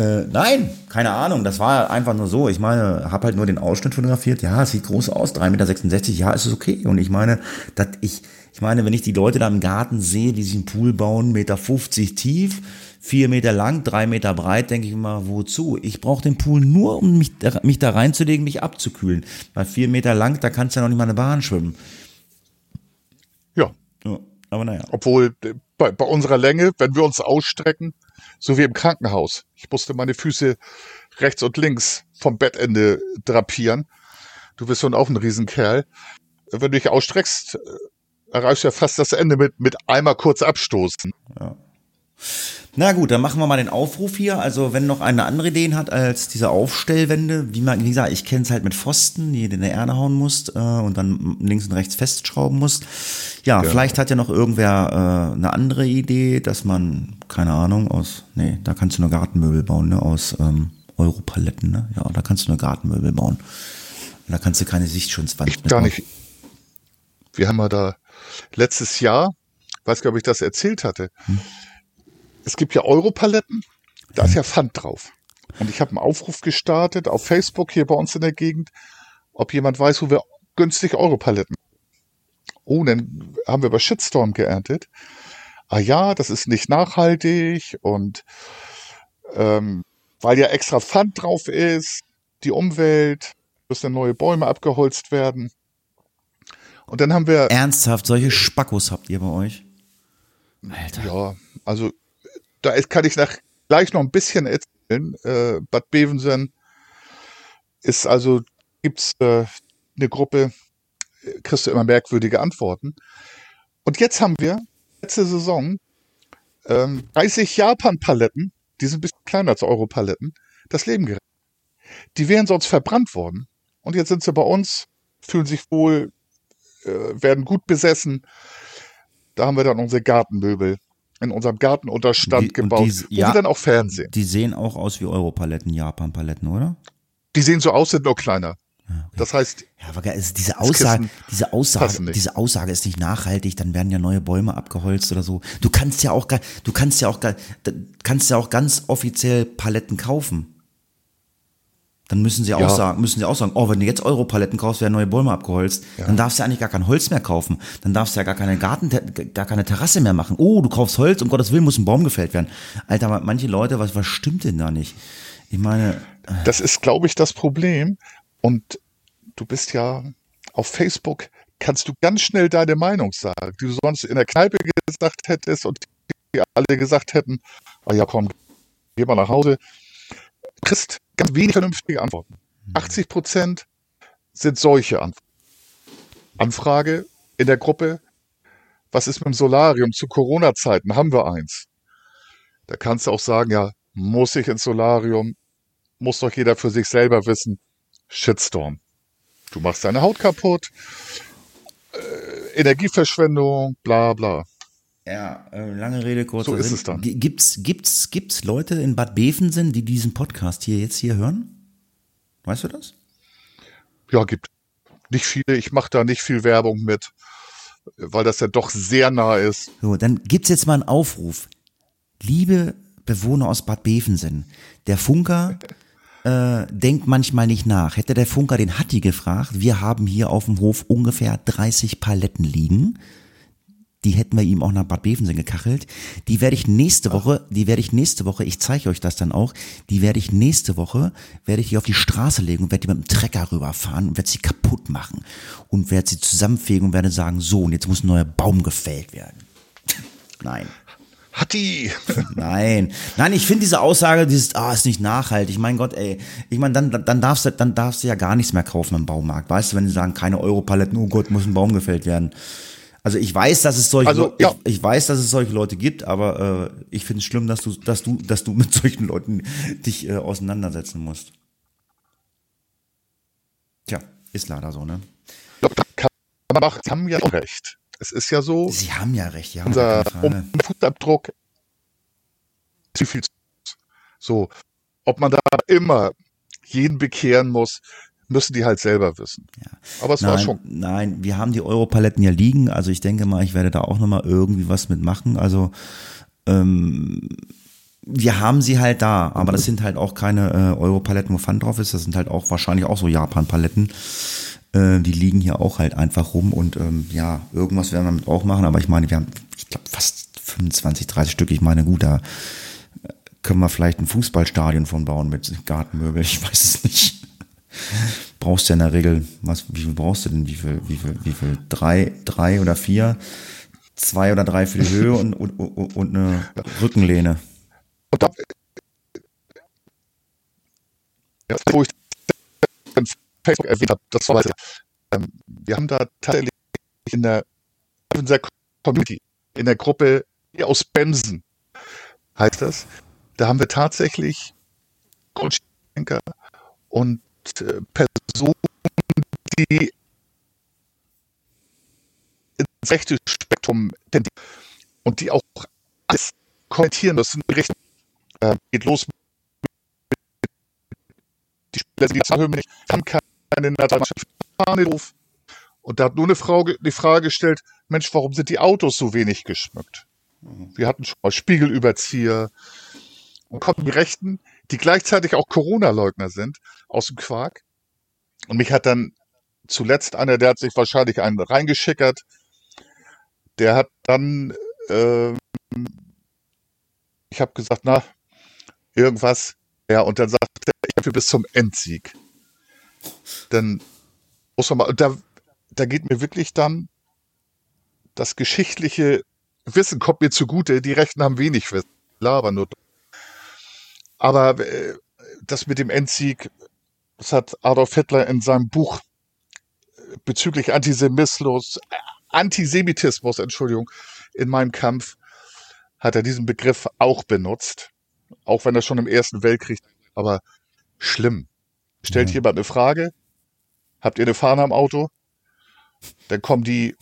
Äh, nein, keine Ahnung, das war einfach nur so. Ich meine, habe halt nur den Ausschnitt fotografiert. Ja, es sieht groß aus, 3,66 Meter, ja, ist es okay. Und ich meine, dass ich, ich meine, wenn ich die Leute da im Garten sehe, die sich einen Pool bauen, Meter 50 tief, vier Meter lang, drei Meter breit, denke ich immer, wozu? Ich brauche den Pool nur, um mich, mich da reinzulegen, mich abzukühlen. Weil vier Meter lang, da kannst du ja noch nicht mal eine Bahn schwimmen. Ja. ja aber naja. Obwohl, bei, bei unserer Länge, wenn wir uns ausstrecken, so wie im Krankenhaus. Ich musste meine Füße rechts und links vom Bettende drapieren. Du bist schon auch ein Riesenkerl. Wenn du dich ausstreckst, äh, erreichst du ja fast das Ende mit, mit einmal kurz abstoßen. Ja. Na gut, dann machen wir mal den Aufruf hier. Also wenn noch eine andere Ideen hat als diese Aufstellwände, wie man, wie gesagt, ich kenne es halt mit Pfosten, die du in der Erde hauen musst äh, und dann links und rechts festschrauben musst. Ja, ja. vielleicht hat ja noch irgendwer äh, eine andere Idee, dass man, keine Ahnung, aus, nee, da kannst du nur Gartenmöbel bauen, ne, aus ähm, Europaletten, ne? Ja, da kannst du nur Gartenmöbel bauen. Und da kannst du keine Sichtschutzwand ich Gar nicht. Wir haben ja da letztes Jahr, weiß gar nicht, ob ich das erzählt hatte, hm es gibt ja Europaletten, da ist ja Pfand drauf. Und ich habe einen Aufruf gestartet auf Facebook hier bei uns in der Gegend, ob jemand weiß, wo wir günstig Europaletten. Oh, dann haben wir bei Shitstorm geerntet. Ah ja, das ist nicht nachhaltig und ähm, weil ja extra Pfand drauf ist, die Umwelt, müssen neue Bäume abgeholzt werden. Und dann haben wir. Ernsthaft, solche Spackos habt ihr bei euch? Alter. Ja, also da kann ich nach, gleich noch ein bisschen erzählen. Äh, Bad Bevensen ist also, gibt's äh, eine Gruppe, kriegst du immer merkwürdige Antworten. Und jetzt haben wir letzte Saison ähm, 30 Japan-Paletten, die sind ein bisschen kleiner als Euro-Paletten, das Leben gerettet. Die wären sonst verbrannt worden. Und jetzt sind sie bei uns, fühlen sich wohl, äh, werden gut besessen. Da haben wir dann unsere Gartenmöbel in unserem Gartenunterstand die, gebaut, die, wo ja, wir dann auch Fernsehen. Die sehen auch aus wie Europaletten, Japan-Paletten, oder? Die sehen so aus, sind nur kleiner. Ah, okay. Das heißt, ja, aber diese Aussage, diese Aussage, diese Aussage ist nicht nachhaltig, dann werden ja neue Bäume abgeholzt oder so. Du kannst ja auch, du kannst ja auch, kannst ja auch ganz offiziell Paletten kaufen. Dann müssen sie auch ja. sagen, müssen sie auch sagen, oh, wenn du jetzt Europaletten kaufst, werden neue Bäume abgeholzt. Ja. Dann darfst du ja eigentlich gar kein Holz mehr kaufen. Dann darfst du ja gar keine Garten, gar keine Terrasse mehr machen. Oh, du kaufst Holz, um Gottes Willen muss ein Baum gefällt werden. Alter, manche Leute, was, was stimmt denn da nicht? Ich meine. Äh das ist, glaube ich, das Problem. Und du bist ja auf Facebook, kannst du ganz schnell deine Meinung sagen, die du sonst in der Kneipe gesagt hättest und die alle gesagt hätten, oh ja, komm, geh mal nach Hause. Christ ganz wenig vernünftige Antworten. 80 Prozent sind solche Antworten. Anfrage in der Gruppe, was ist mit dem Solarium zu Corona-Zeiten? Haben wir eins? Da kannst du auch sagen, ja, muss ich ins Solarium? Muss doch jeder für sich selber wissen. Shitstorm. Du machst deine Haut kaputt, äh, Energieverschwendung, bla bla. Ja, äh, lange Rede, kurzer So ist es dann. Gibt's, gibt's, gibt's Leute in Bad Bevensen, die diesen Podcast hier jetzt hier hören? Weißt du das? Ja, gibt nicht viele. Ich mache da nicht viel Werbung mit, weil das ja doch sehr nah ist. So, dann gibt's jetzt mal einen Aufruf. Liebe Bewohner aus Bad Bevensen, der Funker äh, denkt manchmal nicht nach. Hätte der Funker den Hatti gefragt, wir haben hier auf dem Hof ungefähr 30 Paletten liegen die hätten wir ihm auch nach Bad Bevensen gekachelt. Die werde ich nächste Woche, die werde ich nächste Woche, ich zeige euch das dann auch, die werde ich nächste Woche, werde ich die auf die Straße legen und werde die mit dem Trecker rüberfahren und werde sie kaputt machen und werde sie zusammenfegen und werde sagen, so, und jetzt muss ein neuer Baum gefällt werden. Nein. Hatti! Nein, nein, ich finde diese Aussage, dieses, ah, ist nicht nachhaltig. Mein Gott, ey. Ich meine, dann, dann darfst du, dann darfst du ja gar nichts mehr kaufen im Baumarkt. Weißt du, wenn die sagen, keine Europaletten, oh Gott, muss ein Baum gefällt werden. Also ich weiß, dass es solche, also, ja. ich, ich, weiß, dass es solche Leute gibt, aber äh, ich finde es schlimm, dass du, dass du, dass du mit solchen Leuten dich äh, auseinandersetzen musst. Tja, ist leider so, ne? Aber Sie haben ja auch recht. Es ist ja so. Sie haben ja recht, ja. Unser Fußabdruck ist viel so. Ob man da immer jeden bekehren muss, müssen die halt selber wissen. Ja. Aber es nein, war schon. Nein, wir haben die Europaletten ja liegen. Also ich denke mal, ich werde da auch nochmal irgendwie was mitmachen. Also ähm, wir haben sie halt da, aber das sind halt auch keine äh, Europaletten, wo Pfand drauf ist. Das sind halt auch wahrscheinlich auch so Japan-Paletten. Äh, die liegen hier auch halt einfach rum und ähm, ja, irgendwas werden wir mit auch machen. Aber ich meine, wir haben, ich glaube, fast 25, 30 Stück. Ich meine, gut, da können wir vielleicht ein Fußballstadion von bauen mit Gartenmöbel. Ich weiß es nicht. Brauchst du ja in der Regel, was, wie viel brauchst du denn? Wie viel, wie viel, wie viel? Drei, drei oder vier? Zwei oder drei für die Höhe und, und, und eine Rückenlehne. Und da, wo ich Facebook erwähnt habe, das war ähm, wir haben da tatsächlich in der, in der Community, in der Gruppe aus Bemsen, heißt das, da haben wir tatsächlich Grundschenker und Personen, die ins rechte Spektrum tendieren und die auch alles kommentieren müssen. Recht, äh, geht los mit die Spieler, die haben keine Nationalmannschaft und da hat nur eine Frage, die Frage gestellt, Mensch, warum sind die Autos so wenig geschmückt? Mhm. Wir hatten schon mal Spiegelüberzieher und kommen die Rechten, die gleichzeitig auch Corona-Leugner sind, aus dem Quark. Und mich hat dann zuletzt einer, der hat sich wahrscheinlich einen reingeschickert, der hat dann, äh, ich habe gesagt, na, irgendwas, ja, und dann sagt er, ich habe bis zum Endsieg. Dann muss man mal, und da, da geht mir wirklich dann das geschichtliche Wissen kommt mir zugute. Die Rechten haben wenig Wissen, labern nur. Aber äh, das mit dem Endsieg, das hat Adolf Hitler in seinem Buch äh, bezüglich Antisemitismus, Antisemitismus, Entschuldigung, in meinem Kampf, hat er diesen Begriff auch benutzt. Auch wenn er schon im Ersten Weltkrieg, aber schlimm. Stellt ja. jemand eine Frage, habt ihr eine Fahne am Auto? Dann kommen die,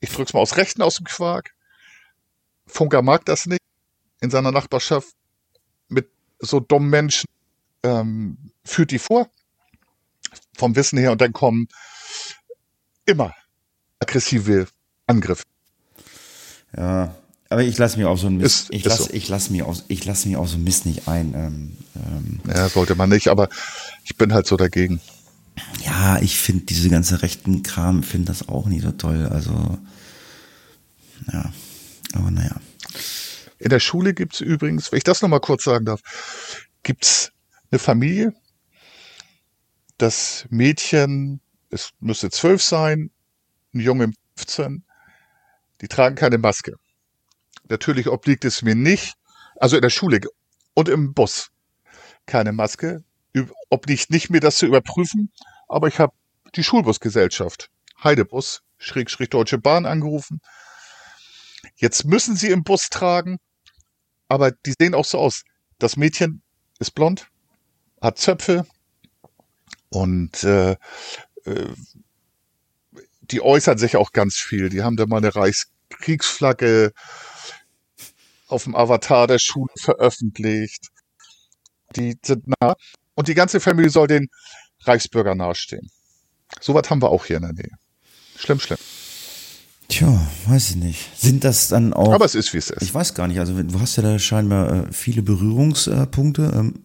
ich drück's mal aus Rechten aus dem Quark. Funker mag das nicht. In seiner Nachbarschaft so dummen Menschen ähm, führt die vor, vom Wissen her, und dann kommen immer aggressive Angriffe. Ja, aber ich lasse mich auch so ein Mist, ist, ich lasse so. ich lass mich, auch, ich lass mich auch so Mist nicht ein. Ähm, ähm. Ja, sollte man nicht, aber ich bin halt so dagegen. Ja, ich finde diese ganze rechten Kram, finde das auch nicht so toll. Also, ja, aber naja. In der Schule gibt es übrigens, wenn ich das nochmal kurz sagen darf, gibt es eine Familie. Das Mädchen, es müsste zwölf sein, ein Junge 15, die tragen keine Maske. Natürlich obliegt es mir nicht, also in der Schule und im Bus keine Maske, obliegt nicht mir das zu überprüfen, aber ich habe die Schulbusgesellschaft Heidebus, Schrägstrich Deutsche Bahn angerufen. Jetzt müssen sie im Bus tragen, aber die sehen auch so aus. Das Mädchen ist blond, hat Zöpfe und äh, äh, die äußern sich auch ganz viel. Die haben da mal eine Reichskriegsflagge auf dem Avatar der Schule veröffentlicht. Die sind nah. Und die ganze Familie soll den Reichsbürger nahestehen. Sowas haben wir auch hier in der Nähe. Schlimm, schlimm. Tja, weiß ich nicht. Sind das dann auch. Aber es ist, wie es ist. Ich weiß gar nicht. Also, du hast ja da scheinbar äh, viele Berührungspunkte. Ähm,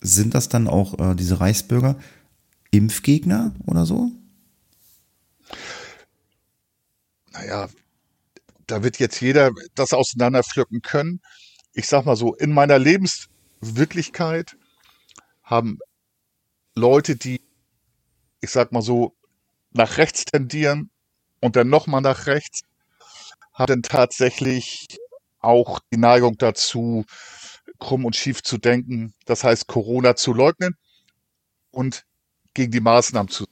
sind das dann auch äh, diese Reichsbürger Impfgegner oder so? Naja, da wird jetzt jeder das auseinanderpflücken können. Ich sag mal so, in meiner Lebenswirklichkeit haben Leute, die, ich sag mal so, nach rechts tendieren, und dann nochmal nach rechts, hat dann tatsächlich auch die Neigung dazu, krumm und schief zu denken, das heißt Corona zu leugnen und gegen die Maßnahmen zu.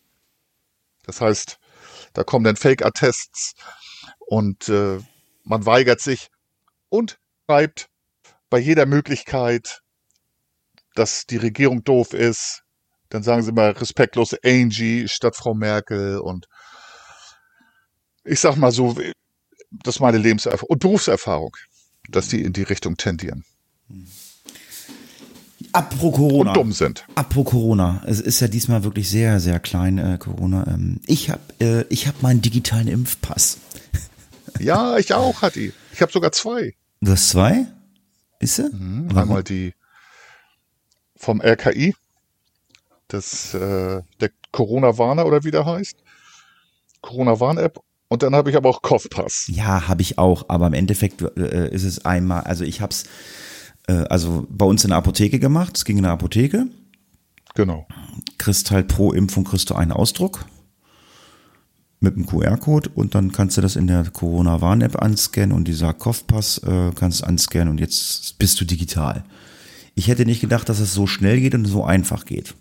Das heißt, Da kommen dann Fake-Attests und äh, man weigert sich und schreibt bei jeder Möglichkeit, dass die Regierung doof ist. Dann sagen sie immer respektlos Angie statt Frau Merkel und ich sag mal so, das ist meine Lebenserfahrung und Berufserfahrung, dass die in die Richtung tendieren. Apropos Corona. Und dumm sind. Apropos Corona. Es ist ja diesmal wirklich sehr, sehr klein, äh, Corona. Ähm, ich habe äh, ich hab meinen digitalen Impfpass. Ja, ich auch, Hatti. Ich habe sogar zwei. Du hast zwei? Ist sie? Mhm, einmal die vom RKI, das äh, der Corona-Warner oder wie der heißt. Corona-Warn-App und dann habe ich aber auch Kopfpass. Ja, habe ich auch, aber im Endeffekt äh, ist es einmal, also ich habe es äh, also bei uns in der Apotheke gemacht, es ging in der Apotheke. Genau. Kriegst halt pro Impfung kriegst du einen Ausdruck mit einem QR-Code und dann kannst du das in der Corona-Warn-App anscannen und dieser Kopfpass äh, kannst du anscannen und jetzt bist du digital. Ich hätte nicht gedacht, dass es so schnell geht und so einfach geht.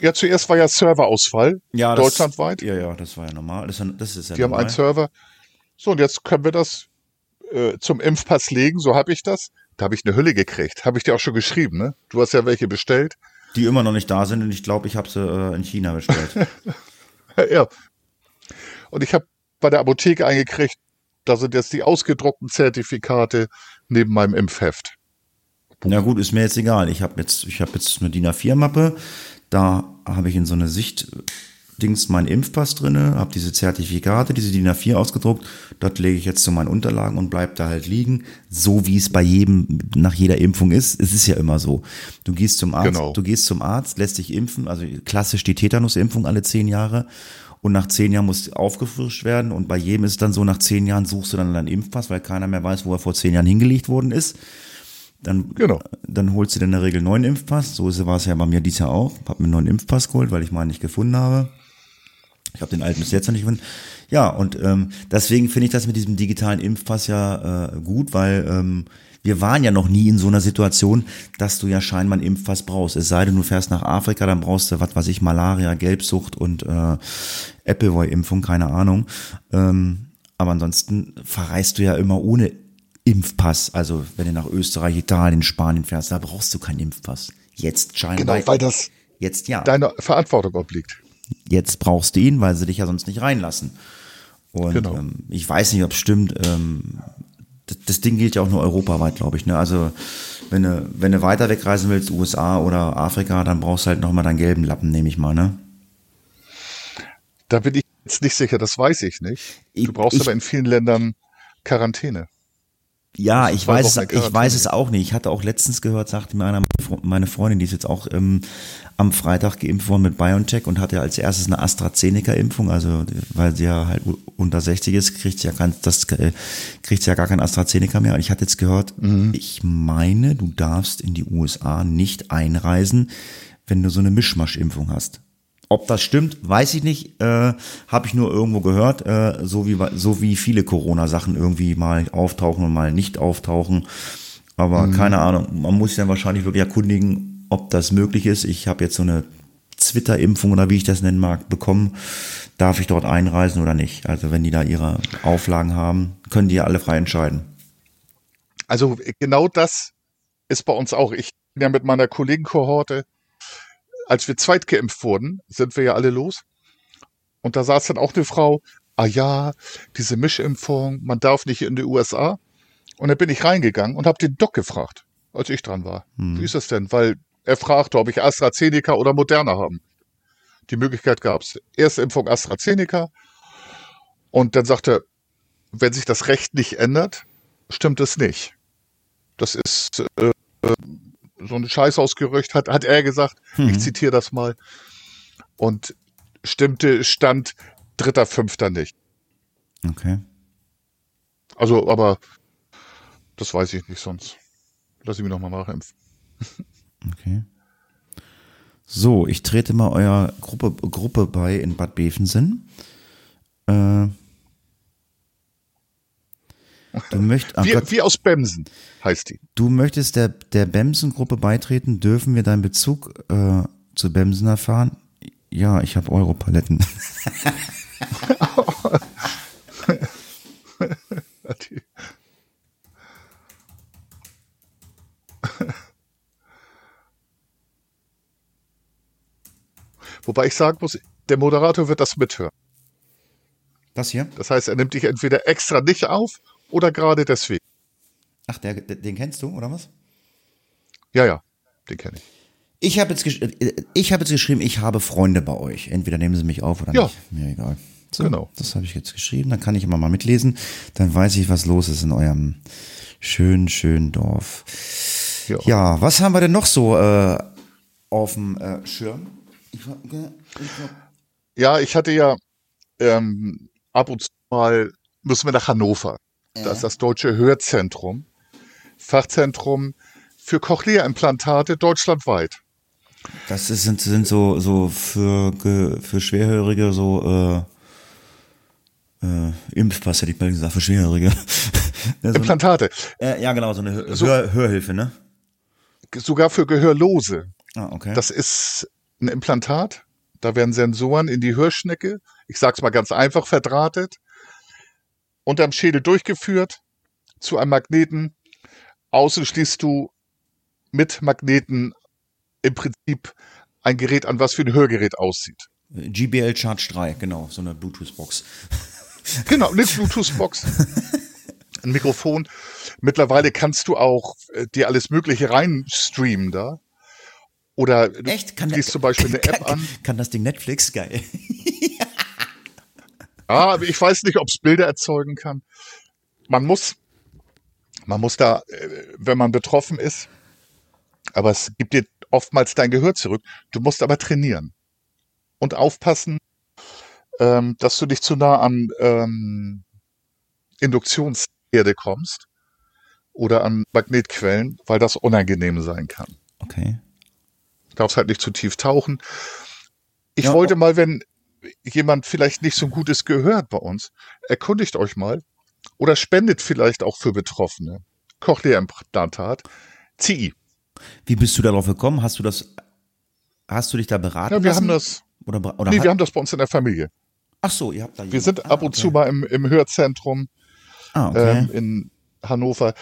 Ja, zuerst war ja Serverausfall Ja, das- deutschlandweit. Ja, ja, das war ja normal. Das, das ist ja Die haben normal. einen Server. So, und jetzt können wir das äh, zum Impfpass legen. So habe ich das. Da habe ich eine Hülle gekriegt. Habe ich dir auch schon geschrieben, ne? Du hast ja welche bestellt. die immer noch nicht da sind und ich glaube, ich habe sie äh, in China bestellt. ja. Und ich habe bei der Apotheke eingekriegt, da sind jetzt die ausgedruckten Zertifikate neben meinem Impfheft. Na gut, ist mir jetzt egal. Ich habe jetzt, ich habe jetzt eine DIN A4-Mappe. Da habe ich in so eine Sicht Dings meinen Impfpass drinne, habe diese Zertifikate, diese DIN A4 ausgedruckt. Dort lege ich jetzt zu meinen Unterlagen und bleib da halt liegen, so wie es bei jedem nach jeder Impfung ist. Es ist ja immer so. Du gehst zum Arzt, Genau. du gehst zum Arzt, lässt dich impfen, also klassisch die Tetanusimpfung alle zehn Jahre. Und nach zehn Jahren muss aufgefrischt werden. Und bei jedem ist es dann so, nach zehn Jahren suchst du dann deinen Impfpass, weil keiner mehr weiß, wo er vor zehn Jahren hingelegt worden ist. Dann, Genau. dann holst du dir in der Regel einen neuen Impfpass. So war es ja bei mir dieses Jahr auch. Hab mir einen neuen Impfpass geholt, weil ich meinen nicht gefunden habe. Ich habe den alten bis jetzt noch nicht gefunden. Ja, und ähm, deswegen finde ich das mit diesem digitalen Impfpass ja äh, gut, weil ähm, wir waren ja noch nie in so einer Situation, dass du ja scheinbar einen Impfpass brauchst. Es sei denn, du fährst nach Afrika, dann brauchst du, was weiß ich, Malaria, Gelbsucht und äh, Appleboy-Impfung, keine Ahnung. Ähm, aber ansonsten verreist du ja immer ohne Impfpass. Also wenn du nach Österreich, Italien, Spanien fährst, da brauchst du keinen Impfpass. Jetzt scheinbar. Genau, weil das jetzt ja. deiner Verantwortung obliegt. Jetzt brauchst du ihn, weil sie dich ja sonst nicht reinlassen. Und Genau. ähm, ich weiß nicht, ob es stimmt. Ähm, das, das Ding gilt ja auch nur europaweit, glaube ich. Ne? Also wenn du, wenn du weiter wegreisen willst, USA oder Afrika, dann brauchst du halt nochmal deinen gelben Lappen, nehme ich mal. Ne? Da bin ich jetzt nicht sicher, das weiß ich nicht. Ich- Du brauchst ich- aber in vielen Ländern Quarantäne. Ja, ich weiß, es, ich weiß es auch nicht. Ich hatte auch letztens gehört, sagte mir einer, meine Freundin, die ist jetzt auch ähm, am Freitag geimpft worden mit BioNTech und hatte als erstes eine AstraZeneca-Impfung, also weil sie ja halt unter 60 ist, kriegt sie ja kein, das äh, kriegt sie ja gar kein AstraZeneca mehr. Und ich hatte jetzt gehört, ich meine, du darfst in die USA nicht einreisen, wenn du so eine Mischmaschimpfung hast. Ob das stimmt, weiß ich nicht. Äh, Habe ich nur irgendwo gehört. Äh, so wie so wie viele Corona-Sachen irgendwie mal auftauchen und mal nicht auftauchen. Aber keine Ahnung. Man muss sich dann wahrscheinlich wirklich erkundigen, ob das möglich ist. Ich habe jetzt so eine Twitter-Impfung oder wie ich das nennen mag bekommen. Darf ich dort einreisen oder nicht? Also wenn die da ihre Auflagen haben, können die ja alle frei entscheiden. Also genau das ist bei uns auch. Ich bin ja mit meiner Kollegenkohorte, als wir zweitgeimpft wurden, sind wir ja alle los. Und da saß dann auch eine Frau, ah ja, diese Mischimpfung, man darf nicht in die USA. Und dann bin ich reingegangen und habe den Doc gefragt, als ich dran war. Wie ist das denn? Weil er fragte, ob ich AstraZeneca oder Moderna haben. Die Möglichkeit gab's. Erste Impfung AstraZeneca. Und dann sagte er, wenn sich das Recht nicht ändert, stimmt es nicht. Das ist äh, so ein Scheißhausgerücht, hat, hat er gesagt. Ich zitiere das mal. Und stimmte, stand dritter, fünfter nicht. Okay. Also, aber das weiß ich nicht sonst. Lass ich mich nochmal nachimpfen. Okay. So, ich trete mal eurer Gruppe, Gruppe bei in Bad Bevensen. Äh, du, möcht, ach Wie, Gott, wie aus Bemsen heißt die. du möchtest der, der Bemsen-Gruppe beitreten. Dürfen wir deinen Bezug äh, zu Bemsen erfahren? Ja, ich habe Europaletten. Wobei ich sagen muss, der Moderator wird das mithören. Das hier? Das heißt, er nimmt dich entweder extra nicht auf oder gerade deswegen. Ach, der, den kennst du, oder was? Ja, ja, den kenne ich. Ich habe jetzt, äh, ich hab jetzt geschrieben, ich habe Freunde bei euch. Entweder nehmen sie mich auf oder ja. nicht. Mir egal. So, genau. Das habe ich jetzt geschrieben. Dann kann ich immer mal mitlesen. Dann weiß ich, was los ist in eurem schönen, schönen Dorf. Ja, ja was haben wir denn noch so äh, auf dem äh, Schirm? Ich, ich ja, ich hatte ja ähm, ab und zu mal, müssen wir nach Hannover. Das ist das Deutsche Hörzentrum, Fachzentrum für Cochlea-Implantate deutschlandweit. Das ist, sind, sind so, so für, für Schwerhörige so äh, äh, Impfpass, hätte ich mal gesagt, für Schwerhörige. ja, so Implantate. Äh, ja, genau, so eine Hör, so, Hörhilfe, ne? Sogar für Gehörlose. Ah, okay. Das ist ein Implantat. Da werden Sensoren in die Hörschnecke, ich sag's mal ganz einfach, verdrahtet, unterm Schädel durchgeführt, zu einem Magneten. Außen schließt du mit Magneten im Prinzip ein Gerät an, was wie ein Hörgerät aussieht. GBL Charge 3, genau, so eine Bluetooth-Box. Genau, eine Bluetooth-Box. Ein Mikrofon. Mittlerweile kannst du auch äh, dir alles Mögliche reinstreamen da. Oder du Echt? Kann liest zum Beispiel eine App kann, an. Kann das Ding Netflix? Geil. Ja, aber ich weiß nicht, ob es Bilder erzeugen kann. Man muss, man muss da, äh, wenn man betroffen ist, aber es gibt dir oftmals dein Gehör zurück. Du musst aber trainieren und aufpassen, ähm, dass du nicht zu nah an ähm, Induktionsherde kommst oder an Magnetquellen, weil das unangenehm sein kann. Okay darfst halt nicht zu tief tauchen. Ich ja, wollte mal, wenn jemand vielleicht nicht so ein gutes gehört bei uns, erkundigt euch mal oder spendet vielleicht auch für Betroffene. Cochlea-Implantat, CI. Wie bist du darauf gekommen? Hast du das, hast du dich da beraten? Ja, wir lassen? haben das. Oder, oder nee, wir haben das bei uns in der Familie. Ach so, ihr habt da. Wir sind ah, ab und okay. zu mal im, im Hörzentrum ah, okay. ähm, in Hannover.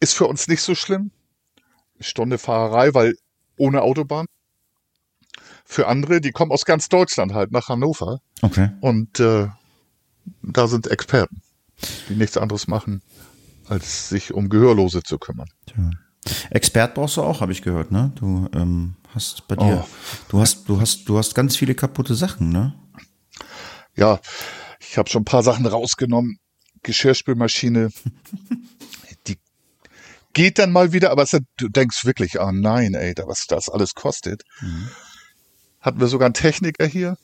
Ist für uns nicht so schlimm. Stunde Fahrerei, weil ohne Autobahn. Für andere, die kommen aus ganz Deutschland halt nach Hannover. Okay. Und äh, da sind Experten, die nichts anderes machen, als sich um Gehörlose zu kümmern. Tja. Expert brauchst du auch, habe ich gehört, ne? Du ähm, hast bei dir, oh. du hast, du hast, du hast ganz viele kaputte Sachen, ne? Ja, ich habe schon ein paar Sachen rausgenommen. Geschirrspülmaschine, geht dann mal wieder, aber es, du denkst wirklich, ah oh nein, ey, was das alles kostet. Mhm. Hatten wir sogar einen Techniker hier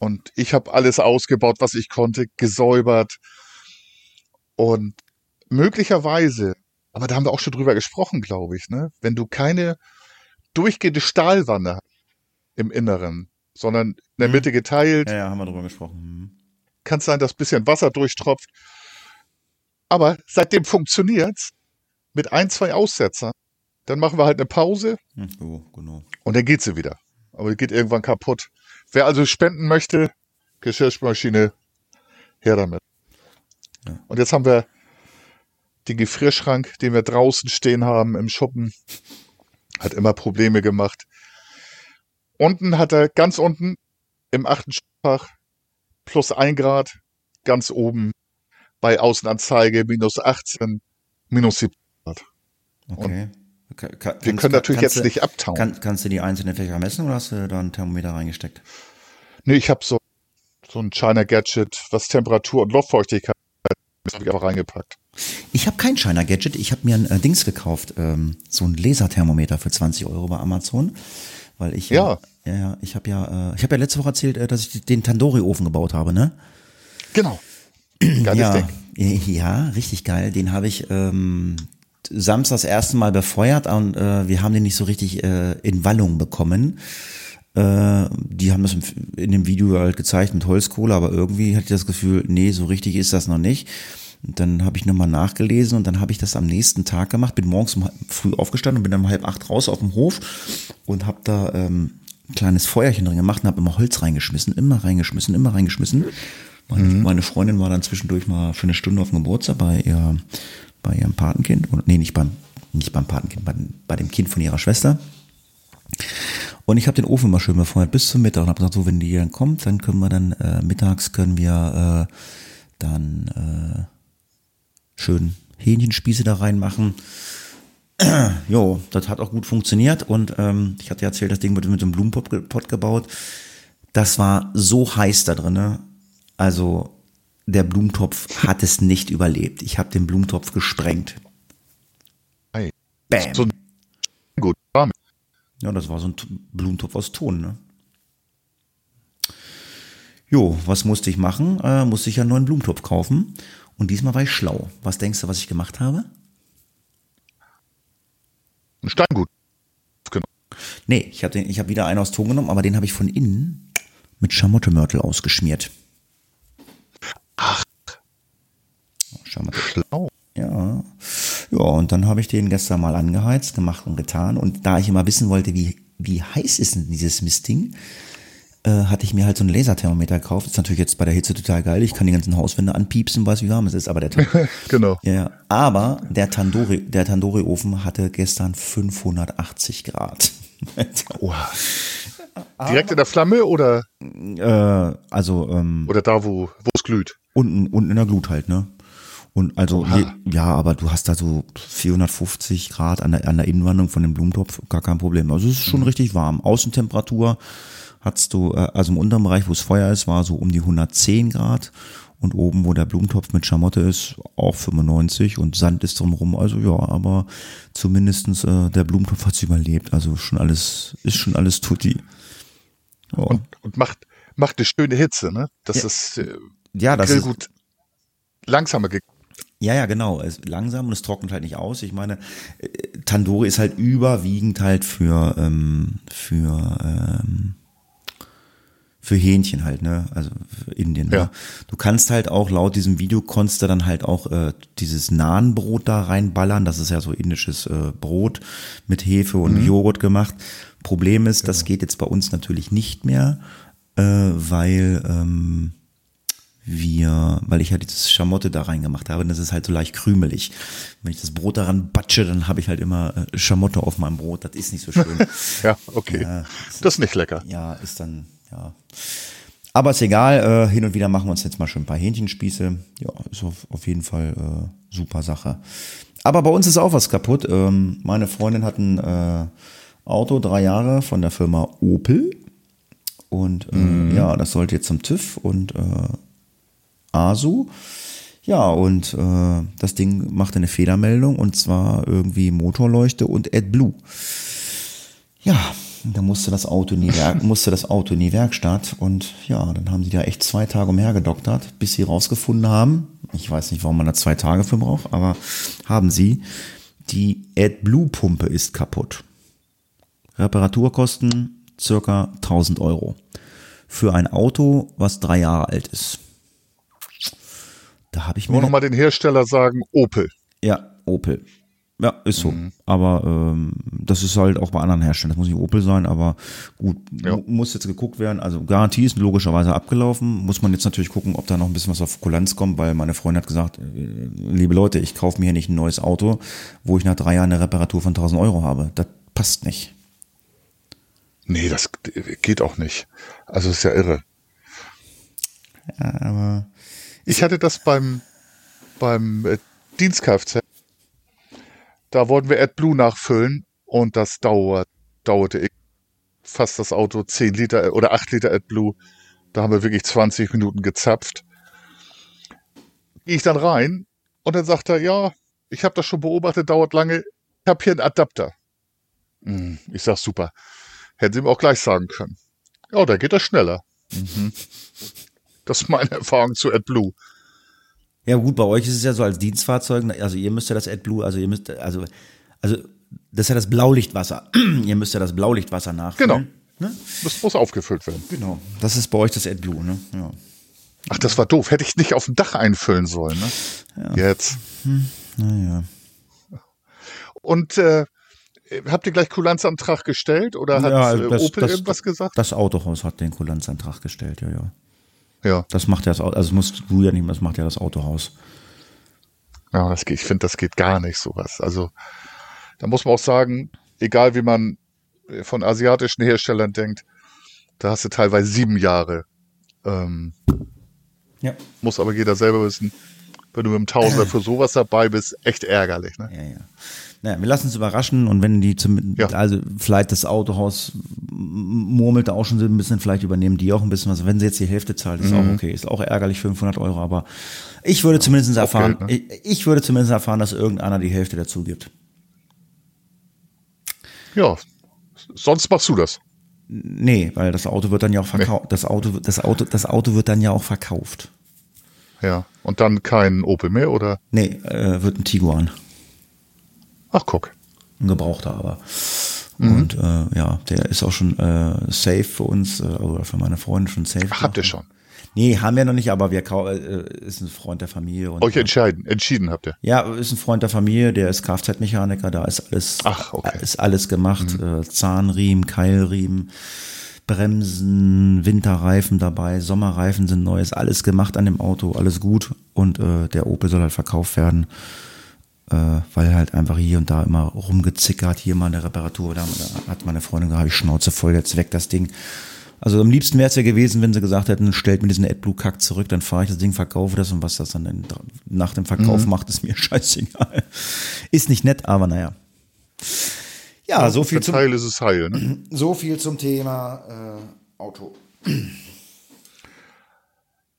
und ich habe alles ausgebaut, was ich konnte, gesäubert und möglicherweise, aber da haben wir auch schon drüber gesprochen, glaube ich, ne? Wenn du keine durchgehende Stahlwanne im Inneren, sondern in der mhm. Mitte geteilt. Ja, ja, haben wir drüber gesprochen. Mhm. Kann sein, dass bisschen Wasser durchtropft. Aber seitdem funktioniert's mit ein, zwei Aussetzern. Dann machen wir halt eine Pause. Hm, oh, genau. Und dann geht sie wieder. Aber die geht irgendwann kaputt. Wer also spenden möchte, Geschirrspülmaschine, her damit. Ja. Und jetzt haben wir den Gefrierschrank, den wir draußen stehen haben im Schuppen. Hat immer Probleme gemacht. Unten hat er ganz unten im achten Stockfach plus ein Grad, ganz oben bei Außenanzeige minus 18, minus 17. Okay. Kann, wir können natürlich jetzt du, nicht abtauen. Kann, kannst du die einzelnen Fächer messen oder hast du da ein Thermometer reingesteckt? Nee, ich habe so, so ein China Gadget, was Temperatur und Luftfeuchtigkeit habe ich einfach reingepackt. Ich habe kein China Gadget, ich habe mir ein äh, Dings gekauft, ähm, so ein Laserthermometer für 20 Euro bei Amazon, weil ich ja, ja, ja ich habe ja, äh, ich habe ja letzte Woche erzählt, äh, dass ich den Tandoori Ofen gebaut habe, ne? Genau. Geiles ja, Ding. Ja, richtig geil. Den habe ich ähm, Samstag das erste Mal befeuert und äh, wir haben den nicht so richtig äh, in Wallung bekommen. Äh, die haben das in dem Video halt gezeigt mit Holzkohle, aber irgendwie hatte ich das Gefühl, nee, so richtig ist das noch nicht. Und dann habe ich nochmal nachgelesen und dann habe ich das am nächsten Tag gemacht. Bin morgens um früh aufgestanden und bin dann um halb acht raus auf dem Hof und habe da ähm, ein kleines Feuerchen drin gemacht und habe immer Holz reingeschmissen, immer reingeschmissen, immer reingeschmissen. Meine, mhm. meine, Freundin war dann zwischendurch mal für eine Stunde auf dem Geburtstag bei, ihr, bei ihrem Patenkind. Und, nee, nicht beim, nicht beim Patenkind, bei, bei dem Kind von ihrer Schwester. Und ich habe den Ofen immer schön befeuert bis zum Mittag und habe gesagt, so wenn die dann kommt, dann können wir dann äh, mittags können wir äh, dann äh, schön Hähnchenspieße da reinmachen. jo, das hat auch gut funktioniert und ähm, ich hatte erzählt, das Ding wird mit dem Blumenpott gebaut. Das war so heiß da drinne. Also der Blumentopf hat es nicht überlebt. Ich habe den Blumentopf gesprengt. Hey. Bam. So gut. Ja, das war so ein Blumentopf aus Ton, ne? Jo, was musste ich machen? Äh, musste ich einen neuen Blumentopf kaufen. Und diesmal war ich schlau. Was denkst du, was ich gemacht habe? Ein Steingut. Genau. Nee, ich habe hab wieder einen aus Ton genommen, aber den habe ich von innen mit Schamottemörtel ausgeschmiert. Schamotte. Schlau. Ja. Ja, und dann habe ich den gestern mal angeheizt, gemacht und getan. Und da ich immer wissen wollte, wie, wie heiß ist denn dieses Mistding, äh, hatte ich mir halt so ein Laserthermometer gekauft. Ist natürlich jetzt bei der Hitze total geil. Ich kann die ganzen Hauswände anpiepsen, weiß wie warm es ist. Aber der genau. Ja, aber der Tandoori, der Tandoori Ofen hatte gestern 580 Grad. Direkt in der Flamme oder? Äh, also ähm, oder da wo wo es glüht. Unten unten in der Glut halt ne. Und also je, ja, aber du hast da so 450 Grad an der, an der Innenwandung von dem Blumentopf, gar kein Problem. Also es ist schon mhm. richtig warm. Außentemperatur hast du, äh, also im unteren Bereich, wo es Feuer ist, war so um die 110 Grad und oben, wo der Blumentopf mit Schamotte ist, auch 95 und Sand ist drumherum. Also ja, aber zumindestens äh, der Blumentopf hat es überlebt. Also schon alles, ist schon alles tutti. Oh. Und, und macht, macht eine schöne Hitze, ne? Das ja. ist äh, ja, das ist gut langsamer ge ja, ja, genau. Es ist langsam und es trocknet halt nicht aus. Ich meine, äh, Tandoori ist halt überwiegend halt für, ähm, für ähm, für Hähnchen halt, ne? Also für Indien. Ne? Ja. Ne? Du kannst halt auch laut diesem Video konntest du dann halt auch äh, dieses Nahenbrot da reinballern. Das ist ja so indisches äh, Brot mit Hefe und mhm. Joghurt gemacht. Problem ist, genau. das geht jetzt bei uns natürlich nicht mehr, äh, weil ähm, wir, weil ich halt dieses Schamotte da reingemacht habe, das ist halt so leicht krümelig. Wenn ich das Brot daran batsche, dann habe ich halt immer äh, Schamotte auf meinem Brot. Das ist nicht so schön. ja, okay. Ja, das ist nicht lecker. Ja, ist dann ja. Aber ist egal, äh, hin und wieder machen wir uns jetzt mal schon ein paar Hähnchenspieße. Ja, ist auf, auf jeden Fall äh, super Sache. Aber bei uns ist auch was kaputt. Ähm, meine Freundin hat ein äh, Auto, drei Jahre, von der Firma Opel. Und äh, mhm. ja, das sollte jetzt zum TÜV und äh, ASU. Ja, und äh, das Ding machte eine Fehlermeldung und zwar irgendwie Motorleuchte und AdBlue. Ja, da musste das Auto in die, Werk musste das Auto in die Werkstatt und ja, dann haben sie da echt zwei Tage umhergedoktert, bis sie rausgefunden haben, ich weiß nicht, warum man da zwei Tage für braucht, aber haben sie, die AdBlue-Pumpe ist kaputt. Reparaturkosten circa 1000 Euro. Für ein Auto, was drei Jahre alt ist. Da habe ich mir. Nur nochmal den Hersteller sagen, Opel. Ja, Opel. Ja, ist so. Mhm. Aber ähm, das ist halt auch bei anderen Herstellern. Das muss nicht Opel sein, aber gut, ja. muss jetzt geguckt werden. Also Garantie ist logischerweise abgelaufen. Muss man jetzt natürlich gucken, ob da noch ein bisschen was auf Kulanz kommt, weil meine Freundin hat gesagt, äh, liebe Leute, ich kaufe mir hier nicht ein neues Auto, wo ich nach drei Jahren eine Reparatur von 1000 Euro habe. Das passt nicht. Nee, das geht auch nicht. Also ist ja irre. Ja, aber ich hatte das beim beim äh, Dienst-Kfz da wollten wir AdBlue nachfüllen und das dauert, dauerte fast das Auto 10 Liter oder 8 Liter AdBlue. Da haben wir wirklich 20 Minuten gezapft. Gehe ich dann rein und dann sagt er, ja, ich habe das schon beobachtet, dauert lange. Ich habe hier einen Adapter. Hm, ich sag super. Hätten Sie mir auch gleich sagen können. Ja, da geht das schneller. Mhm. Das ist meine Erfahrung zu AdBlue. Ja, gut, bei euch ist es ja so als Dienstfahrzeug, also ihr müsst ja das AdBlue, also ihr müsst, also, also, das ist ja das Blaulichtwasser. ihr müsst ja das Blaulichtwasser nachfüllen. Genau. Ne? Das muss aufgefüllt werden. Genau. Das ist bei euch das AdBlue, ne? Ja. Ach, das war doof. Hätte ich nicht auf dem Dach einfüllen sollen, ne? Ja. Jetzt. Hm, naja. Und äh, habt ihr gleich Kulanzantrag gestellt oder hat ja, äh, das, Opel das, irgendwas gesagt? Das Autohaus hat den Kulanzantrag gestellt, ja, ja. Ja. Das macht ja das Auto, also musst du ja nicht, das macht ja das Autohaus. Ja, das geht, ich finde, das geht gar nicht sowas. Also da muss man auch sagen, egal wie man von asiatischen Herstellern denkt, da hast du teilweise sieben Jahre. Ähm, ja. Muss aber jeder selber wissen. Wenn du mit dem Tausender für sowas dabei bist, echt ärgerlich. Ne? Ja, ja. Naja, wir lassen uns überraschen und wenn die zum, ja. also vielleicht das Autohaus murmelt auch schon so ein bisschen, vielleicht übernehmen die auch ein bisschen was. Wenn sie jetzt die Hälfte zahlt, ist mhm. auch okay. Ist auch ärgerlich 500 Euro, aber ich würde zumindest erfahren, Geld, ne? ich, ich, würde zumindest erfahren, dass irgendeiner die Hälfte dazu gibt. Ja, sonst machst du das. Nee, weil das Auto wird dann ja auch verkauft. Nee. Das Auto, das Auto, das Auto wird dann ja auch verkauft. Ja, und dann kein Opel mehr, oder? Nee, äh, wird ein Tiguan. Ach, guck. Ein Gebrauchter aber. Mhm. Und äh, ja, der ist auch schon äh, safe für uns, äh, oder für meine Freunde schon safe. Ach, habt ihr schon? Nee, haben wir noch nicht, aber wir äh, ist ein Freund der Familie. Und, Euch entscheiden, entschieden habt ihr? Ja, ist ein Freund der Familie, der ist Kfz-Mechaniker, da ist alles, Ach, okay. ist alles gemacht. Mhm. Äh, Zahnriemen, Keilriemen, Bremsen, Winterreifen dabei, Sommerreifen sind neu, ist alles gemacht an dem Auto, alles gut. Und äh, der Opel soll halt verkauft werden äh, weil halt einfach hier und da immer rumgezickert, hier mal eine Reparatur, da hat meine Freundin gesagt, ich Schnauze voll, jetzt weg das Ding. Also am liebsten wäre es ja gewesen, wenn sie gesagt hätten, stellt mir diesen AdBlue-Kack zurück, dann fahre ich das Ding, verkaufe das und was das dann nach dem Verkauf mhm. macht, ist mir scheißegal. Ist nicht nett, aber naja. Ja, so viel zum Teil ist es heil, ne? So viel zum Thema äh, Auto.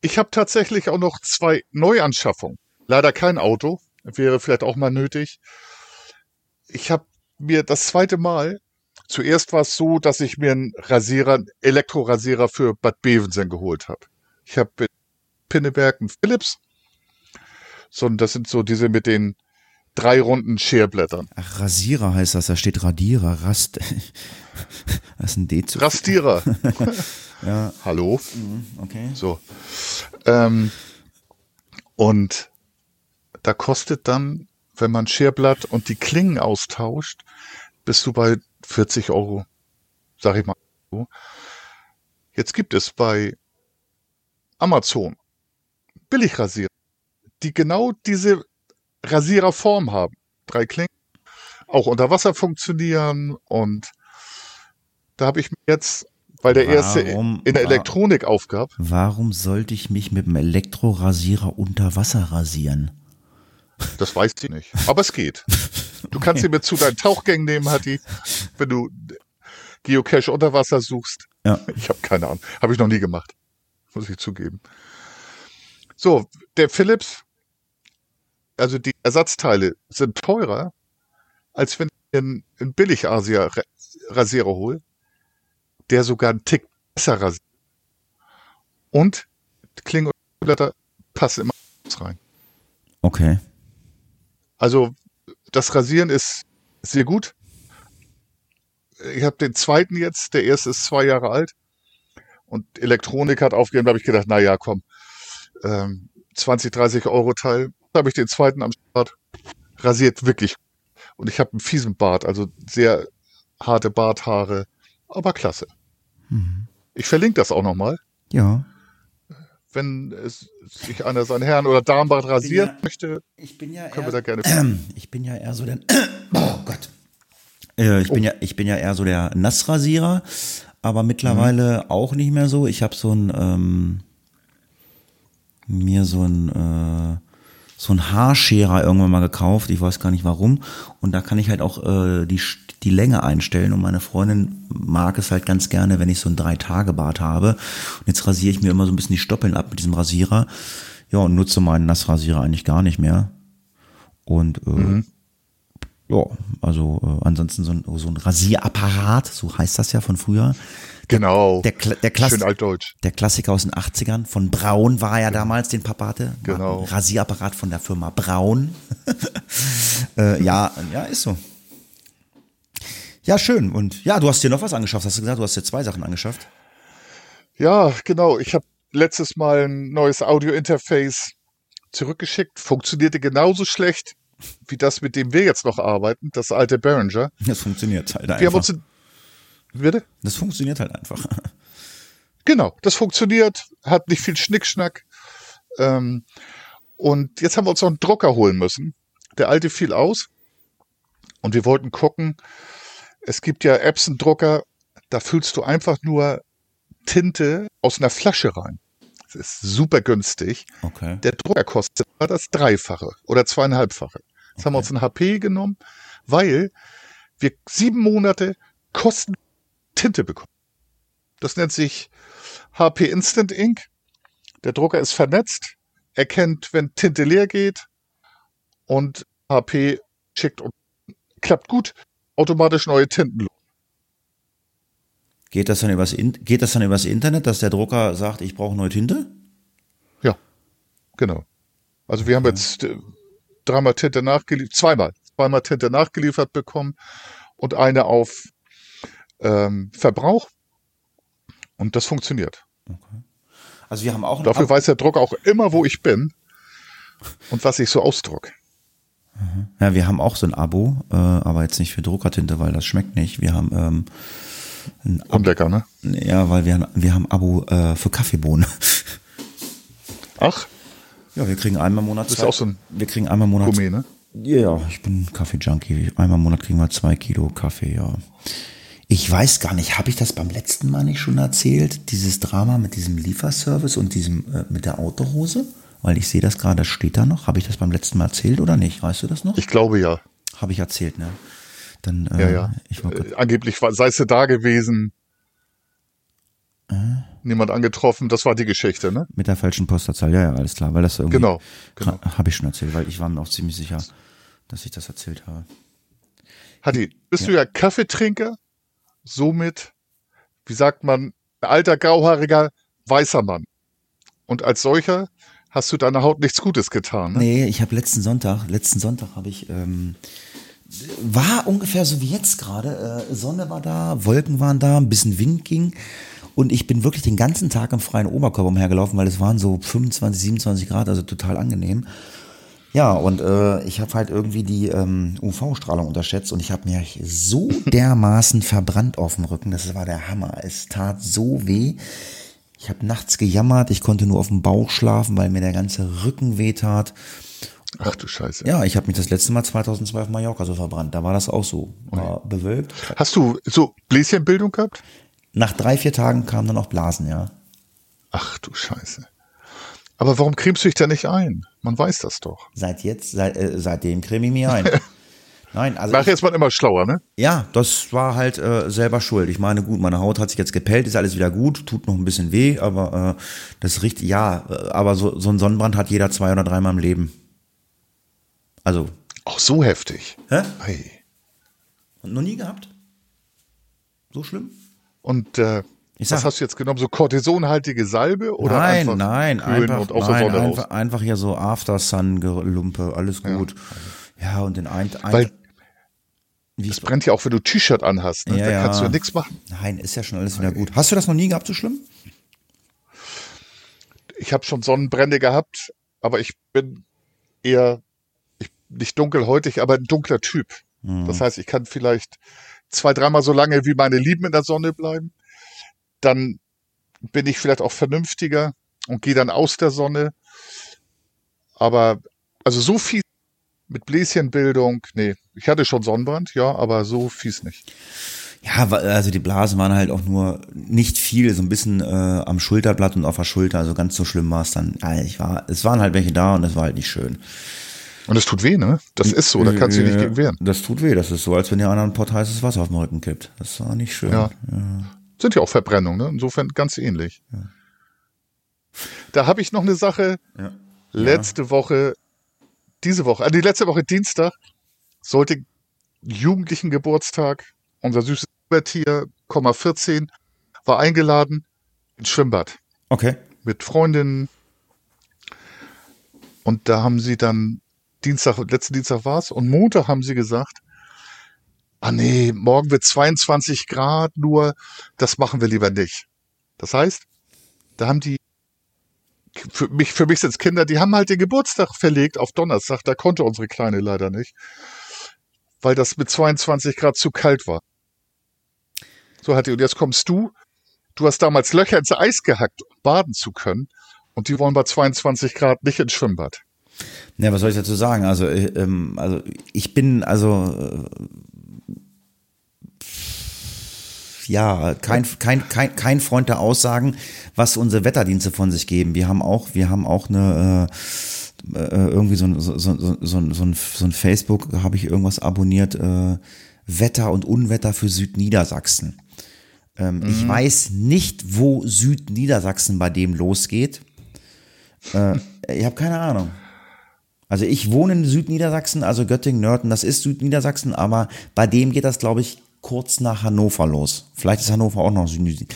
Ich habe tatsächlich auch noch zwei Neuanschaffungen. Leider kein Auto, wäre vielleicht auch mal nötig. Ich habe mir das zweite Mal, zuerst war es so, dass ich mir einen Rasierer, einen Elektrorasierer für Bad Bevensen geholt habe. Ich habe Pinneberg einen Philips, sondern das sind so diese mit den drei runden Scherblättern. Ach, Rasierer heißt das, da steht Radierer, Rast. das ist ein D zu. Rastierer. ja. Hallo. Mhm, okay. So. Ähm, und da kostet dann, wenn man Scherblatt und die Klingen austauscht, bist du bei 40 Euro, sag ich mal. Jetzt gibt es bei Amazon Billigrasierer, die genau diese Rasiererform haben. Drei Klingen, auch unter Wasser funktionieren und da habe ich mir jetzt, weil der warum, erste in der Elektronik aufgab. Warum sollte ich mich mit dem Elektrorasierer unter Wasser rasieren? Das weiß ich nicht. Aber es geht. Du kannst ihn mit zu deinen Tauchgängen nehmen, Hatti, wenn du Geocache unter Wasser suchst. Ja. Ich habe keine Ahnung. Habe ich noch nie gemacht. Muss ich zugeben. So, der Philips, also die Ersatzteile sind teurer, als wenn ich einen, einen Billig-Asia-Rasierer hole, der sogar einen Tick besser rasiert. Und Klingen und Blätter passen immer rein. Okay. Also das Rasieren ist sehr gut. Ich habe den zweiten jetzt, der erste ist zwei Jahre alt und Elektronik hat aufgegeben. Da habe ich gedacht, na ja, komm, ähm, 20, 30 Euro Teil. Da habe ich den zweiten am Start. Rasiert wirklich. Und ich habe einen fiesen Bart, also sehr harte Barthaare, aber klasse. Mhm. Ich verlinke das auch nochmal. Ja wenn es sich einer sein Herrn- oder Darmbad rasieren ja, möchte, ich bin ja können eher, wir da gerne. Äh, ich bin ja eher so der. oh Gott. Äh, ich, oh. bin ja, ich bin ja eher so der Nassrasierer, aber mittlerweile mhm. auch nicht mehr so. Ich habe so ein. Ähm, mir so ein. Äh, so ein Haarscherer irgendwann mal gekauft, ich weiß gar nicht warum. Und da kann ich halt auch äh, die, die Länge einstellen. Und meine Freundin mag es halt ganz gerne, wenn ich so ein Drei-Tage-Bart habe. Und jetzt rasiere ich mir immer so ein bisschen die Stoppeln ab mit diesem Rasierer. Ja, und nutze meinen Nassrasierer eigentlich gar nicht mehr. Und äh, mhm. ja, also äh, ansonsten so ein, so ein Rasierapparat, so heißt das ja von früher. Genau. Der, der, der, Klass Schön altdeutsch. der Klassiker aus den 80ern. Von Braun war ja genau. damals, den Papa hatte. Genau. Rasierapparat von der Firma Braun. äh, ja, ja, ist so. Ja, schön. Und ja, du hast dir noch was angeschafft. Hast du gesagt, du hast dir zwei Sachen angeschafft? Ja, genau. Ich habe letztes Mal ein neues Audio-Interface zurückgeschickt. Funktionierte genauso schlecht wie das, mit dem wir jetzt noch arbeiten, das alte Behringer. Das funktioniert halt einfach. Wir haben uns, bitte? Das funktioniert halt einfach. Genau, das funktioniert, hat nicht viel Schnickschnack. Ähm, und jetzt haben wir uns noch einen Drucker holen müssen. Der alte fiel aus. Und wir wollten gucken, es gibt ja Epson-Drucker, da füllst du einfach nur Tinte aus einer Flasche rein. Das ist super günstig. Okay. Der Drucker kostet das Dreifache oder zweieinhalbfache. Jetzt okay. haben wir uns ein HP genommen, weil wir sieben Monate kosten Tinte bekommen. Das nennt sich HP Instant Ink. Der Drucker ist vernetzt, erkennt, wenn Tinte leer geht und HP schickt und klappt gut automatisch neue Tinten. Geht das dann übers, geht das dann übers Internet, dass der Drucker sagt, ich brauche neue Tinte? Ja, genau. Also wir haben jetzt äh, dreimal Tinte nachgeliefert, zweimal, zweimal Tinte nachgeliefert bekommen und eine auf ähm, Verbrauch. Und das funktioniert. Okay. Also wir haben auch Dafür Ab weiß der Drucker auch immer, wo ich bin und was ich so ausdruck. Mhm. Ja, wir haben auch so ein Abo, äh, aber jetzt nicht für Druckertinte, weil das schmeckt nicht. Wir haben ähm, ein Abo, Unlecker, ne? Ja, weil wir, wir haben Abo äh, für Kaffeebohnen. Ach? Ja, wir kriegen einmal im Monat. Das ist auch so ein wir kriegen einmal im Monat. Gourmet, ne? Ja, ich bin Kaffee-Junkie. Einmal im Monat kriegen wir zwei Kilo Kaffee, ja. Ich weiß gar nicht, habe ich das beim letzten Mal nicht schon erzählt? Dieses Drama mit diesem Lieferservice und diesem äh, mit der Autohose? Weil ich sehe das gerade, das steht da noch. Habe ich das beim letzten Mal erzählt oder nicht? Weißt du das noch? Ich glaube ja. Habe ich erzählt, ne? Dann, äh, ja, ja. Ich äh, angeblich war, seist du da gewesen. Äh? Niemand angetroffen, das war die Geschichte, ne? Mit der falschen Postleitzahl, ja, ja, alles klar, weil das irgendwie. Genau. genau. Habe ich schon erzählt, weil ich war mir auch ziemlich sicher, dass ich das erzählt habe. Hadi, bist ja. du ja Kaffeetrinker? Somit, wie sagt man, alter grauhaariger weißer Mann. Und als solcher hast du deiner Haut nichts Gutes getan. Ne? Nee, ich habe letzten Sonntag, letzten Sonntag habe ich, ähm, war ungefähr so wie jetzt gerade. Äh, Sonne war da, Wolken waren da, ein bisschen Wind ging. Und ich bin wirklich den ganzen Tag im freien Oberkörper umhergelaufen, weil es waren so 25, 27 Grad, also total angenehm. Ja, und äh, ich habe halt irgendwie die ähm, UV-Strahlung unterschätzt und ich habe mir so dermaßen verbrannt auf dem Rücken. Das war der Hammer. Es tat so weh. Ich habe nachts gejammert, ich konnte nur auf dem Bauch schlafen, weil mir der ganze Rücken wehtat. Ach du Scheiße. Ja, ich habe mich das letzte Mal 2002 auf Mallorca so verbrannt. Da war das auch so. War okay. bewölkt. Hast du so Bläschenbildung gehabt? Nach drei, vier Tagen kamen dann auch Blasen, ja. Ach du Scheiße. Aber warum cremst du dich da nicht ein? Man weiß das doch. Seit jetzt, seit, äh, seitdem creme ich mich ein. Nein, also Nachher ist man immer schlauer, ne? Ja, das war halt äh, selber schuld. Ich meine, gut, meine Haut hat sich jetzt gepellt, ist alles wieder gut, tut noch ein bisschen weh, aber äh, das riecht, ja, äh, aber so, so ein Sonnenbrand hat jeder zwei oder dreimal im Leben. Also. Auch so heftig. Hä? Hey. Und noch nie gehabt? So schlimm? Und äh, sag, was hast du jetzt genommen? So kortisonhaltige Salbe oder nein, einfach nein, einfach, nein, einfach, einfach hier so After Sun Lumpe, alles gut. Ja, ja und den ein, ein Weil wie es brennt ja auch, wenn du T-Shirt anhast. Ne? Ja, da kannst du ja nichts machen. Nein, ist ja schon alles wieder gut. Hast du das noch nie gehabt, so schlimm? Ich habe schon Sonnenbrände gehabt, aber ich bin eher ich, nicht dunkelhäutig, aber ein dunkler Typ. Mhm. Das heißt, ich kann vielleicht zwei, dreimal so lange wie meine Lieben in der Sonne bleiben. Dann bin ich vielleicht auch vernünftiger und gehe dann aus der Sonne. Aber also so viel mit Bläschenbildung, nee, ich hatte schon Sonnenbrand, ja, aber so fies nicht. Ja, also die Blasen waren halt auch nur nicht viel, so ein bisschen äh, am Schulterblatt und auf der Schulter, also ganz so schlimm war es dann. Ja, ich war, es waren halt welche da und es war halt nicht schön. Und es tut weh, ne? Das ist so, da kannst du dich nicht gegen wehren. Das tut weh, das ist so, als wenn dir einer ein Pott heißes Wasser auf den Rücken kippt. Das war nicht schön. Ja. ja. Sind ja auch Verbrennungen, ne? Insofern ganz ähnlich. Ja. Da habe ich noch eine Sache. Ja. Letzte Woche diese Woche, also die letzte Woche Dienstag, sollte Jugendlichen Geburtstag, unser süßes Tier, 14, war eingeladen ins Schwimmbad. Okay. Mit Freundinnen. Und da haben sie dann Dienstag, letzten Dienstag war es, und Montag haben sie gesagt, ah nee, morgen wird 22 Grad, nur das machen wir lieber nicht. Das heißt, da haben die für mich, für mich sind es Kinder, die haben halt den Geburtstag verlegt auf Donnerstag. Da konnte unsere Kleine leider nicht, weil das mit 22 Grad zu kalt war. So hat die, und jetzt kommst du. Du hast damals Löcher ins Eis gehackt, um baden zu können. Und die wollen bei 22 Grad nicht ins Schwimmbad. Ja, was soll ich dazu sagen? Also, äh, ähm, also ich bin also äh, ja kein, kein, kein, kein Freund der Aussagen, was unsere Wetterdienste von sich geben. Wir haben auch, wir haben auch eine äh, äh irgendwie so, so, so, so, so, ein, so ein Facebook, habe ich irgendwas abonniert, äh, Wetter und Unwetter für Südniedersachsen. Ähm, mhm. Ich weiß nicht, wo Südniedersachsen bei dem losgeht. Äh, ich habe keine Ahnung. Also ich wohne in Südniedersachsen, also Göttingen, Nörten, das ist Südniedersachsen, aber bei dem geht das, glaube ich, kurz nach Hannover los. Vielleicht ist Hannover auch noch Südniedersachsen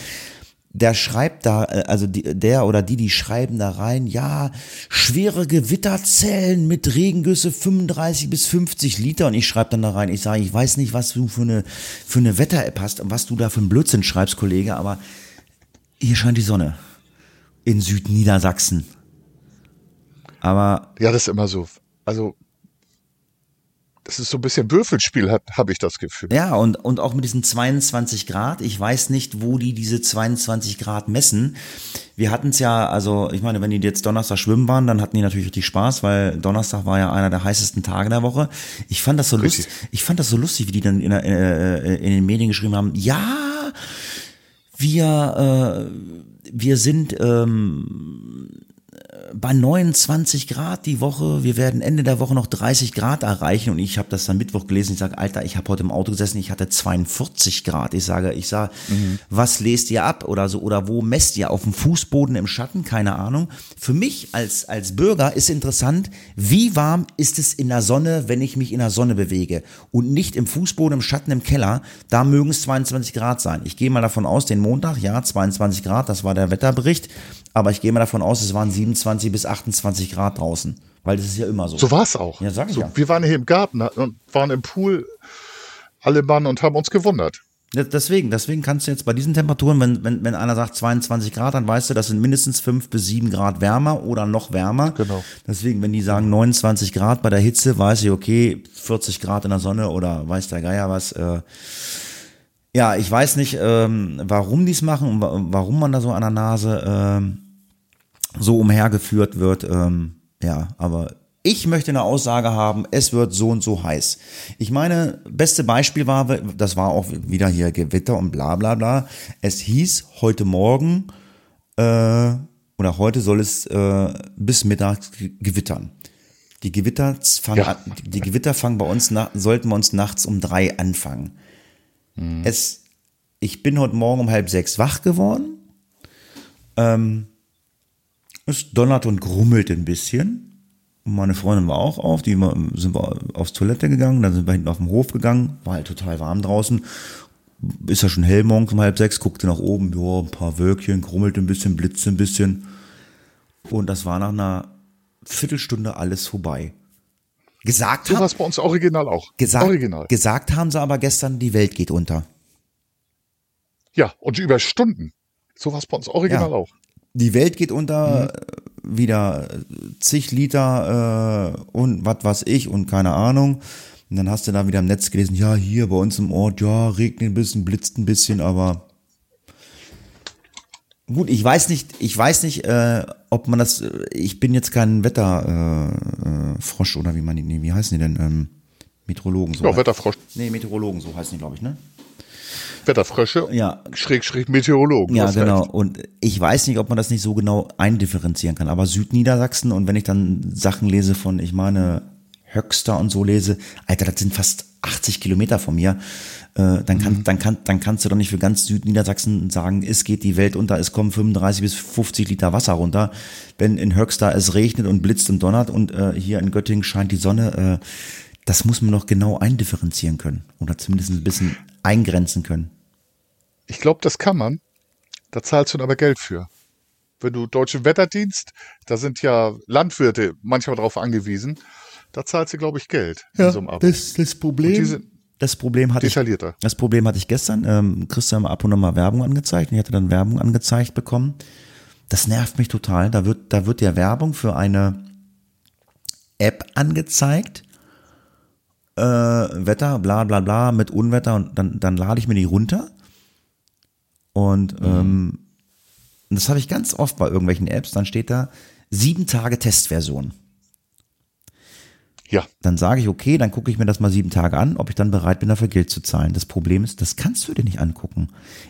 der schreibt da, äh, also die, der oder die, die schreiben da rein, ja, schwere Gewitterzellen mit Regengüsse 35 bis 50 Liter und ich schreibe dann da rein, ich sage, ich weiß nicht, was du für eine, für eine Wetter-App hast und was du da für einen Blödsinn schreibst, Kollege, aber hier scheint die Sonne in Südniedersachsen. Aber. Ja, das ist immer so. Also das ist so ein bisschen Würfelspiel, habe ich das Gefühl. Ja, und, und auch mit diesen 22 Grad. Ich weiß nicht, wo die diese 22 Grad messen. Wir hatten es ja, also ich meine, wenn die jetzt Donnerstag schwimmen waren, dann hatten die natürlich richtig Spaß, weil Donnerstag war ja einer der heißesten Tage der Woche. Ich fand das so lustig, ich fand das so lustig, wie die dann in, äh, in den Medien geschrieben haben, ja, wir, äh, wir sind ähm, bei 29 Grad die Woche. Wir werden Ende der Woche noch 30 Grad erreichen. Und ich habe das dann Mittwoch gelesen. Ich sage, Alter, ich habe heute im Auto gesessen, ich hatte 42 Grad. Ich sage, ich sage, mhm. was lest ihr ab oder so oder wo messt ihr auf dem Fußboden im Schatten? Keine Ahnung. Für mich als als Bürger ist interessant, wie warm ist es in der Sonne, wenn ich mich in der Sonne bewege und nicht im Fußboden im Schatten im Keller. Da mögen es 22 Grad sein. Ich gehe mal davon aus, den Montag, ja, 22 Grad, das war der Wetterbericht. Aber ich gehe mal davon aus, es waren 27 bis 28 Grad draußen. Weil das ist ja immer so. So war es auch. Ja, sag ich so, ja. Wir waren hier im Garten und waren im Pool alle Mann und haben uns gewundert. Deswegen, deswegen kannst du jetzt bei diesen Temperaturen, wenn, wenn, wenn einer sagt 22 Grad, dann weißt du, das sind mindestens 5 bis 7 Grad wärmer oder noch wärmer. Genau. Deswegen, wenn die sagen 29 Grad bei der Hitze, weiß ich, okay, 40 Grad in der Sonne oder weiß der Geier was. Äh, ja, ich weiß nicht, ähm, warum die es machen und warum man da so an der Nase ähm, so umhergeführt wird. Ähm, ja, aber ich möchte eine Aussage haben, es wird so und so heiß. Ich meine, beste Beispiel war, das war auch wieder hier Gewitter und bla bla bla. Es hieß heute Morgen äh, oder heute soll es äh, bis Mittag gewittern. Die Gewitter fangen, ja. die Gewitter fangen bei uns sollten wir uns nachts um drei anfangen. Mhm. Es, ich bin heute Morgen um halb sechs wach geworden. Ähm, es donnert und grummelt ein bisschen. Und meine Freundin war auch auf, die sind wir aufs Toilette gegangen, dann sind wir hinten auf den Hof gegangen, war halt total warm draußen. Ist ja schon hell morgens um halb sechs, guckte nach oben, ja, ein paar Wölkchen, grummelt ein bisschen, blitzt ein bisschen. Und das war nach einer Viertelstunde alles vorbei. Gesagt so haben. bei uns original auch. Gesagt, original. gesagt haben sie aber gestern, die Welt geht unter. Ja, und über Stunden. So was bei uns original ja. auch. Die Welt geht unter, mhm. wieder zig Liter äh, und was weiß ich und keine Ahnung. Und dann hast du da wieder im Netz gelesen, ja, hier bei uns im Ort, ja, regnet ein bisschen, blitzt ein bisschen, aber Gut, ich weiß nicht, ich weiß nicht, äh, ob man das, äh, ich bin jetzt kein Wetterfrosch äh, äh, oder wie man die, nee, wie heißen die denn? Ähm, Meteorologen so. Ja, Wetterfrosch. Nee, Meteorologen, so heißen die, glaube ich, ne? Wetterfrösche. Ja. Schräg, schräg Meteorologen. Ja, genau. Recht. Und ich weiß nicht, ob man das nicht so genau eindifferenzieren kann. Aber Südniedersachsen und wenn ich dann Sachen lese von, ich meine, Höxter und so lese, Alter, das sind fast 80 Kilometer von mir äh, dann, kann, mhm. dann, kann, dann kannst du doch nicht für ganz Südniedersachsen sagen, es geht die Welt unter, es kommen 35 bis 50 Liter Wasser runter. Wenn in Höxter es regnet und blitzt und donnert und äh, hier in Göttingen scheint die Sonne, äh, das muss man noch genau eindifferenzieren können oder zumindest ein bisschen eingrenzen können. Ich glaube, das kann man. Da zahlst du aber Geld für. Wenn du deutschen Wetterdienst, da sind ja Landwirte manchmal darauf angewiesen, da zahlst du, glaube ich, Geld ja, in so einem Abo. Das, das Problem, das Problem hatte ich, das Problem hatte ich gestern. Ähm, Christian ab und an mal Werbung angezeigt und ich hatte dann Werbung angezeigt bekommen. Das nervt mich total. Da wird, da wird ja Werbung für eine App angezeigt. Äh, Wetter, bla bla bla, mit Unwetter und dann, dann lade ich mir die runter. Und mhm. ähm, das habe ich ganz oft bei irgendwelchen Apps, dann steht da sieben Tage Testversion. Ja. Dann sage ich, okay, dann gucke ich mir das mal sieben Tage an, ob ich dann bereit bin, dafür Geld zu zahlen. Das Problem ist, das kannst du dir nicht angucken.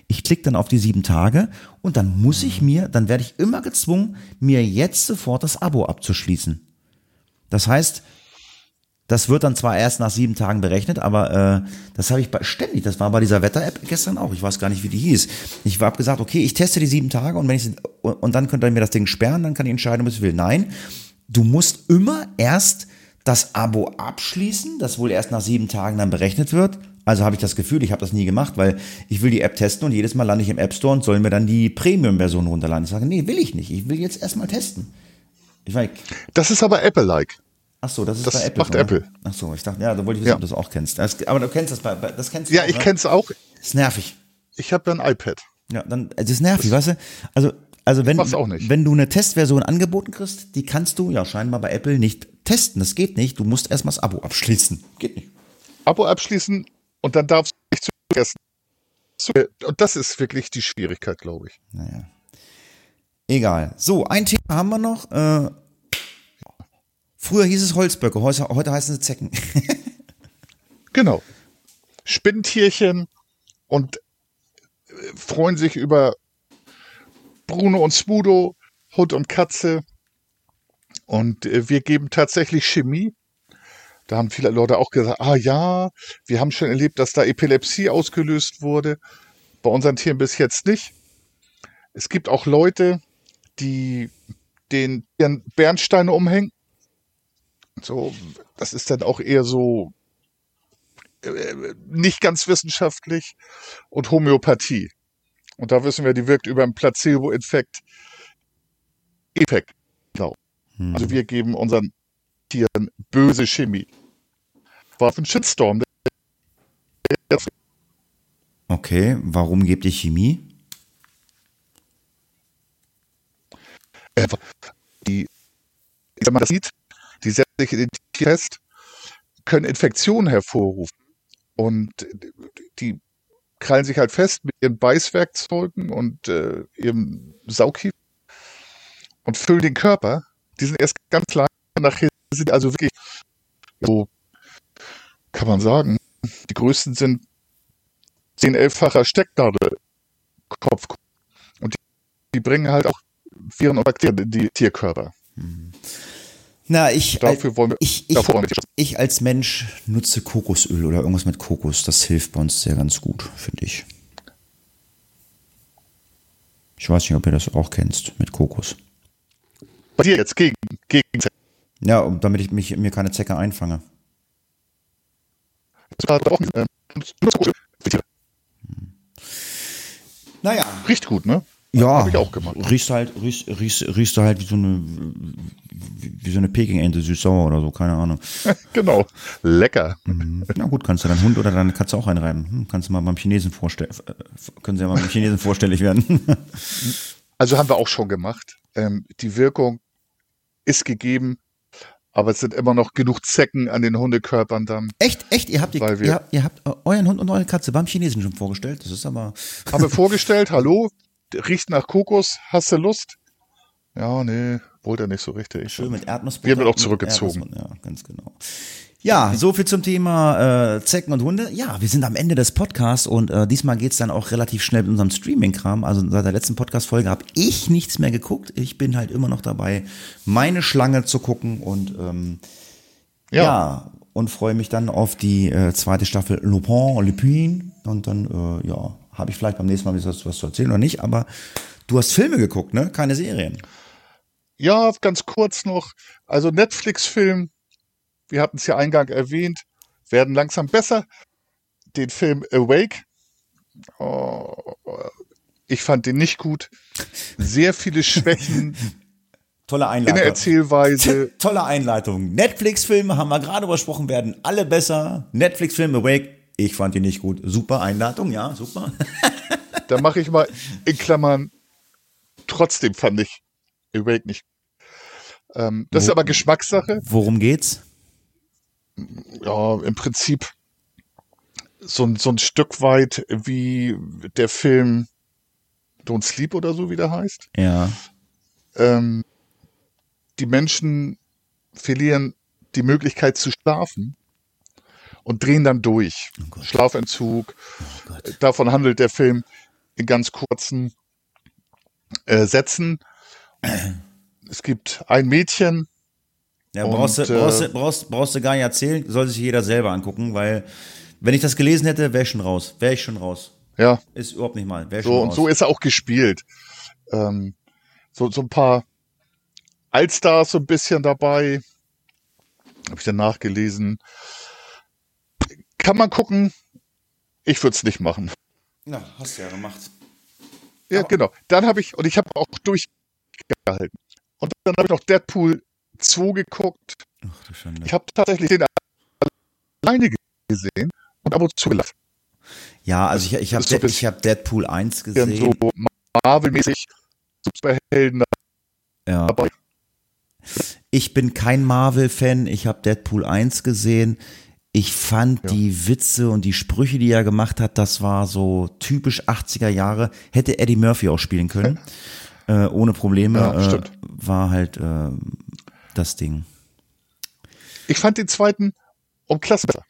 Ich klicke dann auf die sieben Tage und dann muss ich mir, dann werde ich immer gezwungen, mir jetzt sofort das Abo abzuschließen. Das heißt, das wird dann zwar erst nach sieben Tagen berechnet, aber äh, das habe ich bei, ständig. Das war bei dieser Wetter-App gestern auch. Ich weiß gar nicht, wie die hieß. Ich habe gesagt, okay, ich teste die sieben Tage und wenn ich und dann könnt ihr mir das Ding sperren, dann kann ich entscheiden, was ich will. Nein, du musst immer erst das Abo abschließen, das wohl erst nach sieben Tagen dann berechnet wird. Also habe ich das Gefühl, ich habe das nie gemacht, weil ich will die App testen und jedes Mal lande ich im App Store und soll mir dann die Premium-Version runterladen. Ich sage, nee, will ich nicht. Ich will jetzt erstmal testen. Ich weiß, das ist aber Apple-like. Ach so, das ist das bei Apple. macht oder? Apple. Ach so, ich dachte, ja, da wollte ich wissen, ja. ob du das auch kennst. Das, aber du kennst das, bei, das kennst du Ja, auch, ich ne? kenn's auch. Das ist nervig. Ich habe ja ein iPad. Ja, dann, das ist nervig, das weißt du? Also, also wenn, wenn du eine Testversion angeboten kriegst, die kannst du ja scheinbar bei Apple nicht testen. Das geht nicht. Du musst erstmal das Abo abschließen. Geht nicht. Abo abschließen und dann darfst du nicht zuerst. Und das ist wirklich die Schwierigkeit, glaube ich. Naja. Egal. So, ein Thema haben wir noch. Äh, früher hieß es Holzböcke, heute, heißen sie Zecken. genau. Spinntierchen und äh, freuen sich über Bruno und Smudo, Hund und Katze. Und äh, wir geben tatsächlich Chemie. Da haben viele Leute auch gesagt, ah ja, wir haben schon erlebt, dass da Epilepsie ausgelöst wurde. Bei unseren Tieren bis jetzt nicht. Es gibt auch Leute, die den Bernsteine umhängen. So, das ist dann auch eher so äh, nicht ganz wissenschaftlich und Homöopathie. Und da wissen wir, die wirkt über einen Placebo-Effekt. Effekt. Genau. Hm. Also wir geben unseren Tieren böse Chemie. War für ein Shitstorm. Okay, warum gebt ihr Chemie? Die, wenn man das sieht, die setzen sich in den Test, können Infektionen hervorrufen. Und die krallen sich halt fest mit ihren Beißwerkzeugen und äh, ihrem Saugkiefer und füllen den Körper. Die sind erst ganz klein, nachher sind also wirklich so, kann man sagen, die größten sind 10, 11-facher Stecknadelkopf. Und die, die, bringen halt auch Viren und Bakterien in die Tierkörper. Mhm. Na, ich, Dafür wollen wir, ich, ich, ich als Mensch nutze Kokosöl oder irgendwas mit Kokos. Das hilft bei uns sehr ganz gut, finde ich. Ich weiß nicht, ob ihr das auch kennst mit Kokos. Bei dir jetzt gegen, gegen Ja, damit ich mich, mir keine Zecke einfange. Hm. Naja. Riecht gut, ne? Ja, habe ich auch gemacht. Riechst halt, riechst, riechst, riechst du halt wie so eine, wie so eine Peking-Ente süß-sauer oder so, keine Ahnung. genau. Lecker. Mhm. Na gut, kannst du deinen Hund oder deine Katze auch einreiben. Hm, kannst du mal beim Chinesen vorstellen, können sie ja mal beim Chinesen vorstellig werden. also haben wir auch schon gemacht. Ähm, die Wirkung ist gegeben, aber es sind immer noch genug Zecken an den Hundekörpern dann. Echt, echt? Ihr habt, die, ihr, ihr habt euren Hund und eure Katze beim Chinesen schon vorgestellt? Das ist aber. Haben wir vorgestellt, hallo, riecht nach Kokos, hast du Lust? Ja, nee, wollte er nicht so richtig. Schön mit Erdnussbutter. Wir haben auch zurückgezogen. Ja, ganz genau. Ja, so viel zum Thema äh, Zecken und Hunde. Ja, wir sind am Ende des Podcasts und äh, diesmal geht's dann auch relativ schnell mit unserem Streaming-Kram. Also seit der letzten Podcast-Folge habe ich nichts mehr geguckt. Ich bin halt immer noch dabei, meine Schlange zu gucken und ähm, ja. ja und freue mich dann auf die äh, zweite Staffel Lupin, Lupin und dann äh, ja habe ich vielleicht beim nächsten Mal was, was zu erzählen oder nicht, aber du hast Filme geguckt, ne? Keine Serien. Ja, ganz kurz noch. Also Netflix-Film, wir hatten es ja eingang erwähnt, werden langsam besser. Den Film Awake, oh, ich fand den nicht gut. Sehr viele Schwächen. Tolle Einleitung. In der Erzählweise. Tolle Einleitung. Netflix-Filme haben wir gerade übersprochen, werden alle besser. Netflix-Film Awake ich fand die nicht gut. Super Einladung, ja, super. da mache ich mal in Klammern trotzdem fand ich Awake nicht. Ähm, das Wo, ist aber Geschmackssache. Worum geht's? Ja, im Prinzip so, so ein Stück weit wie der Film Don't Sleep oder so, wie der heißt. Ja. Ähm, die Menschen verlieren die Möglichkeit zu schlafen und drehen dann durch. Oh Schlafentzug. Oh Davon handelt der Film in ganz kurzen äh, Sätzen. Es gibt ein Mädchen. Ja, brauchst, und, du, brauchst, äh, brauchst, brauchst du gar nicht erzählen, soll sich jeder selber angucken, weil wenn ich das gelesen hätte, wäre ich schon raus. Wäre ich schon raus. Ja. Ist überhaupt nicht mal. so, und so ist er auch gespielt. Ähm, so, so ein paar Allstars so ein bisschen dabei. Habe ich dann nachgelesen. Kann man gucken. Ich würde es nicht machen. Ja, hast du ja gemacht. Ja, Aber genau. Dann habe ich, und ich habe auch durchgehalten. Und dann habe ich noch Deadpool 2 geguckt. Ach, du Schande. Ich habe tatsächlich den alleine gesehen und ab und zu gelacht. Ja, also ich, ich habe so ich hab Deadpool 1 gesehen. So Marvel-mäßig Superhelden ja. dabei. Ich bin kein Marvel-Fan, ich habe Deadpool 1 gesehen. Ich fand ja. die Witze und die Sprüche, die er gemacht hat, das war so typisch 80er Jahre. Hätte Eddie Murphy auch spielen können. äh, ohne Probleme. Ja, äh, war halt äh, das Ding. Ich fand den zweiten um Klasse besser.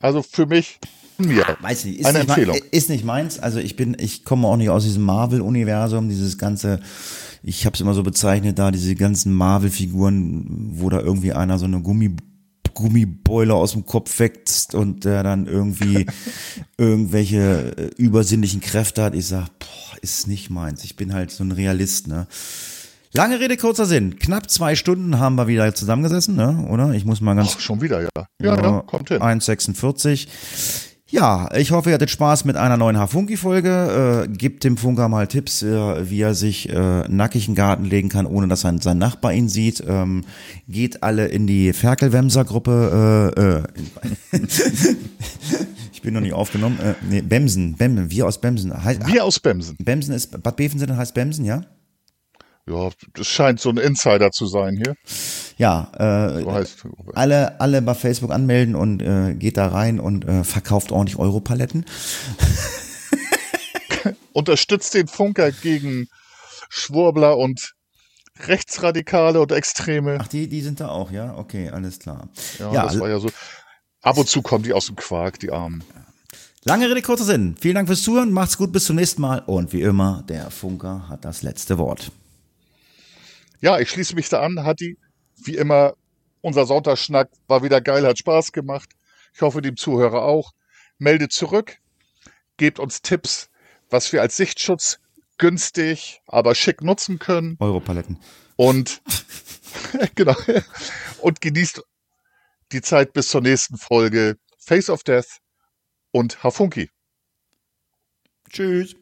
Also für mich mir. Weiß nicht, ist eine nicht Empfehlung. Mein, ist nicht meins. Also ich bin, ich komme auch nicht aus diesem Marvel-Universum, dieses ganze, ich habe es immer so bezeichnet, da diese ganzen Marvel-Figuren, wo da irgendwie einer so eine Gummi Gummibeule aus dem Kopf wächst und der dann irgendwie irgendwelche äh, übersinnlichen Kräfte hat. Ich sag, boah, ist nicht meins. Ich bin halt so ein Realist, ne? Lange Rede, kurzer Sinn. Knapp zwei Stunden haben wir wieder zusammengesessen, ne? oder? Ich muss mal ganz. Ach, schon wieder, ja. Ja, ja, kommt hin. 1,46. Ja, ich hoffe, ihr hattet Spaß mit einer neuen Hafunki-Folge. Äh, gebt dem Funker mal Tipps, äh, wie er sich äh, nackig in den Garten legen kann, ohne dass sein, sein Nachbar ihn sieht. Ähm, geht alle in die Ferkelwemser-Gruppe. Äh, äh, ich bin noch nicht aufgenommen. Äh, nee, Bemsen, Bemsen, wir aus Bemsen. wir aus Bemsen. Bemsen ist, Bad Bevensen heißt Bemsen, ja? Ja, das scheint so ein Insider zu sein hier. Ja, äh, so heißt, alle, alle bei Facebook anmelden und äh, geht da rein und äh, verkauft ordentlich Europaletten. Unterstützt den Funker gegen Schwurbler und Rechtsradikale und Extreme. Ach, die, die sind da auch, ja? Okay, alles klar. Ja, ja das war ja so. Ab und zu kommen die aus dem Quark, die Armen. Lange Rede, kurzer Sinn. Vielen Dank fürs Zuhören, macht's gut, bis zum nächsten Mal und wie immer, der Funker hat das letzte Wort. Ja, ich schließe mich da an, Hatti. Wie immer, unser Sonntagsschnack war wieder geil, hat Spaß gemacht. Ich hoffe, dem Zuhörer auch. Meldet zurück, gebt uns Tipps, was wir als Sichtschutz günstig, aber schick nutzen können. Europaletten. Und genau. Und genießt die Zeit bis zur nächsten Folge Face of Death und Hafunki. Tschüss.